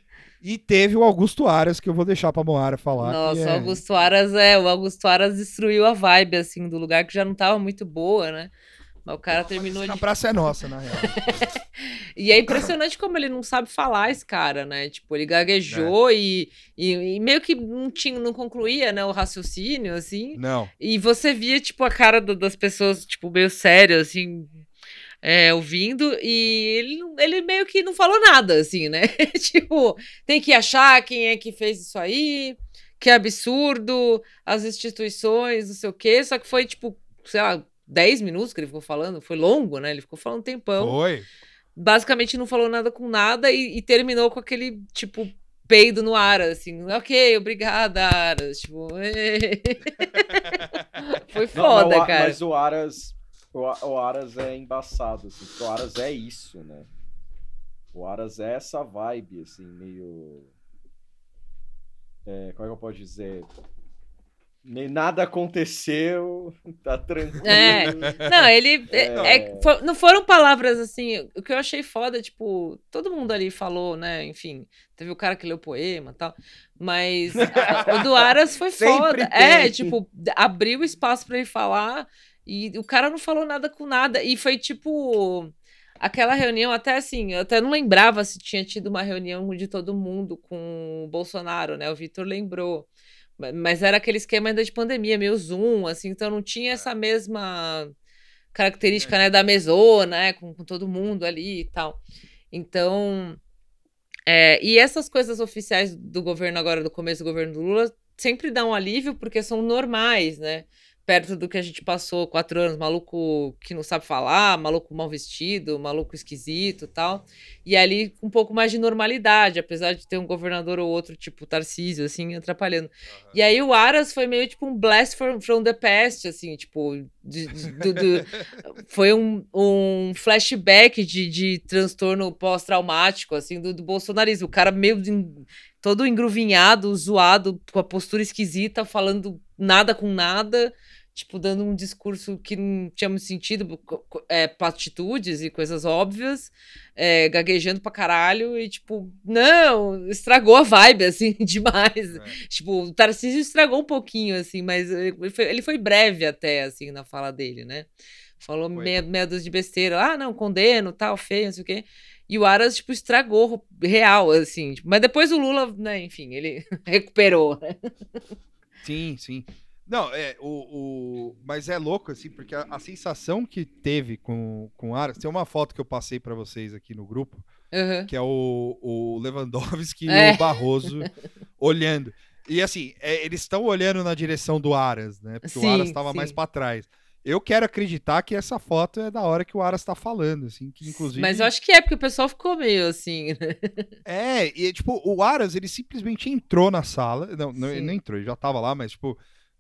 [SPEAKER 1] E teve o Augusto Aras, que eu vou deixar pra Moara falar.
[SPEAKER 3] Nossa,
[SPEAKER 1] é-
[SPEAKER 3] o Augusto Aras, é, o Augusto Aras destruiu a vibe, assim, do lugar que já não tava muito boa, né? Mas o cara terminou de
[SPEAKER 1] praça é nossa, na real. (laughs)
[SPEAKER 3] E é impressionante como ele não sabe falar, esse cara, né? Tipo, ele gaguejou e, e, e meio que não, tinha, não concluía, né, o raciocínio, assim.
[SPEAKER 1] Não.
[SPEAKER 3] E você via, tipo, a cara do- das pessoas, tipo, meio sério, assim, é, ouvindo, e ele, ele meio que não falou nada, assim, né? (laughs) tipo, tem que achar quem é que fez isso aí, que absurdo, as instituições, não sei o quê, só que foi, tipo, sei lá, 10 minutos que ele ficou falando, foi longo, né? Ele ficou falando um tempão
[SPEAKER 1] Foi.
[SPEAKER 3] basicamente não falou nada com nada e, e terminou com aquele, tipo, peido no ar, assim, ok, obrigada, Aras, tipo, (laughs) foi
[SPEAKER 2] Não,
[SPEAKER 3] foda,
[SPEAKER 2] mas o A-
[SPEAKER 3] cara.
[SPEAKER 2] Mas o Aras, o, o Aras é embaçado, assim, porque o Aras é isso, né? O Aras é essa vibe, assim, meio. É, como é que eu posso dizer? Nem nada aconteceu, (laughs) tá tranquilo.
[SPEAKER 3] É. Não, ele. (laughs) é-
[SPEAKER 2] É.
[SPEAKER 3] é- não foram palavras assim. O que eu achei foda, tipo, todo mundo ali falou, né? Enfim, teve o cara que leu poema e tal. Mas a- o do Aras foi (laughs) foda.
[SPEAKER 2] tem.
[SPEAKER 3] É, tipo, abriu espaço pra ele falar e o cara não falou nada com nada. E foi tipo. Aquela reunião, até assim, eu até não lembrava se tinha tido uma reunião de todo mundo com o Bolsonaro, né? O Vitor lembrou. Ma- Mas era aquele esquema ainda de pandemia, meio Zoom, assim, então não tinha essa mesma característica, né, da mesona, né, com, com todo mundo ali e tal. Então, é, e essas coisas oficiais do governo agora, do começo do governo do Lula, sempre dão um alívio porque são normais, né? Perto do que a gente passou quatro anos, maluco que não sabe falar, maluco mal vestido, maluco esquisito e tal. E ali um pouco mais de normalidade, apesar de ter um governador ou outro, tipo Tarcísio, assim, atrapalhando. E aí o Aras foi meio tipo um blast from, from the past, assim, tipo, de- de- do- do- (laughs) foi um, um flashback de, de transtorno pós-traumático, assim, do, do bolsonarismo. O cara meio de- todo engruvinhado, zoado, com a postura esquisita, falando nada com nada, tipo, dando um discurso que não tinha muito sentido, é, platitudes e coisas óbvias, é, gaguejando pra caralho, e tipo, não, estragou a vibe, (laughs) assim, demais.
[SPEAKER 1] É.
[SPEAKER 3] Tipo, o Tarcísio estragou um pouquinho, assim, mas eh, ele foi, ele foi breve até, assim, na fala dele, né? Falou
[SPEAKER 1] Foi.
[SPEAKER 3] meia, meia dúzia de besteira. Ah, não, condeno, tal, feio, não sei o quê. E o Aras, tipo, estragou real, assim. tipo, mas depois o Lula, né, enfim, ele (laughs) recuperou, né?
[SPEAKER 1] Sim, sim. Não, é, o, o... Mas é louco, assim, porque a, a sensação que teve com, com o Aras. Tem uma foto que eu passei pra vocês aqui no grupo,
[SPEAKER 3] Aham.
[SPEAKER 1] que é o, o Lewandowski
[SPEAKER 3] É.
[SPEAKER 1] e o (laughs) Barroso olhando. E assim, é, eles estão olhando na direção do Aras, né? Porque o
[SPEAKER 3] Sim,
[SPEAKER 1] Aras estava mais pra trás. Eu quero acreditar que essa foto é da hora que o Aras tá falando, assim, que inclusive.
[SPEAKER 3] Mas eu acho que é, porque o pessoal ficou meio assim, né? (laughs)
[SPEAKER 1] É, e tipo, o Aras, ele simplesmente entrou na sala. Não, não, ele não entrou, ele já tava lá, mas, tipo,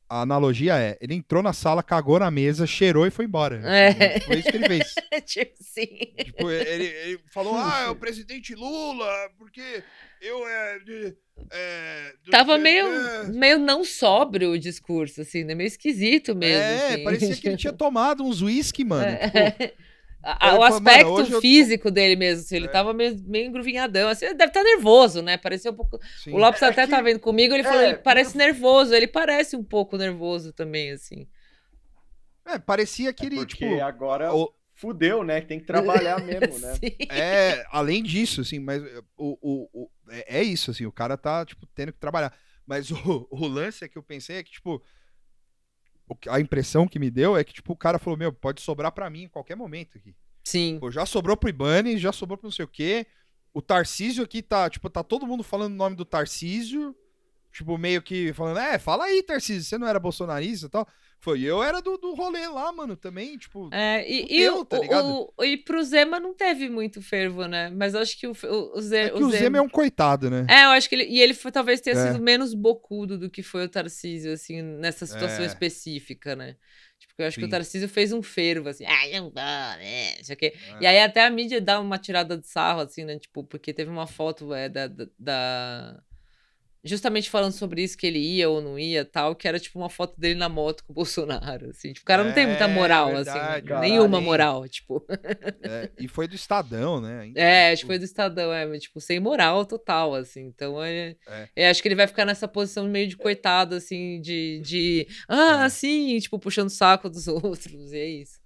[SPEAKER 1] a analogia é: ele entrou na sala, cagou na mesa, cheirou e foi embora.
[SPEAKER 3] É.
[SPEAKER 1] Foi isso que ele fez. (laughs)
[SPEAKER 3] tipo assim.
[SPEAKER 1] Tipo, ele, ele falou: ah, é o presidente Lula, porque eu é. é
[SPEAKER 3] Tava meio,
[SPEAKER 1] é."
[SPEAKER 3] meio não sóbrio o discurso, assim, né? Meio esquisito mesmo.
[SPEAKER 1] É,
[SPEAKER 3] assim.
[SPEAKER 1] parecia que ele tinha (laughs) tomado uns whisky, mano. Tipo,
[SPEAKER 3] É. A- o
[SPEAKER 1] falou, "Mano,
[SPEAKER 3] aspecto
[SPEAKER 1] hoje eu tô-"
[SPEAKER 3] físico dele mesmo, assim, ele
[SPEAKER 1] É.
[SPEAKER 3] tava meio, meio engruvinhadão, assim, ele deve estar nervoso, né? Parecia um pouco.
[SPEAKER 1] sim.
[SPEAKER 3] O Lopes
[SPEAKER 2] É
[SPEAKER 3] até
[SPEAKER 2] que-
[SPEAKER 3] tá vendo comigo, ele falou,
[SPEAKER 2] é,
[SPEAKER 3] ele parece nervoso, ele parece um pouco nervoso também, assim.
[SPEAKER 1] É, parecia que ele,
[SPEAKER 2] Porque
[SPEAKER 1] tipo.
[SPEAKER 2] agora
[SPEAKER 1] o-
[SPEAKER 2] fudeu, né? Tem que trabalhar (laughs) mesmo, né?
[SPEAKER 1] É, além disso, assim, mas o, o, o- é, é isso, assim, o cara tá, tipo, tendo que trabalhar. Mas o, o lance é que eu pensei é que, tipo, a impressão que me deu é que, tipo, o cara falou, meu, pode sobrar pra mim em qualquer momento aqui.
[SPEAKER 3] Sim.
[SPEAKER 1] Pô, já sobrou pro Ibane, já sobrou pro não sei o quê. O Tarcísio aqui tá, tipo, tá todo mundo falando o nome do Tarcísio. Tipo, meio que falando, é, fala aí, Tarcísio, você não era bolsonarista e tal. Foi, eu era do, do rolê lá, mano, também, tipo.
[SPEAKER 3] É, e, e, o,
[SPEAKER 1] tá ligado?
[SPEAKER 3] o- e pro Zema não teve muito fervo, né? Mas eu acho que o, o, o, Ze-
[SPEAKER 1] É que o
[SPEAKER 3] Zema-
[SPEAKER 1] Zema é um coitado, né?
[SPEAKER 3] É, eu acho que ele. E ele foi, talvez tenha
[SPEAKER 1] É.
[SPEAKER 3] sido menos bocudo do que foi o Tarcísio, assim, nessa situação
[SPEAKER 1] É.
[SPEAKER 3] específica, né? Tipo, eu acho que
[SPEAKER 1] Sim.
[SPEAKER 3] o Tarcísio fez um fervo, assim, ah, não vou, né? Não sei o quê. E
[SPEAKER 1] É.
[SPEAKER 3] aí até a mídia dá uma tirada de sarro, assim, né? Tipo, porque teve uma foto é, da- da- Justamente falando sobre isso, que ele ia ou não ia tal, que era tipo uma foto dele na moto com o (laughs) Bolsonaro, assim. Tipo, o cara não tem muita
[SPEAKER 1] É,
[SPEAKER 3] moral,
[SPEAKER 1] verdade,
[SPEAKER 3] assim. Nenhuma
[SPEAKER 1] hein?
[SPEAKER 3] moral, tipo.
[SPEAKER 1] É, e foi do Estadão, né?
[SPEAKER 3] É, acho que foi do Estadão, é, mas, tipo, sem moral total, assim. Então, é,
[SPEAKER 1] É.
[SPEAKER 3] acho que ele vai ficar nessa posição meio de coitado, assim, de, de (laughs) ah,
[SPEAKER 1] É.
[SPEAKER 3] sim, tipo, puxando o saco dos (laughs) outros, e é isso.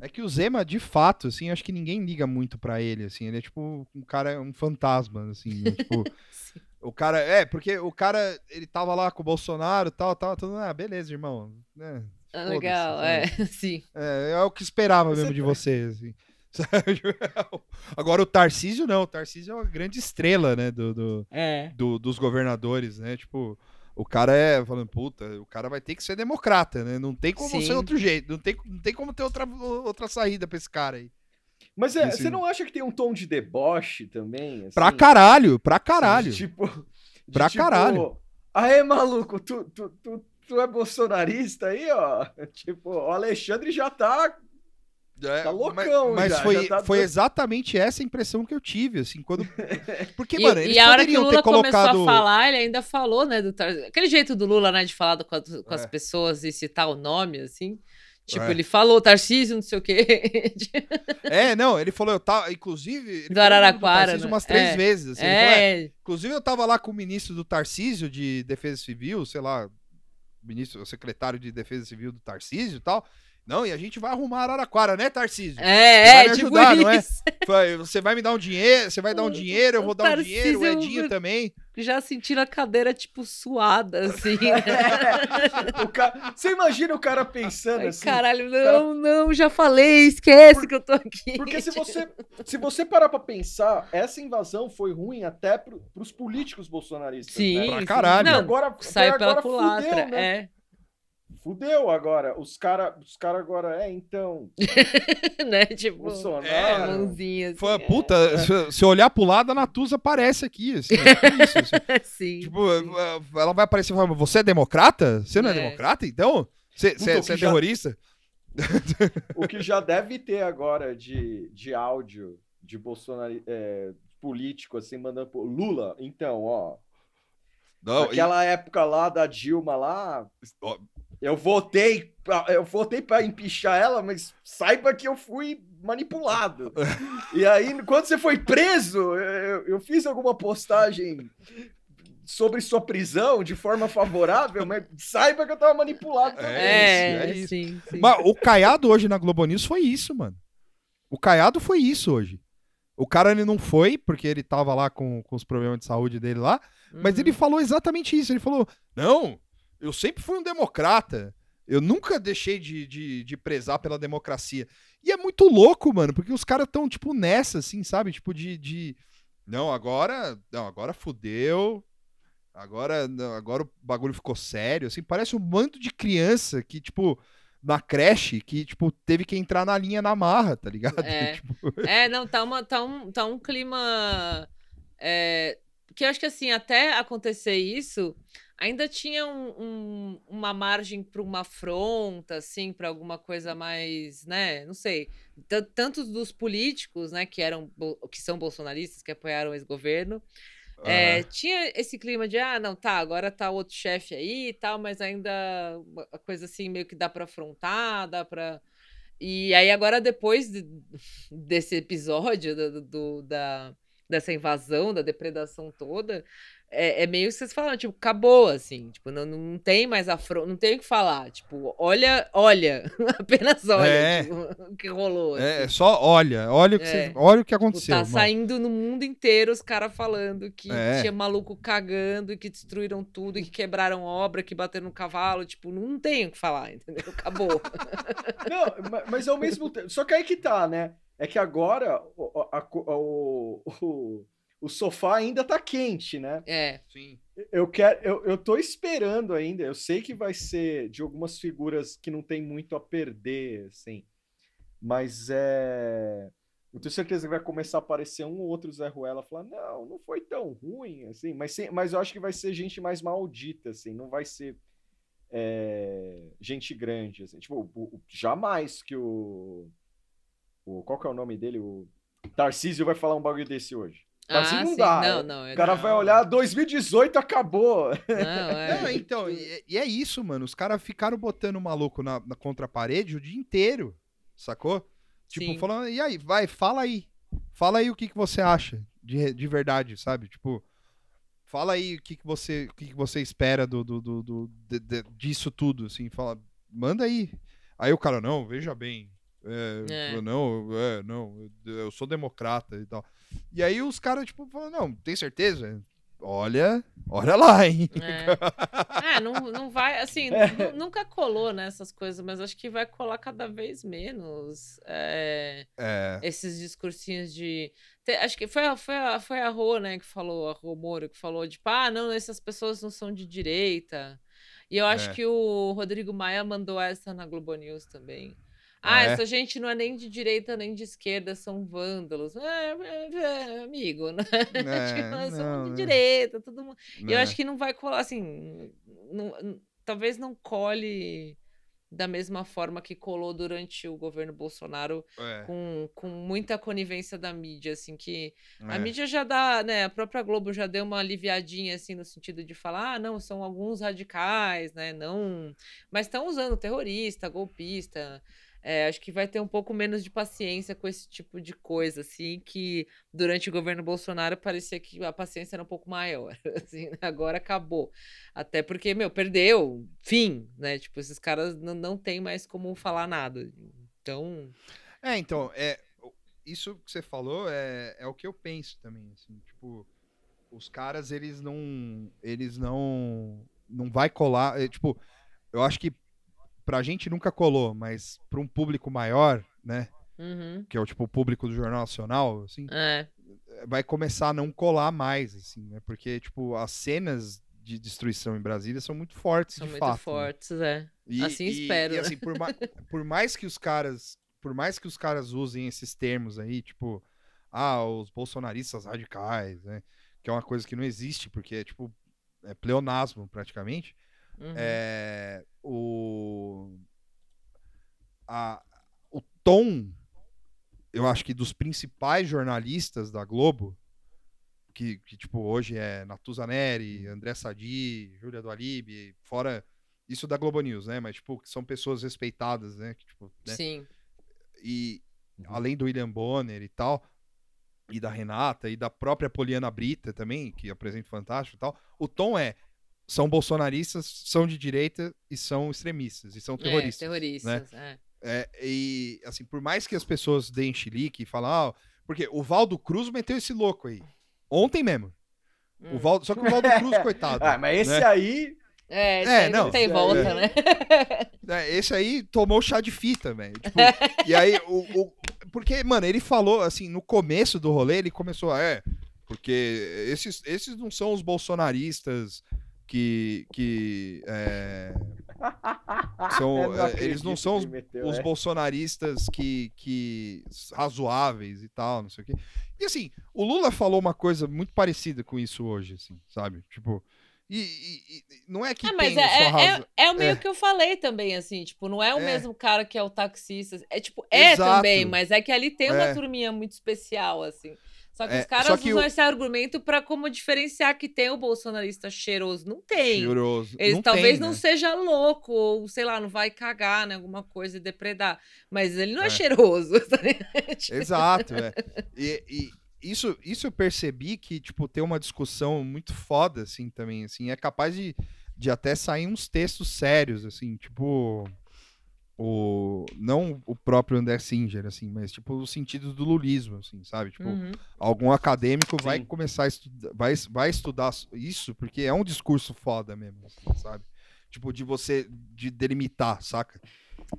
[SPEAKER 1] É que o Zema, de fato, assim, acho que ninguém liga muito pra ele, assim. Ele é tipo um cara, um fantasma, assim. né? tipo. O cara. É, porque o cara, ele tava lá com o Bolsonaro e tal, tal, tudo. Ah, beleza, irmão. né,
[SPEAKER 3] Ah,
[SPEAKER 1] foda-se,
[SPEAKER 3] legal,
[SPEAKER 1] sabe?
[SPEAKER 3] é, (laughs) sim.
[SPEAKER 1] É, é o que esperava mesmo de você, assim. (laughs) Agora o Tarcísio não, o Tarcísio é uma grande estrela, né, do, do,
[SPEAKER 3] É.
[SPEAKER 1] do- dos governadores, né, tipo, o cara é, falando, puta, o cara vai ter que ser democrata, né, não tem como
[SPEAKER 3] Sim.
[SPEAKER 1] ser outro jeito, não tem, não tem como ter outra, outra saída pra esse cara aí.
[SPEAKER 2] Mas é, você não acha que tem um tom de deboche também? assim?
[SPEAKER 1] Pra caralho, pra caralho.
[SPEAKER 2] De Tipo, de
[SPEAKER 1] Pra caralho.
[SPEAKER 2] Aê, maluco, tu, tu, tu, tu é bolsonarista aí, ó? (laughs) Tipo, o Alexandre já tá.
[SPEAKER 1] É,
[SPEAKER 2] Tá loucão
[SPEAKER 1] mas, mas
[SPEAKER 2] já,
[SPEAKER 1] foi,
[SPEAKER 2] já tá
[SPEAKER 1] foi exatamente essa impressão que eu tive, assim, quando... (laughs) Porque,
[SPEAKER 3] E,
[SPEAKER 1] mano, eles
[SPEAKER 3] e a hora que o
[SPEAKER 1] poderiam ter
[SPEAKER 3] Lula
[SPEAKER 1] colocado...
[SPEAKER 3] começou a falar, ele ainda falou, né, do. Aquele jeito do Lula, né, de falar do- com, as, com as
[SPEAKER 1] É.
[SPEAKER 3] pessoas e citar o nome, assim. Tipo,
[SPEAKER 1] É.
[SPEAKER 3] ele falou Tarcísio, não sei o quê. (laughs)
[SPEAKER 1] É, não, ele falou, eu tava, inclusive... Ele
[SPEAKER 3] Do Araraquara,
[SPEAKER 1] Tarcísio
[SPEAKER 3] né?
[SPEAKER 1] umas três
[SPEAKER 3] É.
[SPEAKER 1] vezes, assim, ele falou, "É,
[SPEAKER 3] é,
[SPEAKER 1] Inclusive, eu tava lá com o ministro do Tarcísio de Defesa Civil, sei lá, ministro, secretário de Defesa Civil do Tarcísio e tal. Não, e a gente vai arrumar Araraquara, né, Tarcísio?
[SPEAKER 3] É, é,
[SPEAKER 1] me
[SPEAKER 3] tipo
[SPEAKER 1] ajudar, não é? Foi, (laughs) Você vai me dar um dinheiro, você vai dar um dinheiro, eu
[SPEAKER 3] o
[SPEAKER 1] vou dar um dinheiro, o
[SPEAKER 3] Tarcísio-
[SPEAKER 1] Edinho também.
[SPEAKER 3] Já sentindo a cadeira, tipo, suada, assim. né? (laughs)
[SPEAKER 2] O ca... Você imagina o cara pensando
[SPEAKER 3] Ai,
[SPEAKER 2] assim.
[SPEAKER 3] caralho, não,
[SPEAKER 2] cara-
[SPEAKER 3] não, já falei, esquece
[SPEAKER 2] Por-
[SPEAKER 3] que eu tô aqui.
[SPEAKER 2] Porque se você, (laughs) se você parar pra pensar, essa invasão foi ruim até pro, pros políticos bolsonaristas.
[SPEAKER 3] Sim,
[SPEAKER 2] né?
[SPEAKER 1] Pra caralho.
[SPEAKER 3] Não,
[SPEAKER 2] agora,
[SPEAKER 3] sai
[SPEAKER 2] agora
[SPEAKER 3] pela culatra,
[SPEAKER 2] fudeu, né?
[SPEAKER 3] é.
[SPEAKER 2] Fudeu agora. Os caras os cara agora, é, então, (laughs)
[SPEAKER 3] né? Tipo,
[SPEAKER 2] Bolsonaro.
[SPEAKER 1] É,
[SPEAKER 3] mãozinha. Assim,
[SPEAKER 1] Foi,
[SPEAKER 3] é.
[SPEAKER 1] puta, se, se olhar pro lado, a Natuza aparece aqui. Assim, é tipo isso, assim. (laughs)
[SPEAKER 3] Sim.
[SPEAKER 1] Tipo,
[SPEAKER 3] sim.
[SPEAKER 1] eh, ela vai aparecer e falar, você é democrata? Você não é,
[SPEAKER 3] É.
[SPEAKER 1] democrata, então? Você
[SPEAKER 2] Puta,
[SPEAKER 1] você-
[SPEAKER 2] o
[SPEAKER 1] você é
[SPEAKER 2] que já-
[SPEAKER 1] terrorista?
[SPEAKER 2] o que já deve ter agora de, de áudio de Bolsonaro é, político, assim, mandando pro Lula, então, ó.
[SPEAKER 1] Não, e-
[SPEAKER 2] Aquela época lá da Dilma lá, eu votei, pra- eu votei para empichar ela, mas saiba que eu fui manipulado. e aí, quando você foi preso, eu, eu fiz alguma postagem sobre sua prisão de forma favorável, mas saiba que eu tava manipulado também.
[SPEAKER 3] É,
[SPEAKER 1] isso, é isso.
[SPEAKER 3] sim, sim.
[SPEAKER 1] Mas o Caiado hoje na Globo News foi isso, mano. O Caiado foi isso hoje. O cara ele não foi, porque ele tava lá com, com os problemas de saúde dele lá, mas
[SPEAKER 3] Uhum.
[SPEAKER 1] ele falou exatamente isso. Ele falou: não, Eu sempre fui um democrata. Eu nunca deixei de, de, de prezar pela democracia. E é muito louco, mano, porque os caras tão, tipo, nessa, assim, sabe? Tipo, de. de... Não, agora. Não, agora fudeu. Agora, não, agora o bagulho ficou sério. Assim, parece um bando de criança que, tipo, na creche, que, tipo, teve que entrar na linha na marra, tá ligado?
[SPEAKER 3] É. (laughs)
[SPEAKER 1] Tipo,
[SPEAKER 3] É, não, tá, uma, tá, um, tá um clima. é, que eu acho que assim, até acontecer isso, ainda tinha um- um- uma margem para uma afronta, assim, para alguma coisa mais, né? Não sei. Tan- Tantos dos políticos, né, que eram que são bolsonaristas, que apoiaram esse governo, é, tinha esse clima de, ah, não, tá, agora tá outro chefe aí e tal, mas ainda uma coisa assim meio que dá pra afrontar, dá pra. E aí agora, depois de- desse episódio do, do- da, dessa invasão, da depredação toda, é, é meio que vocês falam, tipo, acabou, assim, tipo, não, não tem mais afronta, não tem o que falar, tipo, olha, olha, (laughs) apenas olha
[SPEAKER 1] É.
[SPEAKER 3] tipo, o que rolou.
[SPEAKER 1] É,
[SPEAKER 3] assim.
[SPEAKER 1] é só olha, olha o que,
[SPEAKER 3] É.
[SPEAKER 1] você- olha o que
[SPEAKER 3] Tipo,
[SPEAKER 1] aconteceu.
[SPEAKER 3] tá
[SPEAKER 1] irmão.
[SPEAKER 3] saindo no mundo inteiro os caras falando que
[SPEAKER 1] É.
[SPEAKER 3] tinha maluco cagando e que destruíram tudo e que quebraram obra, que bateram no cavalo. Tipo, não tem o que falar, (laughs) entendeu? Acabou. (laughs)
[SPEAKER 2] Não, ma- mas ao mesmo tempo. Só que aí que tá, né? É que agora o, a- o, o, o sofá ainda tá quente, né?
[SPEAKER 3] É.
[SPEAKER 1] Sim.
[SPEAKER 2] Eu quero, eu, eu tô esperando ainda. Eu sei que vai ser de algumas figuras que não tem muito a perder, assim. Mas é. Eu tenho certeza que vai começar a aparecer um ou outro Zé Ruela falar, não, não foi tão ruim, assim. Mas, sim- mas eu acho que vai ser gente mais maldita, assim. Não vai ser é, gente grande, assim. Tipo, o- o- jamais que o, o. Qual que é o nome dele? O Tarcísio vai falar um bagulho desse hoje. Tarcísio
[SPEAKER 3] Ah,
[SPEAKER 2] não
[SPEAKER 3] sim.
[SPEAKER 2] dá.
[SPEAKER 3] Não, não.
[SPEAKER 2] O cara
[SPEAKER 3] não.
[SPEAKER 2] vai olhar, 2018 acabou.
[SPEAKER 3] Não, é.
[SPEAKER 1] Não, então, e, e é isso, mano. Os caras ficaram botando o maluco na, na contra a parede o dia inteiro, sacou? Tipo,
[SPEAKER 3] Sim.
[SPEAKER 1] falando, e aí, vai, fala aí. Fala aí o que, que você acha de, de verdade, sabe? Tipo, fala aí o que, que você o que, que você espera do, do, do, do- de- de- disso tudo, assim. Fala, manda aí. Aí o cara, não, veja bem. É,
[SPEAKER 3] É.
[SPEAKER 1] eu Não, é, não, eu, sou democrata e tal. E aí os caras, tipo, não, tem certeza? Olha, olha lá, hein?
[SPEAKER 3] É, É, não, não vai, assim, (laughs) nu- nunca colou nessas coisas, mas acho que vai colar cada vez menos é,
[SPEAKER 1] É,
[SPEAKER 3] esses discursinhos de. acho que foi, a- foi, foi a Rô, né, que falou, a Rô Moro, que falou, tipo, ah, não, essas pessoas não são de direita. E eu acho
[SPEAKER 1] É.
[SPEAKER 3] que o Rodrigo Maia mandou essa na Globo News também.
[SPEAKER 1] Ah, é?
[SPEAKER 3] essa gente não é nem de direita nem de esquerda, são vândalos. É, é, é, amigo, né? (laughs) Nós
[SPEAKER 1] não,
[SPEAKER 3] somos de
[SPEAKER 1] né?
[SPEAKER 3] direita, todo mundo. E eu
[SPEAKER 1] né?
[SPEAKER 3] acho que não vai colar, assim. não- talvez não cole da mesma forma que colou durante o governo Bolsonaro,
[SPEAKER 1] É,
[SPEAKER 3] com, com muita conivência da mídia, assim, que a
[SPEAKER 1] é.
[SPEAKER 3] mídia já dá, né? A própria Globo já deu uma aliviadinha, assim, no sentido de falar, ah, não, são alguns radicais, né? Não. Mas estão usando terrorista, golpista. É, acho que vai ter um pouco menos de paciência com esse tipo de coisa, assim, que durante o governo Bolsonaro parecia que a paciência era um pouco maior, (laughs) assim, né? agora acabou. Até porque, meu, perdeu, fim, né? Tipo, esses caras não, não tem mais como falar nada. Então,
[SPEAKER 1] É, então, é, isso que você falou é, é o que eu penso também, assim, tipo, os caras, eles não, eles não, não vai colar, é, tipo, eu acho que pra gente nunca colou, mas pra um público maior, né,
[SPEAKER 3] uhum,
[SPEAKER 1] que é o, tipo, o público do Jornal Nacional, assim,
[SPEAKER 3] é,
[SPEAKER 1] vai começar a não colar mais, assim, né, porque, tipo, as cenas de destruição em Brasília são muito fortes,
[SPEAKER 3] são
[SPEAKER 1] de
[SPEAKER 3] muito
[SPEAKER 1] fato. né?
[SPEAKER 3] fortes, é.
[SPEAKER 1] E-
[SPEAKER 3] Assim
[SPEAKER 1] e-
[SPEAKER 3] espero,
[SPEAKER 1] E,
[SPEAKER 3] né?
[SPEAKER 1] assim, por, ma- por mais que os caras, por mais que os caras usem esses termos aí, tipo, ah, os bolsonaristas radicais, né? Que é uma coisa que não existe, porque é tipo é pleonasmo praticamente.
[SPEAKER 3] Uhum.
[SPEAKER 1] É, o a, o tom, eu acho que dos principais jornalistas da Globo, que, que tipo hoje é Natuzaneri, André Sadi, Júlia do Alibe, fora isso da Globo News, né? Mas tipo que são pessoas respeitadas, né? Que, tipo, né?
[SPEAKER 3] Sim.
[SPEAKER 1] E
[SPEAKER 2] Uhum.
[SPEAKER 1] além do William Bonner e tal, e da Renata e da própria Poliana Brita também, que apresenta Fantástico e tal, o tom é são bolsonaristas, são de direita e são extremistas e são terroristas.
[SPEAKER 3] É, terroristas, é.
[SPEAKER 1] É, e, assim, por mais que as pessoas deem chilique e falam, ah, porque o Valdo Cruz meteu esse louco aí. Ontem mesmo. O
[SPEAKER 3] Hum.
[SPEAKER 1] Valdo, só que o Valdo Cruz, (laughs) coitado.
[SPEAKER 2] Ah, mas esse
[SPEAKER 1] né?
[SPEAKER 2] aí.
[SPEAKER 3] É, esse
[SPEAKER 1] É,
[SPEAKER 3] aí não,
[SPEAKER 1] não,
[SPEAKER 3] tem
[SPEAKER 2] esse
[SPEAKER 3] volta,
[SPEAKER 2] aí-
[SPEAKER 3] né? (laughs)
[SPEAKER 1] É, Esse aí tomou chá de fita, velho. Tipo, e aí, o, o- Porque, mano, ele falou, assim, no começo do rolê, ele começou, a, é, porque esses, esses não são os bolsonaristas que. que (laughs) é, são, é, eles não são os,
[SPEAKER 2] meteu
[SPEAKER 1] os
[SPEAKER 2] essa.
[SPEAKER 1] bolsonaristas que, que. razoáveis e tal, não sei o quê. E assim, o Lula falou uma coisa muito parecida com isso hoje, assim, sabe? Tipo. E, e- e não é que
[SPEAKER 3] Ah, mas
[SPEAKER 1] tem
[SPEAKER 3] é,
[SPEAKER 1] só
[SPEAKER 3] é,
[SPEAKER 1] razão.
[SPEAKER 3] é, é o meio
[SPEAKER 1] é.
[SPEAKER 3] que eu falei também, assim, tipo, não é o
[SPEAKER 1] É.
[SPEAKER 3] mesmo cara que é o taxista. É tipo, é
[SPEAKER 1] Exato.
[SPEAKER 3] também, mas é que ali tem uma
[SPEAKER 1] É.
[SPEAKER 3] turminha muito especial, assim. Só que
[SPEAKER 1] É,
[SPEAKER 3] os caras
[SPEAKER 1] que
[SPEAKER 3] usam
[SPEAKER 1] o-
[SPEAKER 3] esse argumento pra como diferenciar que tem o bolsonarista cheiroso. Não tem.
[SPEAKER 1] Cheiroso.
[SPEAKER 3] Ele
[SPEAKER 1] Não
[SPEAKER 3] talvez
[SPEAKER 1] tem,
[SPEAKER 3] não
[SPEAKER 1] né?
[SPEAKER 3] seja louco, ou sei lá, não vai cagar, né? Alguma coisa e depredar. Mas ele não é,
[SPEAKER 1] É.
[SPEAKER 3] cheiroso. (laughs) tá
[SPEAKER 1] Exato, é. E, e isso, isso eu percebi que, tipo, tem uma discussão muito foda, assim, também, assim, é capaz de, de até sair uns textos sérios, assim, tipo, o, não o próprio André Singer, assim, mas, tipo, o sentido do lulismo, assim, sabe? Tipo,
[SPEAKER 3] uhum.
[SPEAKER 1] algum acadêmico vai
[SPEAKER 2] Sim.
[SPEAKER 1] começar a estudar, vai, vai estudar isso, porque é um discurso foda mesmo, assim, sabe? Tipo, de você, de delimitar, saca?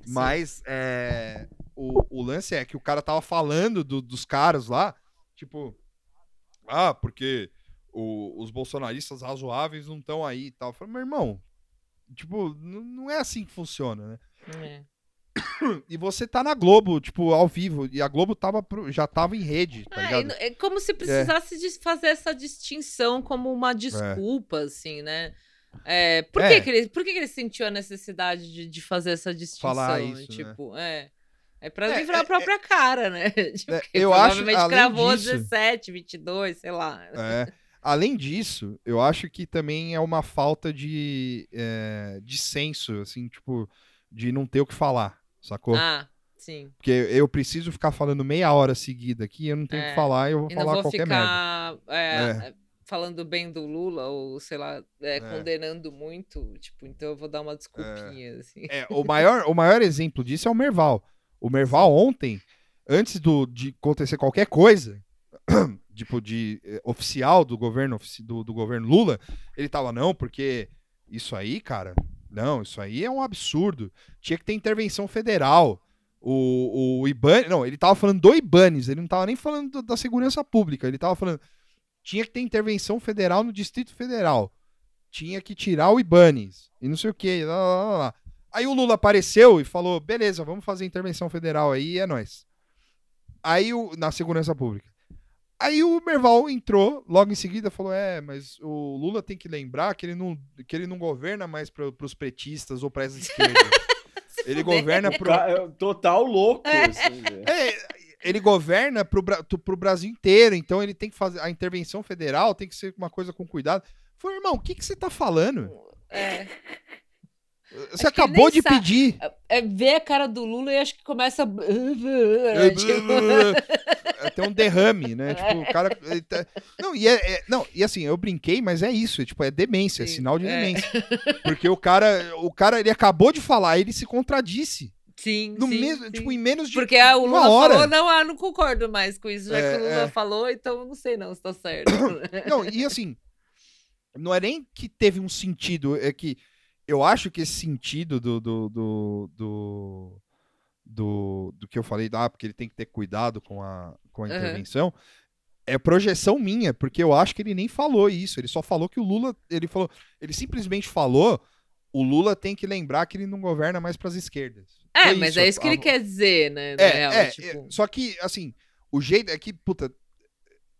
[SPEAKER 1] Mas é, o, o lance é que o cara tava falando do- dos caras lá, tipo, ah, porque o- os bolsonaristas razoáveis não estão aí e tal. Eu falei, meu irmão, tipo, não é assim que funciona, né?
[SPEAKER 3] É.
[SPEAKER 1] E você tá na Globo, tipo, ao vivo, e a Globo tava pro- já tava em rede, tá
[SPEAKER 3] É, é como se precisasse de fazer essa distinção como uma desculpa, assim, né? É, por
[SPEAKER 1] É.
[SPEAKER 3] que, que, ele, por que, que ele sentiu a necessidade de, de fazer essa distinção?
[SPEAKER 1] Falar isso, né?
[SPEAKER 3] tipo, é. É pra
[SPEAKER 1] É,
[SPEAKER 3] livrar
[SPEAKER 1] é,
[SPEAKER 3] a própria cara, né? (laughs) Tipo,
[SPEAKER 1] É,
[SPEAKER 3] que
[SPEAKER 1] eu acho,
[SPEAKER 3] gravou
[SPEAKER 1] disso-
[SPEAKER 3] 17, 22, sei lá.
[SPEAKER 1] É. Além disso, eu acho que também é uma falta de, é, de senso, assim, tipo, de não ter o que falar, sacou?
[SPEAKER 3] Ah, sim.
[SPEAKER 1] Porque eu preciso ficar falando meia hora seguida aqui, eu não tenho o
[SPEAKER 3] É.
[SPEAKER 1] que falar, eu vou falar
[SPEAKER 3] vou
[SPEAKER 1] qualquer merda.
[SPEAKER 3] ficar é,
[SPEAKER 1] É.
[SPEAKER 3] falando bem do Lula, ou sei lá, é, condenando muito. Tipo, então eu vou dar uma desculpinha, assim.
[SPEAKER 1] É, o, maior, o maior exemplo disso é o Merval. O Merval ontem, antes do, de acontecer qualquer coisa, (clears throat) tipo, de eh, oficial do governo, do, do governo Lula, ele tava, não, porque isso aí, cara, não, isso aí é um absurdo. Tinha que ter intervenção federal. O, o Iban, não, ele tava falando do Ibanes, ele não tava nem falando do- da segurança pública, ele tava falando tinha que ter intervenção federal no Distrito Federal. Tinha que tirar o Ibanes e não sei o que, lá, lá, lá. Aí o Lula apareceu e falou: beleza, vamos fazer intervenção federal aí, é nóis. Aí o, na segurança pública. Aí o Merval entrou, logo em seguida falou: é, mas o Lula tem que lembrar que ele não, que ele não governa mais para os pretistas ou para as esquerdas. (laughs) ele governa pro.
[SPEAKER 2] É Total louco, assim, velho.
[SPEAKER 1] É, ele governa pro, pro Brasil inteiro, então ele tem que fazer. A intervenção federal tem que ser uma coisa com cuidado. Falei, irmão, o que, que você tá falando?
[SPEAKER 3] É. (laughs)
[SPEAKER 1] Você
[SPEAKER 3] Acho
[SPEAKER 1] acabou de
[SPEAKER 3] sabe.
[SPEAKER 1] pedir.
[SPEAKER 3] É ver a cara do Lula e acho que começa. a- É, tipo,
[SPEAKER 1] É, Tem um derrame, né? (laughs) Tipo, o cara. tá- Não, e é, é- Não, e assim, eu brinquei, mas é isso. é, Tipo, é demência, é
[SPEAKER 3] Sim,
[SPEAKER 1] sinal de
[SPEAKER 3] é.
[SPEAKER 1] demência. (laughs) Porque o cara, o cara, ele acabou de falar, ele se contradisse.
[SPEAKER 3] Sim,
[SPEAKER 1] No
[SPEAKER 3] sim,
[SPEAKER 1] mesmo,
[SPEAKER 3] sim.
[SPEAKER 1] tipo, em menos de
[SPEAKER 3] Porque ah, o
[SPEAKER 1] uma
[SPEAKER 3] Lula
[SPEAKER 1] hora.
[SPEAKER 3] falou, não, ah, não concordo mais com isso, já
[SPEAKER 1] É,
[SPEAKER 3] que o Lula
[SPEAKER 1] é.
[SPEAKER 3] falou, então eu não sei não se tá certo. (coughs)
[SPEAKER 1] Não, e assim, não é nem que teve um sentido, é que eu acho que esse sentido do do, do, do, do, do que eu falei, ah, porque ele tem que ter cuidado com a, com a
[SPEAKER 3] Aham.
[SPEAKER 1] intervenção, é projeção minha, porque eu acho que ele nem falou isso, ele só falou que o Lula, ele falou, ele simplesmente falou, o Lula tem que lembrar que ele não governa mais para as esquerdas.
[SPEAKER 3] É,
[SPEAKER 1] Foi
[SPEAKER 3] mas
[SPEAKER 1] isso,
[SPEAKER 3] é isso que
[SPEAKER 1] a-
[SPEAKER 3] ele quer dizer, né?
[SPEAKER 1] é,
[SPEAKER 3] real,
[SPEAKER 1] é,
[SPEAKER 3] tipo,
[SPEAKER 1] é, só que, assim, o jeito é que, puta,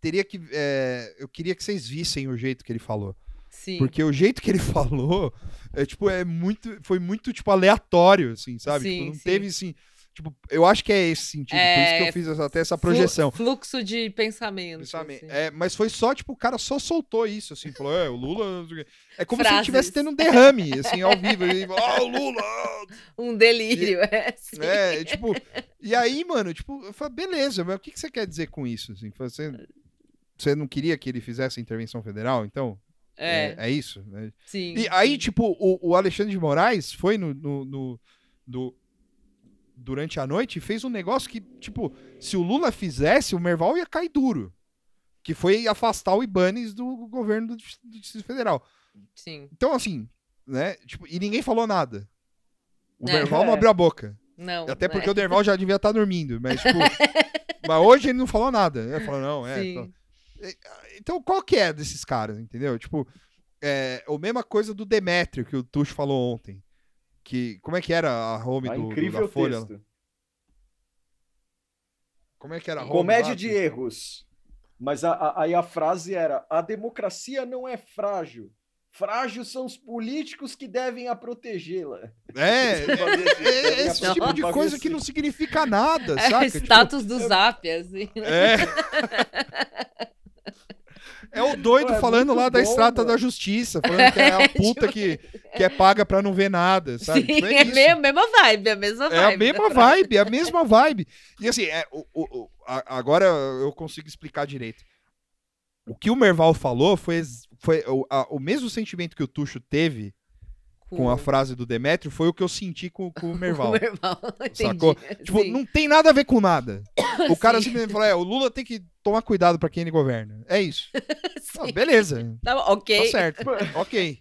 [SPEAKER 1] teria que. é, eu queria que vocês vissem o jeito que ele falou.
[SPEAKER 3] Sim.
[SPEAKER 1] Porque o jeito que ele (laughs) falou é, tipo, é muito. Foi muito, tipo, aleatório, assim, sabe?
[SPEAKER 3] Sim,
[SPEAKER 1] Tipo, não
[SPEAKER 3] sim.
[SPEAKER 1] teve assim. Tipo, eu acho que é esse sentido. por isso que
[SPEAKER 3] É,
[SPEAKER 1] eu fiz até essa projeção.
[SPEAKER 3] Fluxo de pensamento.
[SPEAKER 1] Pensamento.
[SPEAKER 3] assim.
[SPEAKER 1] É, mas foi só, tipo, o cara só soltou isso, assim, falou, é, o Lula. É como se ele
[SPEAKER 3] Frases.
[SPEAKER 1] estivesse tendo um derrame, assim, ao vivo. Ele falou, ah, o Lula! (laughs)
[SPEAKER 3] Um delírio, é. sim.
[SPEAKER 1] É, tipo, e aí, mano, tipo, eu falei, beleza, mas o que, que você quer dizer com isso? Assim? Você, você não queria que ele fizesse intervenção federal, então?
[SPEAKER 3] É,
[SPEAKER 1] É, é isso, né?
[SPEAKER 3] sim.
[SPEAKER 1] E aí, tipo, o, o Alexandre de Moraes foi no, no, no- no- durante a noite e fez um negócio que, tipo, se o Lula fizesse, o Merval ia cair duro. Que foi afastar o Ibanes do governo do, Dis- do Distrito Federal.
[SPEAKER 3] Sim.
[SPEAKER 1] Então, assim, né? Tipo, e ninguém falou nada. O
[SPEAKER 3] É.
[SPEAKER 1] Derval não abriu a boca.
[SPEAKER 3] Não.
[SPEAKER 1] Até
[SPEAKER 3] né?
[SPEAKER 1] porque o Derval já devia estar dormindo, mas tipo, (laughs) mas hoje ele não falou nada. Ele falou não, é.
[SPEAKER 3] Sim.
[SPEAKER 1] Então- Então, qual que é desses caras, entendeu? Tipo, é a mesma coisa do Demétrio que o Tuxo falou ontem. Que, como é que era a home
[SPEAKER 2] Ah,
[SPEAKER 1] do, do-
[SPEAKER 2] incrível
[SPEAKER 1] da Folha?
[SPEAKER 2] texto.
[SPEAKER 1] Como é que era a home
[SPEAKER 2] Comédia
[SPEAKER 1] lá?
[SPEAKER 2] de erros. Mas a- a- aí a frase era: a democracia não é frágil. Frágil são os políticos que devem a protegê-la.
[SPEAKER 1] É, (laughs) é, esse
[SPEAKER 2] Devem
[SPEAKER 1] tipo de coisa que não significa nada,
[SPEAKER 3] É
[SPEAKER 1] saca?
[SPEAKER 3] o
[SPEAKER 1] Tipo,
[SPEAKER 3] status do zap, assim.
[SPEAKER 1] É. (laughs) É o doido
[SPEAKER 2] Pô, é
[SPEAKER 1] falando lá da
[SPEAKER 2] bom,
[SPEAKER 1] estrata
[SPEAKER 2] mano.
[SPEAKER 1] da justiça, falando que é a (laughs) puta que, que é paga pra não ver nada, sabe?
[SPEAKER 3] Sim,
[SPEAKER 1] Tipo,
[SPEAKER 3] é,
[SPEAKER 1] isso.
[SPEAKER 3] a mesma vibe, a mesma
[SPEAKER 1] É
[SPEAKER 3] vibe.
[SPEAKER 1] a mesma vibe, é a mesma vibe. E assim, é, o, o- a- agora eu consigo explicar direito. O que o Merval falou foi, foi o, a- o mesmo sentimento que o Tuxo teve com a frase do Demétrio, foi o que eu senti com, com o (laughs) Merval.
[SPEAKER 3] Merval. (laughs) Entendi.
[SPEAKER 1] Sacou? Tipo,
[SPEAKER 3] Sim.
[SPEAKER 1] não tem nada a ver com nada. (coughs) O cara
[SPEAKER 3] Sim.
[SPEAKER 1] simplesmente falou: é, o Lula tem que tomar cuidado pra quem ele governa. É isso. (laughs) Ah, beleza.
[SPEAKER 3] Tá ok.
[SPEAKER 1] Tá certo. ok.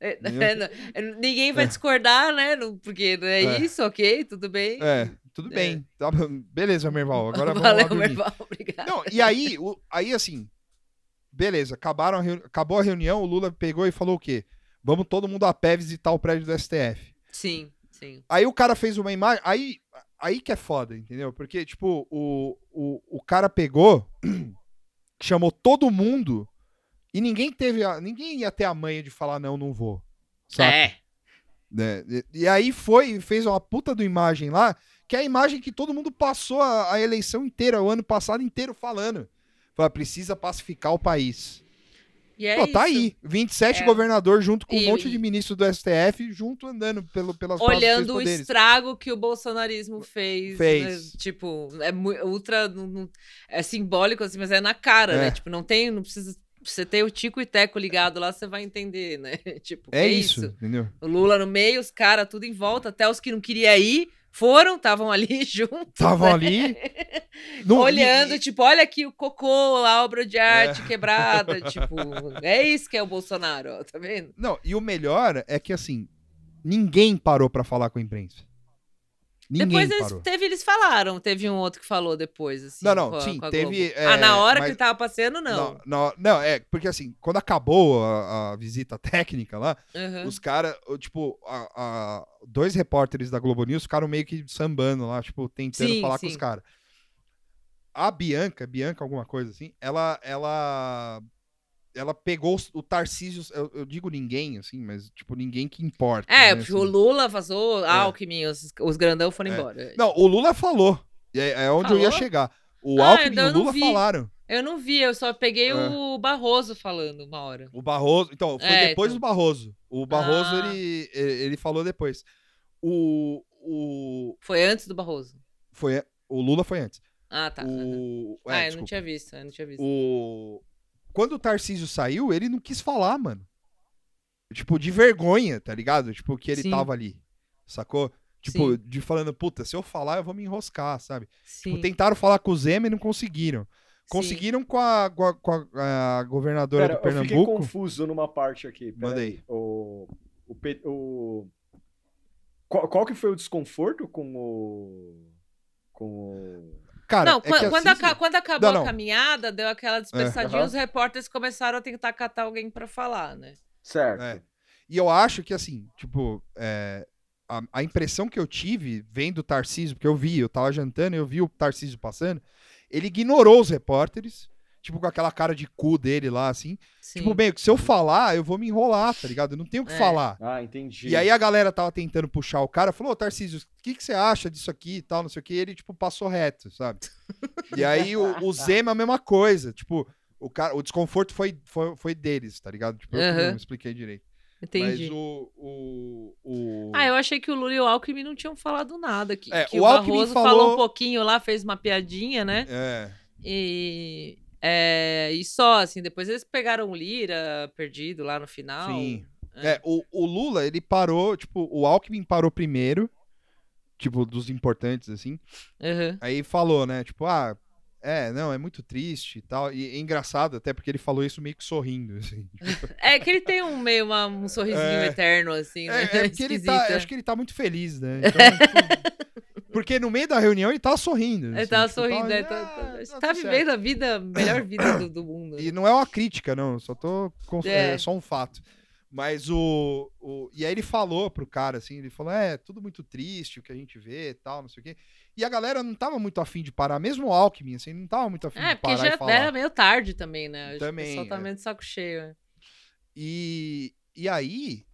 [SPEAKER 3] É, é, não- Ninguém vai discordar, né? Porque não é,
[SPEAKER 1] É.
[SPEAKER 3] isso, ok, tudo bem.
[SPEAKER 1] É, tudo
[SPEAKER 3] É.
[SPEAKER 1] bem. Tá beleza, Merval. Agora vamos
[SPEAKER 3] Valeu,
[SPEAKER 1] lá dormir.
[SPEAKER 3] Merval, obrigado.
[SPEAKER 1] Não, e aí, o- aí assim, beleza, acabaram a acabou a reunião, o Lula pegou e falou o quê? Vamos todo mundo a pé visitar o prédio do STF.
[SPEAKER 3] Sim, sim.
[SPEAKER 1] Aí o cara fez uma imagem, aí, aí que é foda, entendeu? Porque, tipo, o, o, o cara pegou, (clears throat) chamou todo mundo e ninguém teve, a, ninguém ia ter a manha de falar não, não vou. Saca?
[SPEAKER 3] É.
[SPEAKER 1] né? E, e aí foi e fez uma puta do imagem lá, que é a imagem que todo mundo passou a, a eleição inteira, o ano passado inteiro falando. Fala, precisa pacificar o país.
[SPEAKER 3] E é
[SPEAKER 1] Pô, tá
[SPEAKER 3] isso.
[SPEAKER 1] aí. 27
[SPEAKER 3] É.
[SPEAKER 1] governador junto com
[SPEAKER 3] E-
[SPEAKER 1] um monte de ministro do STF, junto andando pelo, pelas
[SPEAKER 3] Olhando o estrago que o bolsonarismo fez.
[SPEAKER 1] Fez.
[SPEAKER 3] né? Tipo, é ultra. é simbólico, assim, mas é na cara,
[SPEAKER 1] É.
[SPEAKER 3] né? Tipo, não tem. Não precisa. Você ter o Tico e Teco ligado lá, você vai entender, né? (laughs) Tipo,
[SPEAKER 1] É
[SPEAKER 3] que
[SPEAKER 1] isso, entendeu?
[SPEAKER 3] O Lula no meio, os caras tudo em volta, até os que não queriam ir foram, estavam ali (laughs) juntos.
[SPEAKER 1] Estavam
[SPEAKER 3] né?
[SPEAKER 1] ali. (laughs) não-
[SPEAKER 3] Olhando,
[SPEAKER 1] e-
[SPEAKER 3] tipo, olha aqui o cocô, a obra de arte quebrada. (laughs) tipo, é isso que é o Bolsonaro, ó, tá vendo?
[SPEAKER 1] Não, e o melhor é que, assim, ninguém parou pra falar com a imprensa. Ninguém
[SPEAKER 3] depois eles,
[SPEAKER 1] parou.
[SPEAKER 3] teve, eles falaram, teve um outro que falou depois, assim.
[SPEAKER 1] Não, não,
[SPEAKER 3] com a-
[SPEAKER 1] sim,
[SPEAKER 3] com
[SPEAKER 1] teve, é,
[SPEAKER 3] ah, na hora
[SPEAKER 1] mas-
[SPEAKER 3] que ele tava passeando, não.
[SPEAKER 1] Não, não, não, é, porque assim, quando acabou a, a visita técnica lá,
[SPEAKER 3] Uhum.
[SPEAKER 1] os caras, tipo, a- a- dois repórteres da Globo News ficaram meio que sambando lá, tipo, tentando
[SPEAKER 3] Sim,
[SPEAKER 1] falar com
[SPEAKER 3] sim.
[SPEAKER 1] os caras. A Bianca, Bianca alguma coisa assim, ela, ela, ela pegou o Tarcísio, eu, eu digo ninguém, assim, mas, tipo, ninguém que importa.
[SPEAKER 3] É,
[SPEAKER 1] né, assim.
[SPEAKER 3] o Lula vazou, Alckmin, os, os grandão foram
[SPEAKER 1] É.
[SPEAKER 3] embora.
[SPEAKER 1] Não, o Lula falou, é, é onde eu ia
[SPEAKER 3] Falou?
[SPEAKER 1] chegar. O
[SPEAKER 3] Ah,
[SPEAKER 1] Alckmin
[SPEAKER 3] então
[SPEAKER 1] e
[SPEAKER 3] eu
[SPEAKER 1] o Lula falaram.
[SPEAKER 3] Eu não vi, eu só peguei
[SPEAKER 1] É.
[SPEAKER 3] o Barroso falando uma hora.
[SPEAKER 1] O Barroso. Então, foi
[SPEAKER 3] É,
[SPEAKER 1] depois
[SPEAKER 3] então.
[SPEAKER 1] do Barroso. O Barroso,
[SPEAKER 3] Ah.
[SPEAKER 1] ele, ele falou depois. O. O.
[SPEAKER 3] Foi antes do Barroso.
[SPEAKER 1] Foi, o Lula foi antes.
[SPEAKER 3] Ah, tá.
[SPEAKER 1] O. é,
[SPEAKER 3] ah, eu não tinha visto, eu não tinha visto.
[SPEAKER 1] O. Quando o Tarcísio saiu, ele não quis falar, mano. Tipo, de vergonha, tá ligado? Tipo, que ele
[SPEAKER 3] Sim.
[SPEAKER 1] tava ali. Sacou? Tipo,
[SPEAKER 3] Sim.
[SPEAKER 1] de falando, puta, se eu falar, eu vou me enroscar, sabe?
[SPEAKER 3] Sim.
[SPEAKER 1] Tipo, tentaram falar com o Zema e não conseguiram. Conseguiram com a, com a, com a- governadora
[SPEAKER 2] Pera,
[SPEAKER 1] do
[SPEAKER 2] eu fiquei
[SPEAKER 1] Pernambuco.
[SPEAKER 2] confuso numa parte aqui. Pera
[SPEAKER 1] Manda aí.
[SPEAKER 2] O, o, Pe- o- Qual, qual que foi o desconforto com o... Com o...
[SPEAKER 1] Cara,
[SPEAKER 3] não,
[SPEAKER 1] é
[SPEAKER 3] quan-
[SPEAKER 1] que
[SPEAKER 3] quando,
[SPEAKER 1] assim,
[SPEAKER 3] aca- quando acabou
[SPEAKER 1] Não, não.
[SPEAKER 3] a caminhada, deu aquela dispersadinha,
[SPEAKER 2] Aham.
[SPEAKER 3] os repórteres começaram a tentar catar alguém pra falar, né?
[SPEAKER 2] Certo.
[SPEAKER 1] É. E eu acho que, assim, tipo, é, a, a impressão que eu tive vendo o Tarcísio, porque eu vi, eu tava jantando, eu vi o Tarcísio passando, ele ignorou os repórteres, tipo, com aquela cara de cu dele lá, assim.
[SPEAKER 3] Sim.
[SPEAKER 1] Tipo, que se eu falar, eu vou me enrolar, tá ligado? Eu não tenho o que
[SPEAKER 3] É.
[SPEAKER 1] falar.
[SPEAKER 2] Ah, entendi.
[SPEAKER 1] E aí a galera tava tentando puxar o cara, falou, ô Tarcísio, o que, que você acha disso aqui e tal, não sei o que, e ele, tipo, passou reto, sabe? (laughs) e aí o, o Zema, a mesma coisa, tipo, o, cara, o desconforto foi, foi, foi deles, tá ligado? Tipo, eu não expliquei direito.
[SPEAKER 3] Entendi.
[SPEAKER 1] Mas o. o, o...
[SPEAKER 3] Ah, eu achei que o Lula e o Alckmin não tinham falado nada. Que,
[SPEAKER 1] É,
[SPEAKER 3] que
[SPEAKER 1] o
[SPEAKER 3] o,
[SPEAKER 1] Alckmin
[SPEAKER 3] Barroso
[SPEAKER 1] falou-
[SPEAKER 3] falou um pouquinho lá, fez uma piadinha, né?
[SPEAKER 1] É.
[SPEAKER 3] E, é, e só, assim, depois eles pegaram o Lira perdido lá no final.
[SPEAKER 1] Sim.
[SPEAKER 3] É.
[SPEAKER 1] É, o, o Lula, ele parou, tipo, o Alckmin parou primeiro, tipo, dos importantes, assim.
[SPEAKER 3] Uhum.
[SPEAKER 1] Aí falou, né, tipo, ah, É, não, é muito triste e tal. E é engraçado, até porque ele falou isso meio que sorrindo, (laughs) assim. (laughs)
[SPEAKER 3] É que ele tem um meio uma- um sorrisinho
[SPEAKER 1] É.
[SPEAKER 3] eterno, assim,
[SPEAKER 1] É,
[SPEAKER 3] né?
[SPEAKER 1] é (laughs) porque ele tá, acho que ele tá muito feliz, né? Então, tipo, porque no meio da reunião ele tava sorrindo.
[SPEAKER 3] Ele
[SPEAKER 1] assim,
[SPEAKER 3] tava
[SPEAKER 1] tipo,
[SPEAKER 3] sorrindo,
[SPEAKER 1] tava,
[SPEAKER 3] é, tá,
[SPEAKER 1] "Ah,
[SPEAKER 3] tá-
[SPEAKER 1] tá
[SPEAKER 3] tá
[SPEAKER 1] tudo
[SPEAKER 3] vivendo
[SPEAKER 1] certo."
[SPEAKER 3] a vida, melhor vida do, do mundo.
[SPEAKER 1] E não é uma crítica, não, só tô. É,
[SPEAKER 3] É.
[SPEAKER 1] só um fato. Mas o, o. E aí ele falou pro cara, assim, ele falou: é, tudo muito triste o que a gente vê e tal, não sei o quê. E a galera não tava muito afim de parar, mesmo o Alckmin, assim, não tava muito afim
[SPEAKER 3] É,
[SPEAKER 1] de
[SPEAKER 3] porque
[SPEAKER 1] parar
[SPEAKER 3] já
[SPEAKER 1] e falar.
[SPEAKER 3] era meio tarde também, né?
[SPEAKER 1] Também,
[SPEAKER 3] O pessoal tá
[SPEAKER 1] é.
[SPEAKER 3] meio de saco cheio. né?
[SPEAKER 1] E, e aí,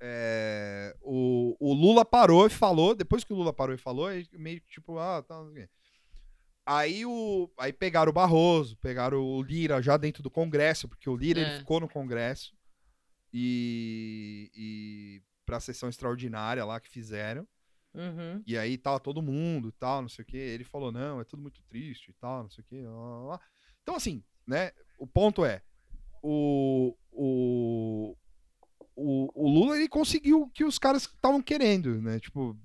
[SPEAKER 1] é, o, o Lula parou e falou, depois que o Lula parou e falou, aí meio que tipo, ah, tá. Aí, o, aí pegaram o Barroso, pegaram o Lira já dentro do Congresso, porque o Lira ele
[SPEAKER 3] É.
[SPEAKER 1] ficou no Congresso e, e para a sessão extraordinária lá que fizeram.
[SPEAKER 3] Uhum.
[SPEAKER 1] E aí tava todo mundo e tal, não sei o quê. Ele falou, não, é tudo muito triste e tal, não sei o quê. lá, lá, lá. Então, assim, né? O ponto é, o, o, o, o Lula, ele conseguiu o que os caras estavam querendo, né? Tipo,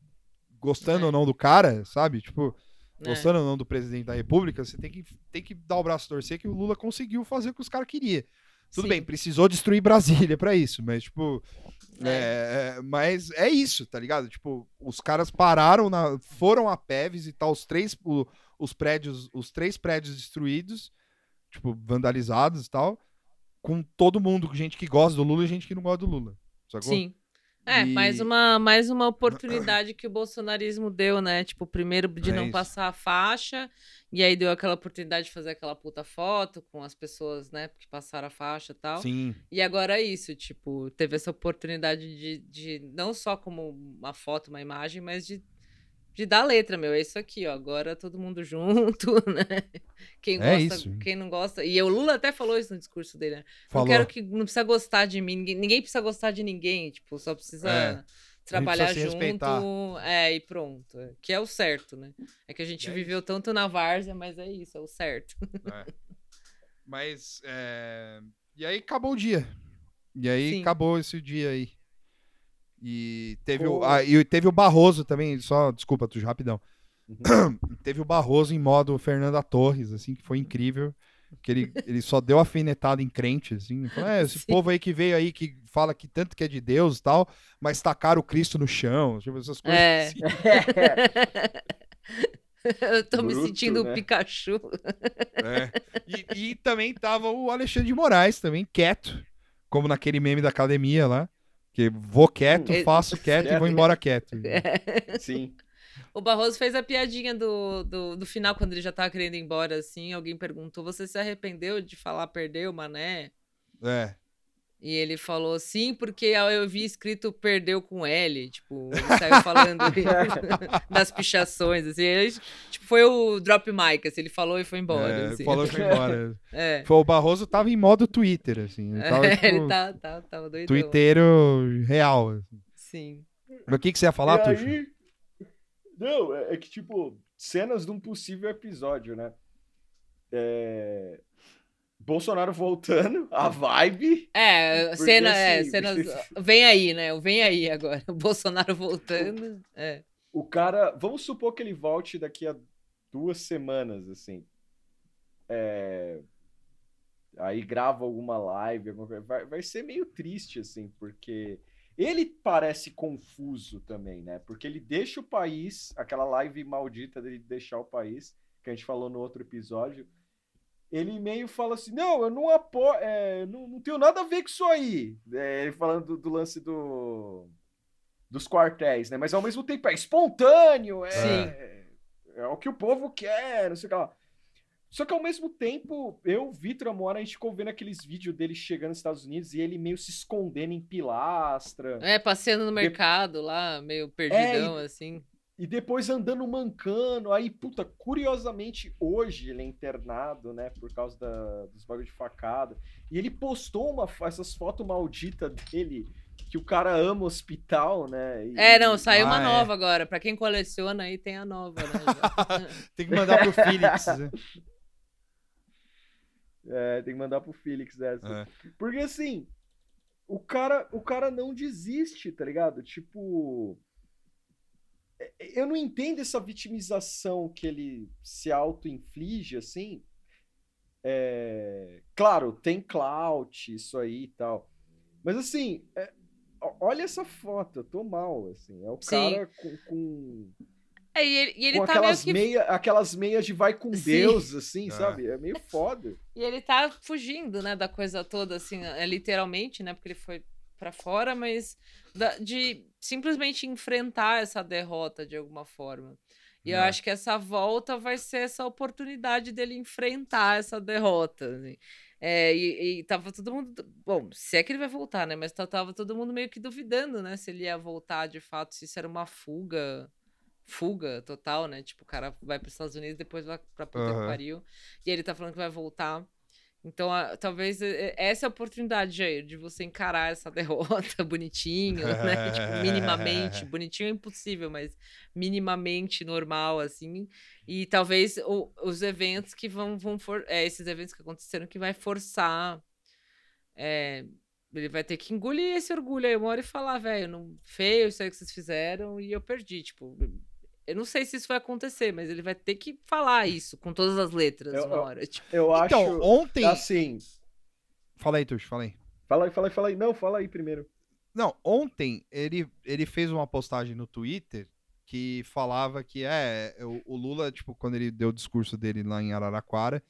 [SPEAKER 1] gostando
[SPEAKER 3] É.
[SPEAKER 1] ou não do cara, sabe? Tipo,
[SPEAKER 3] É.
[SPEAKER 1] gostando ou não do presidente da república, você tem que, tem que dar o braço a torcer que o Lula conseguiu fazer o que os caras queriam. Tudo
[SPEAKER 3] Sim.
[SPEAKER 1] bem, precisou destruir Brasília pra isso, mas, tipo.
[SPEAKER 3] É.
[SPEAKER 1] é, é, mas é isso, tá ligado? Tipo, os caras pararam, na, foram a pé visitar os três, o- os prédios, os três prédios destruídos, tipo, vandalizados e tal, com todo mundo, gente que gosta do Lula e gente que não gosta do Lula. Sacou?
[SPEAKER 3] Sim. É,
[SPEAKER 1] E-
[SPEAKER 3] mais, uma, mais uma oportunidade (coughs) que o bolsonarismo deu, né? Tipo, primeiro de
[SPEAKER 1] É
[SPEAKER 3] não passar a faixa, e aí deu aquela oportunidade de fazer aquela puta foto com as pessoas, né, que passaram a faixa e tal.
[SPEAKER 1] Sim.
[SPEAKER 3] E agora é isso, tipo, teve essa oportunidade de, de não só como uma foto, uma imagem, mas de, de dar letra, meu. É isso aqui, ó. Agora todo mundo junto, (laughs) né? Quem
[SPEAKER 1] É
[SPEAKER 3] gosta,
[SPEAKER 1] isso.
[SPEAKER 3] quem não gosta. E o Lula até falou isso no discurso dele, né?
[SPEAKER 1] Falou.
[SPEAKER 3] Não quero que não precisa gostar de mim, ninguém, ninguém precisa gostar de ninguém, tipo, só precisa
[SPEAKER 1] É.
[SPEAKER 3] trabalhar
[SPEAKER 1] precisa
[SPEAKER 3] junto,
[SPEAKER 1] respeitar.
[SPEAKER 3] é, e pronto, que é o certo, né? É que a gente
[SPEAKER 1] É
[SPEAKER 3] viveu tanto na várzea, mas é isso, é o certo.
[SPEAKER 1] É. Mas. é, E aí acabou o dia. E aí
[SPEAKER 3] Sim.
[SPEAKER 1] acabou esse dia aí. E teve, o,
[SPEAKER 2] Pô.
[SPEAKER 1] ah, e teve o Barroso também, só, desculpa, tu rapidão.
[SPEAKER 2] Uhum. (clears throat)
[SPEAKER 1] teve o Barroso em modo Fernanda Torres, assim, que foi incrível. Que ele, ele só deu afinetada em crente, assim. Falou, é, esse (laughs)
[SPEAKER 3] Sim.
[SPEAKER 1] povo aí que veio aí, que fala que tanto que é de Deus e tal, mas tacaram o Cristo no chão, tipo, essas coisas
[SPEAKER 3] É.
[SPEAKER 1] assim. (laughs)
[SPEAKER 3] Eu tô me
[SPEAKER 2] Bruto,
[SPEAKER 3] sentindo
[SPEAKER 2] né?
[SPEAKER 3] o Pikachu.
[SPEAKER 1] É. E, e também tava o Alexandre de Moraes, também quieto, como naquele meme da academia lá. Que vou quieto, faço (laughs) quieto e vou
[SPEAKER 2] Quieto.
[SPEAKER 1] embora quieto. (laughs)
[SPEAKER 2] Sim.
[SPEAKER 3] O Barroso fez a piadinha do, do, do final, quando ele já tava querendo ir embora, assim. Alguém perguntou: Você se arrependeu de falar perdeu, mané?
[SPEAKER 1] É.
[SPEAKER 3] E ele falou sim, porque eu vi escrito perdeu com L. Tipo, ele saiu falando (laughs) (laughs) das pichações, assim. Ele, tipo, foi o drop mic, assim. Ele falou e foi embora.
[SPEAKER 1] é,
[SPEAKER 3] assim.
[SPEAKER 1] falou que foi embora. (laughs)
[SPEAKER 3] É.
[SPEAKER 1] Foi, o Barroso tava em modo Twitter, assim. Ele tava,
[SPEAKER 3] É,
[SPEAKER 1] tipo,
[SPEAKER 3] ele tá, tá, tava doidão.
[SPEAKER 1] Twitteiro real. assim.
[SPEAKER 3] Sim.
[SPEAKER 1] Mas o que, que você ia falar,
[SPEAKER 2] E
[SPEAKER 1] Tuxo?
[SPEAKER 2] aí- Não, é, é que, tipo, cenas de um possível episódio, né? É... Bolsonaro voltando, a vibe.
[SPEAKER 3] É, cena, é,
[SPEAKER 2] assim,
[SPEAKER 3] cenas. (laughs) Vem aí, né? O Vem aí agora. (laughs) O Bolsonaro voltando. É.
[SPEAKER 2] O cara. Vamos supor que ele volte daqui a duas semanas, assim. É, Aí grava alguma live, alguma. Vai, vai ser meio triste, assim, porque ele parece confuso também, né? Porque ele deixa o país, aquela live maldita dele deixar o país, que a gente falou no outro episódio. Ele meio fala assim: não, eu não apoio, é, não, não tenho nada a ver com isso aí. É, ele falando do, do lance do dos quartéis, né? Mas ao mesmo tempo é espontâneo, é,
[SPEAKER 3] Sim.
[SPEAKER 2] é o que o povo quer, não sei o que lá. Só que ao mesmo tempo, eu, Vitor Amora, a gente ficou vendo aqueles vídeos dele chegando nos Estados Unidos e ele meio se escondendo em pilastra.
[SPEAKER 3] É, passeando no mercado lá, meio perdidão, assim.
[SPEAKER 2] E depois andando mancando. Aí, puta, curiosamente, hoje ele é internado, né? Por causa da, dos bagulho de facada. E ele postou uma, essas fotos malditas dele, que o cara ama hospital, né? E-
[SPEAKER 3] É, não, saiu
[SPEAKER 1] Ah,
[SPEAKER 3] uma
[SPEAKER 1] é.
[SPEAKER 3] nova agora. Pra quem coleciona aí, tem a nova, né? (laughs)
[SPEAKER 1] Tem que mandar pro Felix. (laughs) né?
[SPEAKER 2] É, tem que mandar pro Felix essa.
[SPEAKER 1] É.
[SPEAKER 2] Porque assim, o cara, o cara não desiste, tá ligado? Tipo. É, eu não entendo essa vitimização que ele se auto-inflige, assim. É, claro, tem clout, isso aí e tal. Mas assim, é, olha essa foto, eu tô mal, assim. É o
[SPEAKER 3] Sim.
[SPEAKER 2] cara com, com,
[SPEAKER 3] É, e ele, e ele
[SPEAKER 2] com
[SPEAKER 3] tá meio
[SPEAKER 2] aquelas,
[SPEAKER 3] que.
[SPEAKER 2] meia, aquelas meias de vai com
[SPEAKER 3] Sim.
[SPEAKER 2] Deus, assim,
[SPEAKER 1] É.
[SPEAKER 2] sabe? É meio foda.
[SPEAKER 3] E ele tá fugindo, né, da coisa toda, assim, é, literalmente, né, porque ele foi pra fora, mas da- de simplesmente enfrentar essa derrota de alguma forma. E eu
[SPEAKER 1] É.
[SPEAKER 3] acho que essa volta vai ser essa oportunidade dele enfrentar essa derrota. assim. É, e, e tava todo mundo. Bom, se é que ele vai voltar, né? Mas tava todo mundo meio que duvidando, né? Se ele ia voltar de fato, se isso era uma fuga. Fuga total, né? Tipo, o cara vai para os Estados Unidos, depois vai pra puta que
[SPEAKER 1] Aham.
[SPEAKER 3] pariu. E ele tá falando que vai voltar. Então, a- talvez essa é a oportunidade, Jair, de você encarar essa (laughs) derrota bonitinho, né? Tipo, minimamente. (laughs) Bonitinho é impossível, mas minimamente normal, assim. E talvez o- os eventos que vão, vão for, é, esses eventos que aconteceram que vai forçar. é, ele vai ter que engolir esse orgulho aí uma hora e falar, velho, não feio isso aí que vocês fizeram e eu perdi. Tipo, eu não sei se isso vai acontecer, mas ele vai ter que falar isso com todas as letras
[SPEAKER 2] Eu-
[SPEAKER 3] uma hora. Tipo,
[SPEAKER 2] Eu
[SPEAKER 1] Então,
[SPEAKER 2] acho.
[SPEAKER 1] ontem.
[SPEAKER 2] Assim.
[SPEAKER 1] Fala aí, Tuxo, fala aí.
[SPEAKER 2] Fala aí, fala aí, fala aí. Não, fala aí primeiro.
[SPEAKER 1] Não, ontem ele, ele fez uma postagem no Twitter que falava que é o, o Lula, tipo, quando ele deu o discurso dele lá em Araraquara,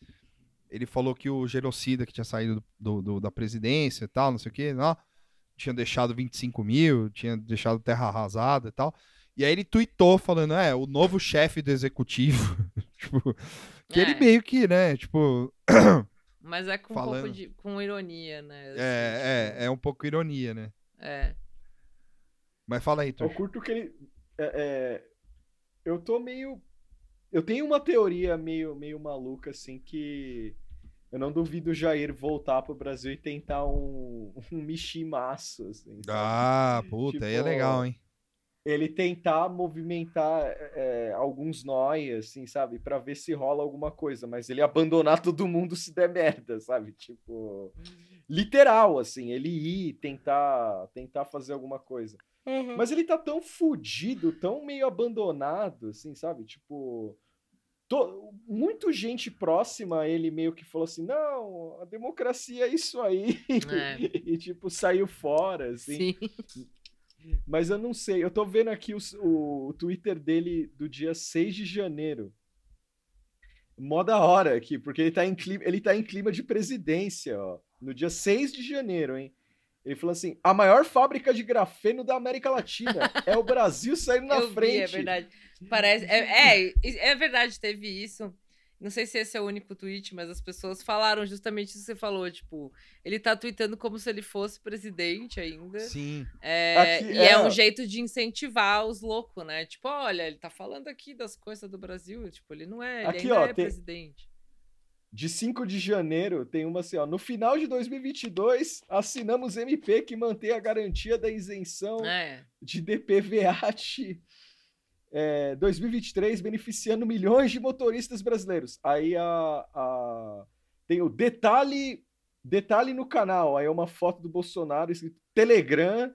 [SPEAKER 1] ele falou que o genocida que tinha saído do, do- da presidência e tal, não sei o que, não, tinha deixado 25 mil, tinha deixado terra arrasada e tal. E aí ele tweetou falando, é, o novo chefe do executivo. (laughs) tipo, que ele
[SPEAKER 3] É.
[SPEAKER 1] meio que, né, tipo, (coughs)
[SPEAKER 3] mas é com um pouco
[SPEAKER 1] Falando.
[SPEAKER 3] de. com ironia, né? assim,
[SPEAKER 1] é,
[SPEAKER 3] tipo,
[SPEAKER 1] é, é um pouco ironia, né?
[SPEAKER 3] é.
[SPEAKER 1] Mas fala aí,
[SPEAKER 2] Eu
[SPEAKER 1] Tuxo.
[SPEAKER 2] curto que ele. é, é, eu tô meio. Eu tenho uma teoria meio, meio maluca, assim, que eu não duvido o Jair voltar pro Brasil e tentar um, (laughs) um michimaço, assim. sabe?
[SPEAKER 1] Ah, puta, aí é
[SPEAKER 2] Tipo,
[SPEAKER 1] legal, hein?
[SPEAKER 2] Ele tentar movimentar é, alguns nós, assim, sabe? Pra ver se rola alguma coisa, mas ele abandonar todo mundo se der merda, sabe? Tipo. Literal, assim, ele ir tentar, tentar fazer alguma coisa. Mas ele tá tão fudido, tão meio abandonado, assim, sabe? Tipo. To... Muito gente próxima a ele meio que falou assim: não, a democracia é isso aí.
[SPEAKER 3] É. (laughs)
[SPEAKER 2] e, tipo, saiu fora, assim.
[SPEAKER 3] Sim.
[SPEAKER 2] Mas eu não sei. Eu tô vendo aqui os- o, o Twitter dele do dia 6 de janeiro. Mó da hora aqui, porque ele tá, em clima, ele tá em clima de presidência, ó. No dia 6 de janeiro, hein? Ele falou assim: a maior fábrica de grafeno da América Latina é o Brasil saindo na (laughs)
[SPEAKER 3] eu
[SPEAKER 2] frente.
[SPEAKER 3] vi, é verdade. Parece. É, é, é verdade, teve isso. Não sei se esse é o único tweet, mas as pessoas falaram justamente isso que você falou. Tipo, ele tá tweetando como se ele fosse presidente ainda.
[SPEAKER 1] Sim.
[SPEAKER 3] É,
[SPEAKER 2] Aqui,
[SPEAKER 3] e é.
[SPEAKER 2] é.
[SPEAKER 3] um jeito de incentivar os loucos, né? Tipo, olha, ele tá falando aqui das coisas do Brasil. Tipo, ele não é. Ele
[SPEAKER 2] Aqui,
[SPEAKER 3] ainda
[SPEAKER 2] ó,
[SPEAKER 3] é
[SPEAKER 2] tem-
[SPEAKER 3] presidente.
[SPEAKER 2] De 5 de janeiro, tem uma assim, ó. No final de 2022, assinamos MP que mantém a garantia da isenção
[SPEAKER 3] É.
[SPEAKER 2] de DPVAT é, 2023, beneficiando milhões de motoristas brasileiros. Aí a, a- tem o detalhe, detalhe no canal. Aí é uma foto do Bolsonaro escrito Telegram,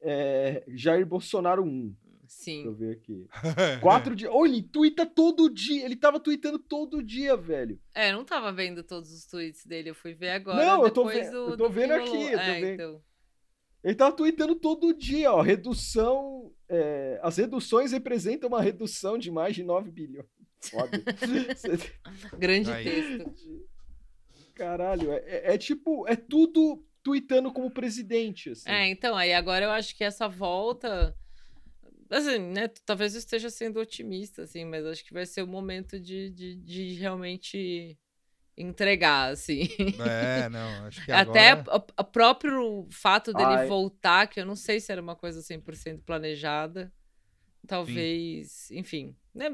[SPEAKER 2] é, Jair Bolsonaro 1. Deixa eu
[SPEAKER 3] Sim.
[SPEAKER 2] ver aqui. (laughs) Quatro dias. Olha, ele tuita todo dia. Ele tava tweetando todo dia, velho.
[SPEAKER 3] É, eu não tava vendo todos os tweets dele, eu fui ver agora.
[SPEAKER 2] Não, eu tô ve-
[SPEAKER 3] do-
[SPEAKER 2] eu tô
[SPEAKER 3] do
[SPEAKER 2] vendo aqui, eu tô
[SPEAKER 3] É,
[SPEAKER 2] vendo.
[SPEAKER 3] então.
[SPEAKER 2] Ele tava tweetando todo dia, ó. Redução. É, as reduções representam uma redução de mais de 9 bilhões. Foda. (laughs)
[SPEAKER 3] Grande
[SPEAKER 1] Aí.
[SPEAKER 3] texto.
[SPEAKER 2] Caralho, é, é- é tipo. É tudo tweetando como presidente, assim.
[SPEAKER 3] É, então, aí agora eu acho que essa volta. Assim, né? Talvez eu esteja sendo otimista, assim, mas acho que vai ser o momento de, de, de realmente entregar, assim.
[SPEAKER 1] É, não, (laughs) acho que
[SPEAKER 3] Até
[SPEAKER 1] agora...
[SPEAKER 3] o, o próprio fato dele
[SPEAKER 2] Ai.
[SPEAKER 3] voltar, que eu não sei se era uma coisa 100% planejada. Talvez, enfim. Né,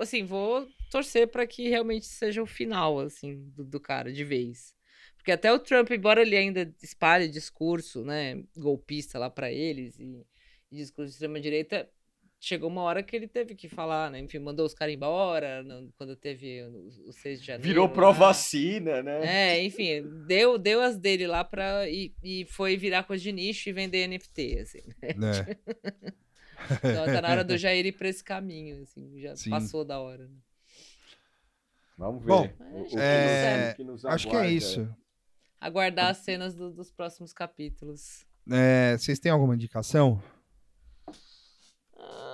[SPEAKER 3] assim, vou torcer para que realmente seja o final, assim, do, do cara, de vez. Porque até o Trump, embora ele ainda espalhe discurso, né, golpista lá para eles e, e discurso de extrema-direita, chegou uma hora que ele teve que falar, né? Enfim, mandou os caras embora no- quando teve o, o 6 de janeiro.
[SPEAKER 2] Virou pró-vacina, né?
[SPEAKER 3] É, enfim, deu, deu as dele lá pra. E, e foi virar coisa de nicho e vender NFT, assim.
[SPEAKER 1] né?
[SPEAKER 3] Então, tá na hora do (laughs) Jair ir pra esse caminho, assim, já
[SPEAKER 1] Sim.
[SPEAKER 3] passou da hora. né?
[SPEAKER 2] Vamos ver.
[SPEAKER 1] Bom,
[SPEAKER 2] o, o que
[SPEAKER 1] é,
[SPEAKER 2] nos- o que nos
[SPEAKER 1] Acho que é isso.
[SPEAKER 3] Aguardar as cenas do- dos próximos capítulos.
[SPEAKER 1] É, vocês têm alguma indicação?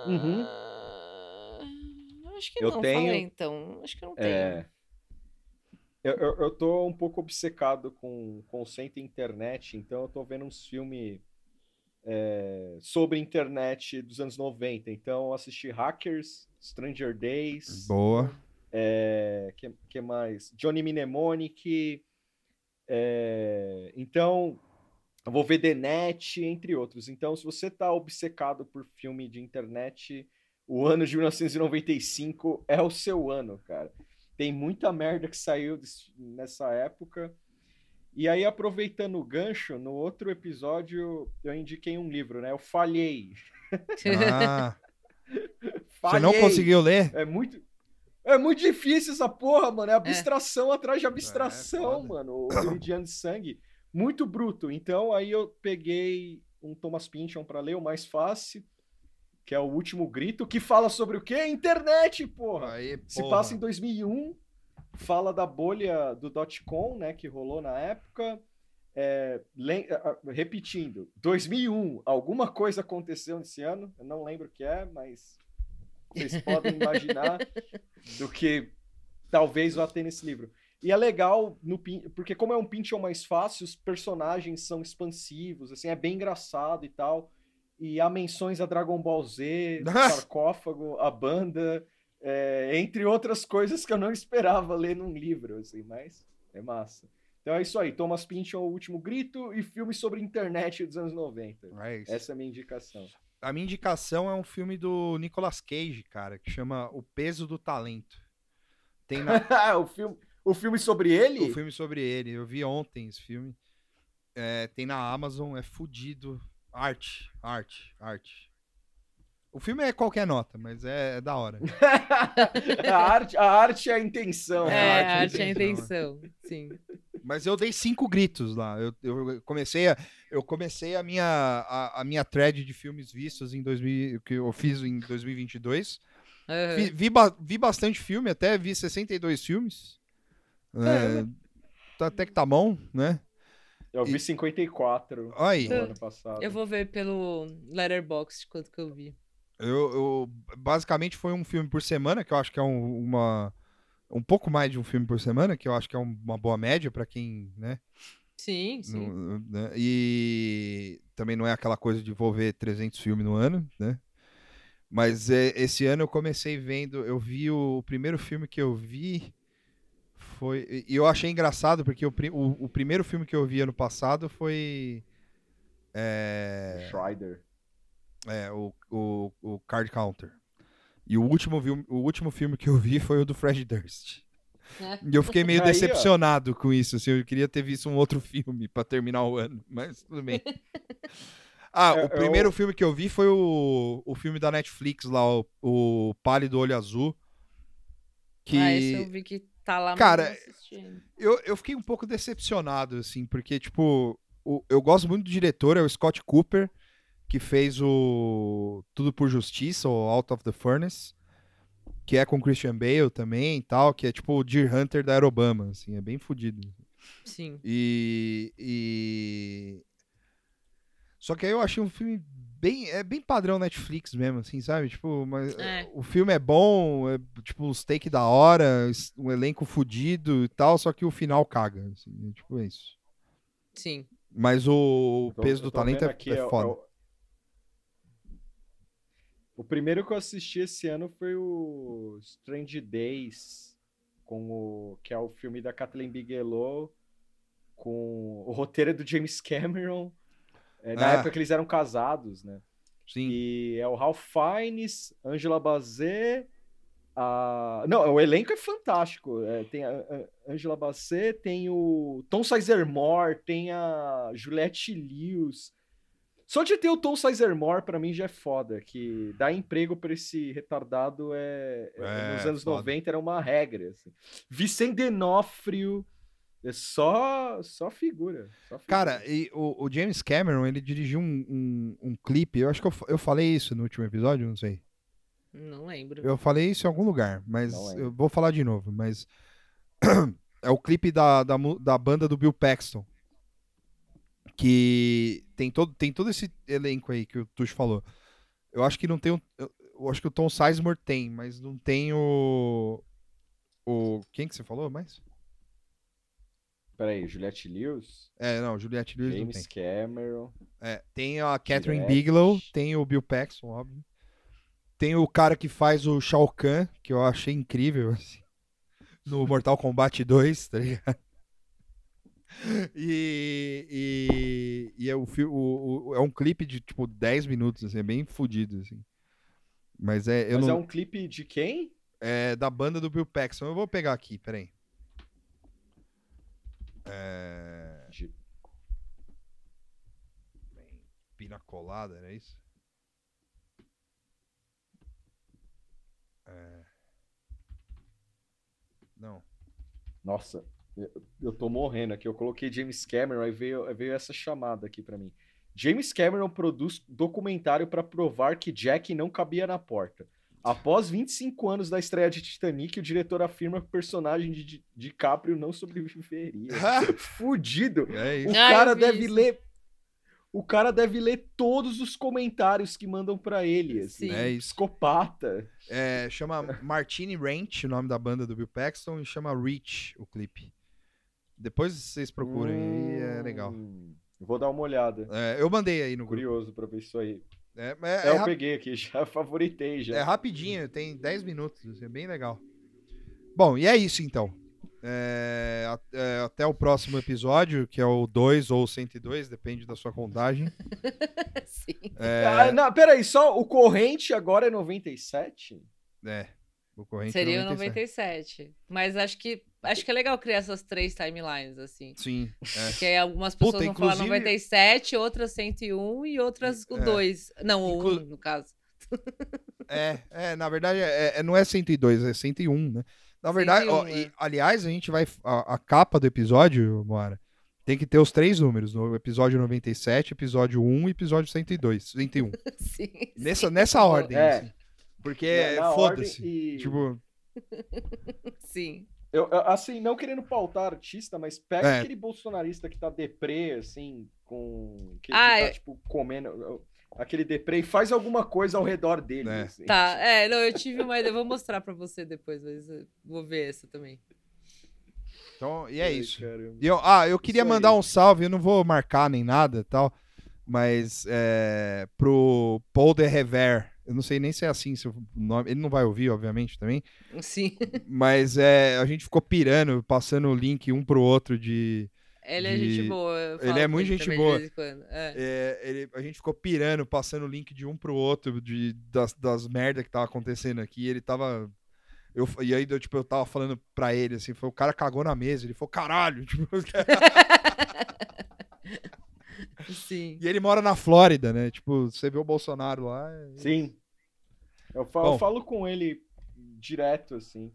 [SPEAKER 2] Uhum.
[SPEAKER 3] Ah, Acho que
[SPEAKER 2] Eu
[SPEAKER 3] não,
[SPEAKER 2] tenho-
[SPEAKER 3] falei então. Acho que não tenho.
[SPEAKER 2] É. Eu, eu, eu tô um pouco obcecado com conceito internet, então eu tô vendo uns filmes é, sobre internet dos anos 90. Então eu assisti Hackers, Stranger Days,
[SPEAKER 1] Boa.
[SPEAKER 2] é, que, que mais? Johnny Mnemonic. é, então, eu vou ver The Net, entre outros. Então, se você tá obcecado por filme de internet, o ano de 1995 é o seu ano, cara. Tem muita merda que saiu nessa época. E aí, aproveitando o gancho, no outro episódio eu indiquei um livro, né? Eu falhei.
[SPEAKER 1] Ah, (laughs) você
[SPEAKER 2] falhei.
[SPEAKER 1] não conseguiu ler?
[SPEAKER 2] É muito. É muito difícil essa porra, mano. É abstração atrás de abstração,
[SPEAKER 1] É, foda.
[SPEAKER 2] mano. O Meridiano de Sangue. Muito bruto. Então, aí eu peguei um Thomas Pynchon pra ler, o mais fácil, que é o Último Grito, que fala sobre o quê? Internet, porra!
[SPEAKER 1] Aí,
[SPEAKER 2] Se
[SPEAKER 1] porra.
[SPEAKER 2] passa em 2001, fala da bolha do dot-com, né, que rolou na época. É, repetindo, 2001, alguma coisa aconteceu nesse ano, eu não lembro o que é, mas vocês (laughs) podem imaginar do que talvez vá ter nesse livro. E é legal, no, porque como é um Pynchon mais fácil, os personagens são expansivos, assim, é bem engraçado e tal. E há menções a Dragon Ball Z, (laughs) sarcófago, a banda, é, entre outras coisas que eu não esperava ler num livro, assim, mas é massa. Então é isso aí, Thomas Pynchon, O Último Grito e filmes sobre internet dos anos 90.
[SPEAKER 1] É.
[SPEAKER 2] Essa é a minha indicação.
[SPEAKER 1] A minha indicação é um filme do Nicolas Cage, cara, que chama O Peso do Talento. Tem na, (laughs)
[SPEAKER 2] o, filme, o filme sobre ele?
[SPEAKER 1] o filme sobre ele. Eu vi ontem esse filme. É, tem na Amazon, é fudido. Arte, arte, arte. O filme é qualquer nota, mas é, é da hora. (laughs)
[SPEAKER 2] a, arte, a arte é a intenção.
[SPEAKER 3] É,
[SPEAKER 2] né?
[SPEAKER 3] a arte é a
[SPEAKER 1] intenção,
[SPEAKER 3] intenção. Sim.
[SPEAKER 1] Mas eu dei cinco gritos lá. Eu, eu comecei a, eu comecei a minha, a, a minha thread de filmes vistos em 2000, que eu fiz em 2022.
[SPEAKER 3] Aham.
[SPEAKER 1] Vi, vi, vi bastante filme, até vi 62 filmes. É, tá- até que tá bom, né?
[SPEAKER 2] Eu vi 54
[SPEAKER 1] Aí,
[SPEAKER 2] no ano passado.
[SPEAKER 3] Eu vou ver pelo Letterboxd quanto que eu vi.
[SPEAKER 1] eu, eu- basicamente foi um filme por semana, que eu acho que é um, uma um pouco mais de um filme por semana, que eu acho que é um- uma boa média pra quem, né?
[SPEAKER 3] Sim, sim.
[SPEAKER 1] Não- né? E também não é aquela coisa de vou ver 300 filmes no ano, né? Mas é, esse ano eu comecei vendo, eu vi o, o primeiro filme que eu vi foi e eu achei engraçado porque o, o, o primeiro filme que eu vi ano passado foi é,
[SPEAKER 2] Schreider.
[SPEAKER 1] é, o, o, o Card Counter. E o último, vi- o último filme que eu vi foi o do Fred Durst.
[SPEAKER 3] É.
[SPEAKER 1] E eu fiquei meio (laughs)
[SPEAKER 2] Aí, ó.
[SPEAKER 1] decepcionado com isso. Assim, eu queria ter visto um outro filme pra terminar o ano, mas tudo bem. (laughs) Ah,
[SPEAKER 2] É,
[SPEAKER 1] o
[SPEAKER 2] eu-
[SPEAKER 1] primeiro filme que eu vi foi o, o filme da Netflix lá, o, o Pálido Olho Azul. Que
[SPEAKER 3] Ah, esse eu vi que tá lá,
[SPEAKER 1] Cara, eu, eu fiquei um pouco decepcionado, assim, porque, tipo, o- eu gosto muito do diretor, é o Scott Cooper, que fez o Tudo por Justiça, o Out of the Furnace, que é com Christian Bale também e tal, que é tipo o Deer Hunter da Aerobama, assim, é bem fodido.
[SPEAKER 3] Sim.
[SPEAKER 1] E, e... Só que aí eu achei um filme bem, é bem padrão Netflix mesmo, assim, sabe? Tipo, mas
[SPEAKER 3] É.
[SPEAKER 1] o filme é bom, é, tipo, os take da hora, um elenco fudido e tal, só que o final caga, assim, é, tipo, é isso.
[SPEAKER 3] Sim.
[SPEAKER 1] Mas o,
[SPEAKER 2] Eu tô-
[SPEAKER 1] peso
[SPEAKER 2] eu
[SPEAKER 1] do talento é,
[SPEAKER 2] aqui,
[SPEAKER 1] é
[SPEAKER 2] o-
[SPEAKER 1] foda.
[SPEAKER 2] o- O primeiro que eu assisti esse ano foi o Strange Days, com o que é o filme da Kathleen Bigelow, com o roteiro é do James Cameron, é, na
[SPEAKER 1] Ah.
[SPEAKER 2] época que eles eram casados, né?
[SPEAKER 1] Sim.
[SPEAKER 2] E é o Ralph Fiennes, Angela Bassett, a... Não, o elenco é fantástico. É, tem a, Angela Bassett, tem o Tom Sizemore, tem a Juliette Lewis. Só de ter o Tom Sizemore, pra mim, já é foda. Que dar emprego pra esse retardado é... é-
[SPEAKER 1] É,
[SPEAKER 2] nos anos
[SPEAKER 1] foda.
[SPEAKER 2] 90 era uma regra. Assim. Vicente D'Onofrio, É só, só figura. Só figura.
[SPEAKER 1] Cara, e o, o James Cameron, ele dirigiu um, um, um clipe, eu acho que eu, eu falei isso no último episódio, não sei.
[SPEAKER 3] Não lembro.
[SPEAKER 1] Eu falei isso em algum lugar, mas eu vou falar de novo, mas (clears throat) é o clipe da, da, da banda do Bill Paxton. Que tem todo, tem todo esse elenco aí que o Tuxo falou. Eu acho que não tem o. Eu, eu acho que o Tom Sizemore tem, mas não tem o. O. Quem que você falou mais?
[SPEAKER 2] Peraí, Juliette Lewis,
[SPEAKER 1] É, não, Juliette Lewis não tem.
[SPEAKER 2] James Cameron.
[SPEAKER 1] É, tem a Catherine
[SPEAKER 2] Direct.
[SPEAKER 1] Bigelow, tem o Bill Paxton, óbvio. Tem o cara que faz o Shao Kahn, que eu achei incrível, (laughs) assim, no Mortal Kombat 2, tá ligado? E, e, e é, o- o- é um clipe de, tipo, 10 minutos, assim, é bem fodido, assim. Mas é, eu
[SPEAKER 2] Mas
[SPEAKER 1] não,
[SPEAKER 2] é um clipe de quem?
[SPEAKER 1] é da banda do Bill Paxton. Eu vou pegar aqui, peraí. É...
[SPEAKER 2] De-
[SPEAKER 1] Pina colada, era isso? É... Não.
[SPEAKER 2] Nossa, eu, tô morrendo aqui. Eu coloquei James Cameron, aí veio, aí veio essa chamada aqui pra mim. James Cameron produz documentário pra provar que Jack não cabia na porta. Após 25 anos da estreia de Titanic, o diretor afirma que o personagem de Di- DiCaprio não sobreviveria. (laughs) Fudido!
[SPEAKER 1] É
[SPEAKER 2] O
[SPEAKER 1] isso.
[SPEAKER 3] Ah, eu
[SPEAKER 2] cara
[SPEAKER 3] vi
[SPEAKER 2] deve
[SPEAKER 3] isso.
[SPEAKER 2] ler. O cara deve ler todos os comentários que mandam pra ele. Assim.
[SPEAKER 3] Sim.
[SPEAKER 1] É isso.
[SPEAKER 2] Psicopata.
[SPEAKER 1] É, chama Martini Ranch, o nome da banda do Bill Paxton, e chama Reach, o clipe. Depois vocês procurem aí, é legal.
[SPEAKER 2] Hum, Vou dar uma olhada.
[SPEAKER 1] É, eu mandei aí no grupo.
[SPEAKER 2] Curioso pra ver isso aí.
[SPEAKER 1] É, é-
[SPEAKER 2] É,
[SPEAKER 1] é
[SPEAKER 2] eu
[SPEAKER 1] rap-
[SPEAKER 2] peguei aqui, (laughs) já favoritei já.
[SPEAKER 1] É rapidinho, tem 10 minutos, assim, é bem legal. Bom, e é isso então. É, é, até o próximo episódio, que é o 2 ou o 102, depende da sua contagem. (laughs)
[SPEAKER 3] Sim.
[SPEAKER 1] É,
[SPEAKER 2] Ah, não, peraí, só o corrente agora é 97?
[SPEAKER 1] é, o corrente
[SPEAKER 3] Seria o
[SPEAKER 1] 97.
[SPEAKER 3] 97. Mas acho que acho que é legal criar essas três timelines, assim.
[SPEAKER 1] Sim, é.
[SPEAKER 3] Porque algumas pessoas
[SPEAKER 1] Puta,
[SPEAKER 3] vão falar
[SPEAKER 1] inclusive-
[SPEAKER 3] 97, outras 101 e outras o
[SPEAKER 1] É.
[SPEAKER 3] 2. Não, o
[SPEAKER 1] Inclu-
[SPEAKER 3] 1, no caso. (laughs)
[SPEAKER 1] É, é, na verdade, é, é- não é 102, é 101, né? Na verdade, ó,
[SPEAKER 3] 101,
[SPEAKER 1] e,
[SPEAKER 3] é.
[SPEAKER 1] aliás, a gente vai. A, a capa do episódio, Moara, tem que ter os três números: no episódio 97, episódio 1 e episódio 102, 101. (laughs)
[SPEAKER 3] Sim.
[SPEAKER 1] Nessa, nessa ordem,
[SPEAKER 2] É.
[SPEAKER 1] assim. Porque foda-se.
[SPEAKER 2] e-
[SPEAKER 1] Tipo, (laughs)
[SPEAKER 3] Sim.
[SPEAKER 2] Eu, eu, assim, não querendo pautar artista, mas pega
[SPEAKER 1] É.
[SPEAKER 2] aquele bolsonarista que tá deprê, assim, com. Que, que
[SPEAKER 3] Ah,
[SPEAKER 2] tá,
[SPEAKER 3] eu-
[SPEAKER 2] tipo, comendo. Aquele deprê e faz alguma coisa ao redor dele.
[SPEAKER 1] É.
[SPEAKER 2] assim.
[SPEAKER 3] Tá, é, não, eu tive uma ideia. Vou mostrar pra você depois, mas vou ver essa também.
[SPEAKER 1] então, e é
[SPEAKER 2] Ai,
[SPEAKER 1] isso.
[SPEAKER 2] caramba.
[SPEAKER 1] E eu, ah, eu queria
[SPEAKER 2] Isso
[SPEAKER 1] mandar
[SPEAKER 2] aí.
[SPEAKER 1] um salve, eu não vou marcar nem nada e tal, mas é, pro Paul de Rever. Eu não sei nem se é assim se o nome. Ele não vai ouvir, obviamente, também.
[SPEAKER 3] Sim.
[SPEAKER 1] Mas é, a gente ficou pirando, passando o link um pro outro de.
[SPEAKER 3] Ele é
[SPEAKER 1] De-
[SPEAKER 3] gente boa.
[SPEAKER 1] Ele é muito gente boa.
[SPEAKER 3] De vez em quando. É.
[SPEAKER 1] é, ele- a gente ficou pirando, passando o link de um pro outro de, das, das merda que tava acontecendo aqui. Ele tava. Eu, e aí, eu, tipo, eu tava falando pra ele, assim, foi, o cara cagou na mesa. Ele falou, caralho. (laughs) Tipo, (laughs)
[SPEAKER 3] Sim.
[SPEAKER 1] e ele mora na Flórida, né? Tipo, você vê o Bolsonaro lá. é-
[SPEAKER 2] Sim. Eu falo,
[SPEAKER 1] Bom.
[SPEAKER 2] eu falo com ele direto, assim.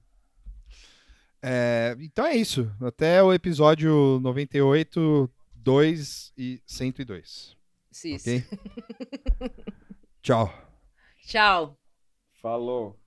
[SPEAKER 1] É, então é isso. Até o episódio 98, 2 e 102.
[SPEAKER 3] Sim.
[SPEAKER 1] Ok? (laughs) Tchau.
[SPEAKER 3] Tchau.
[SPEAKER 2] Falou.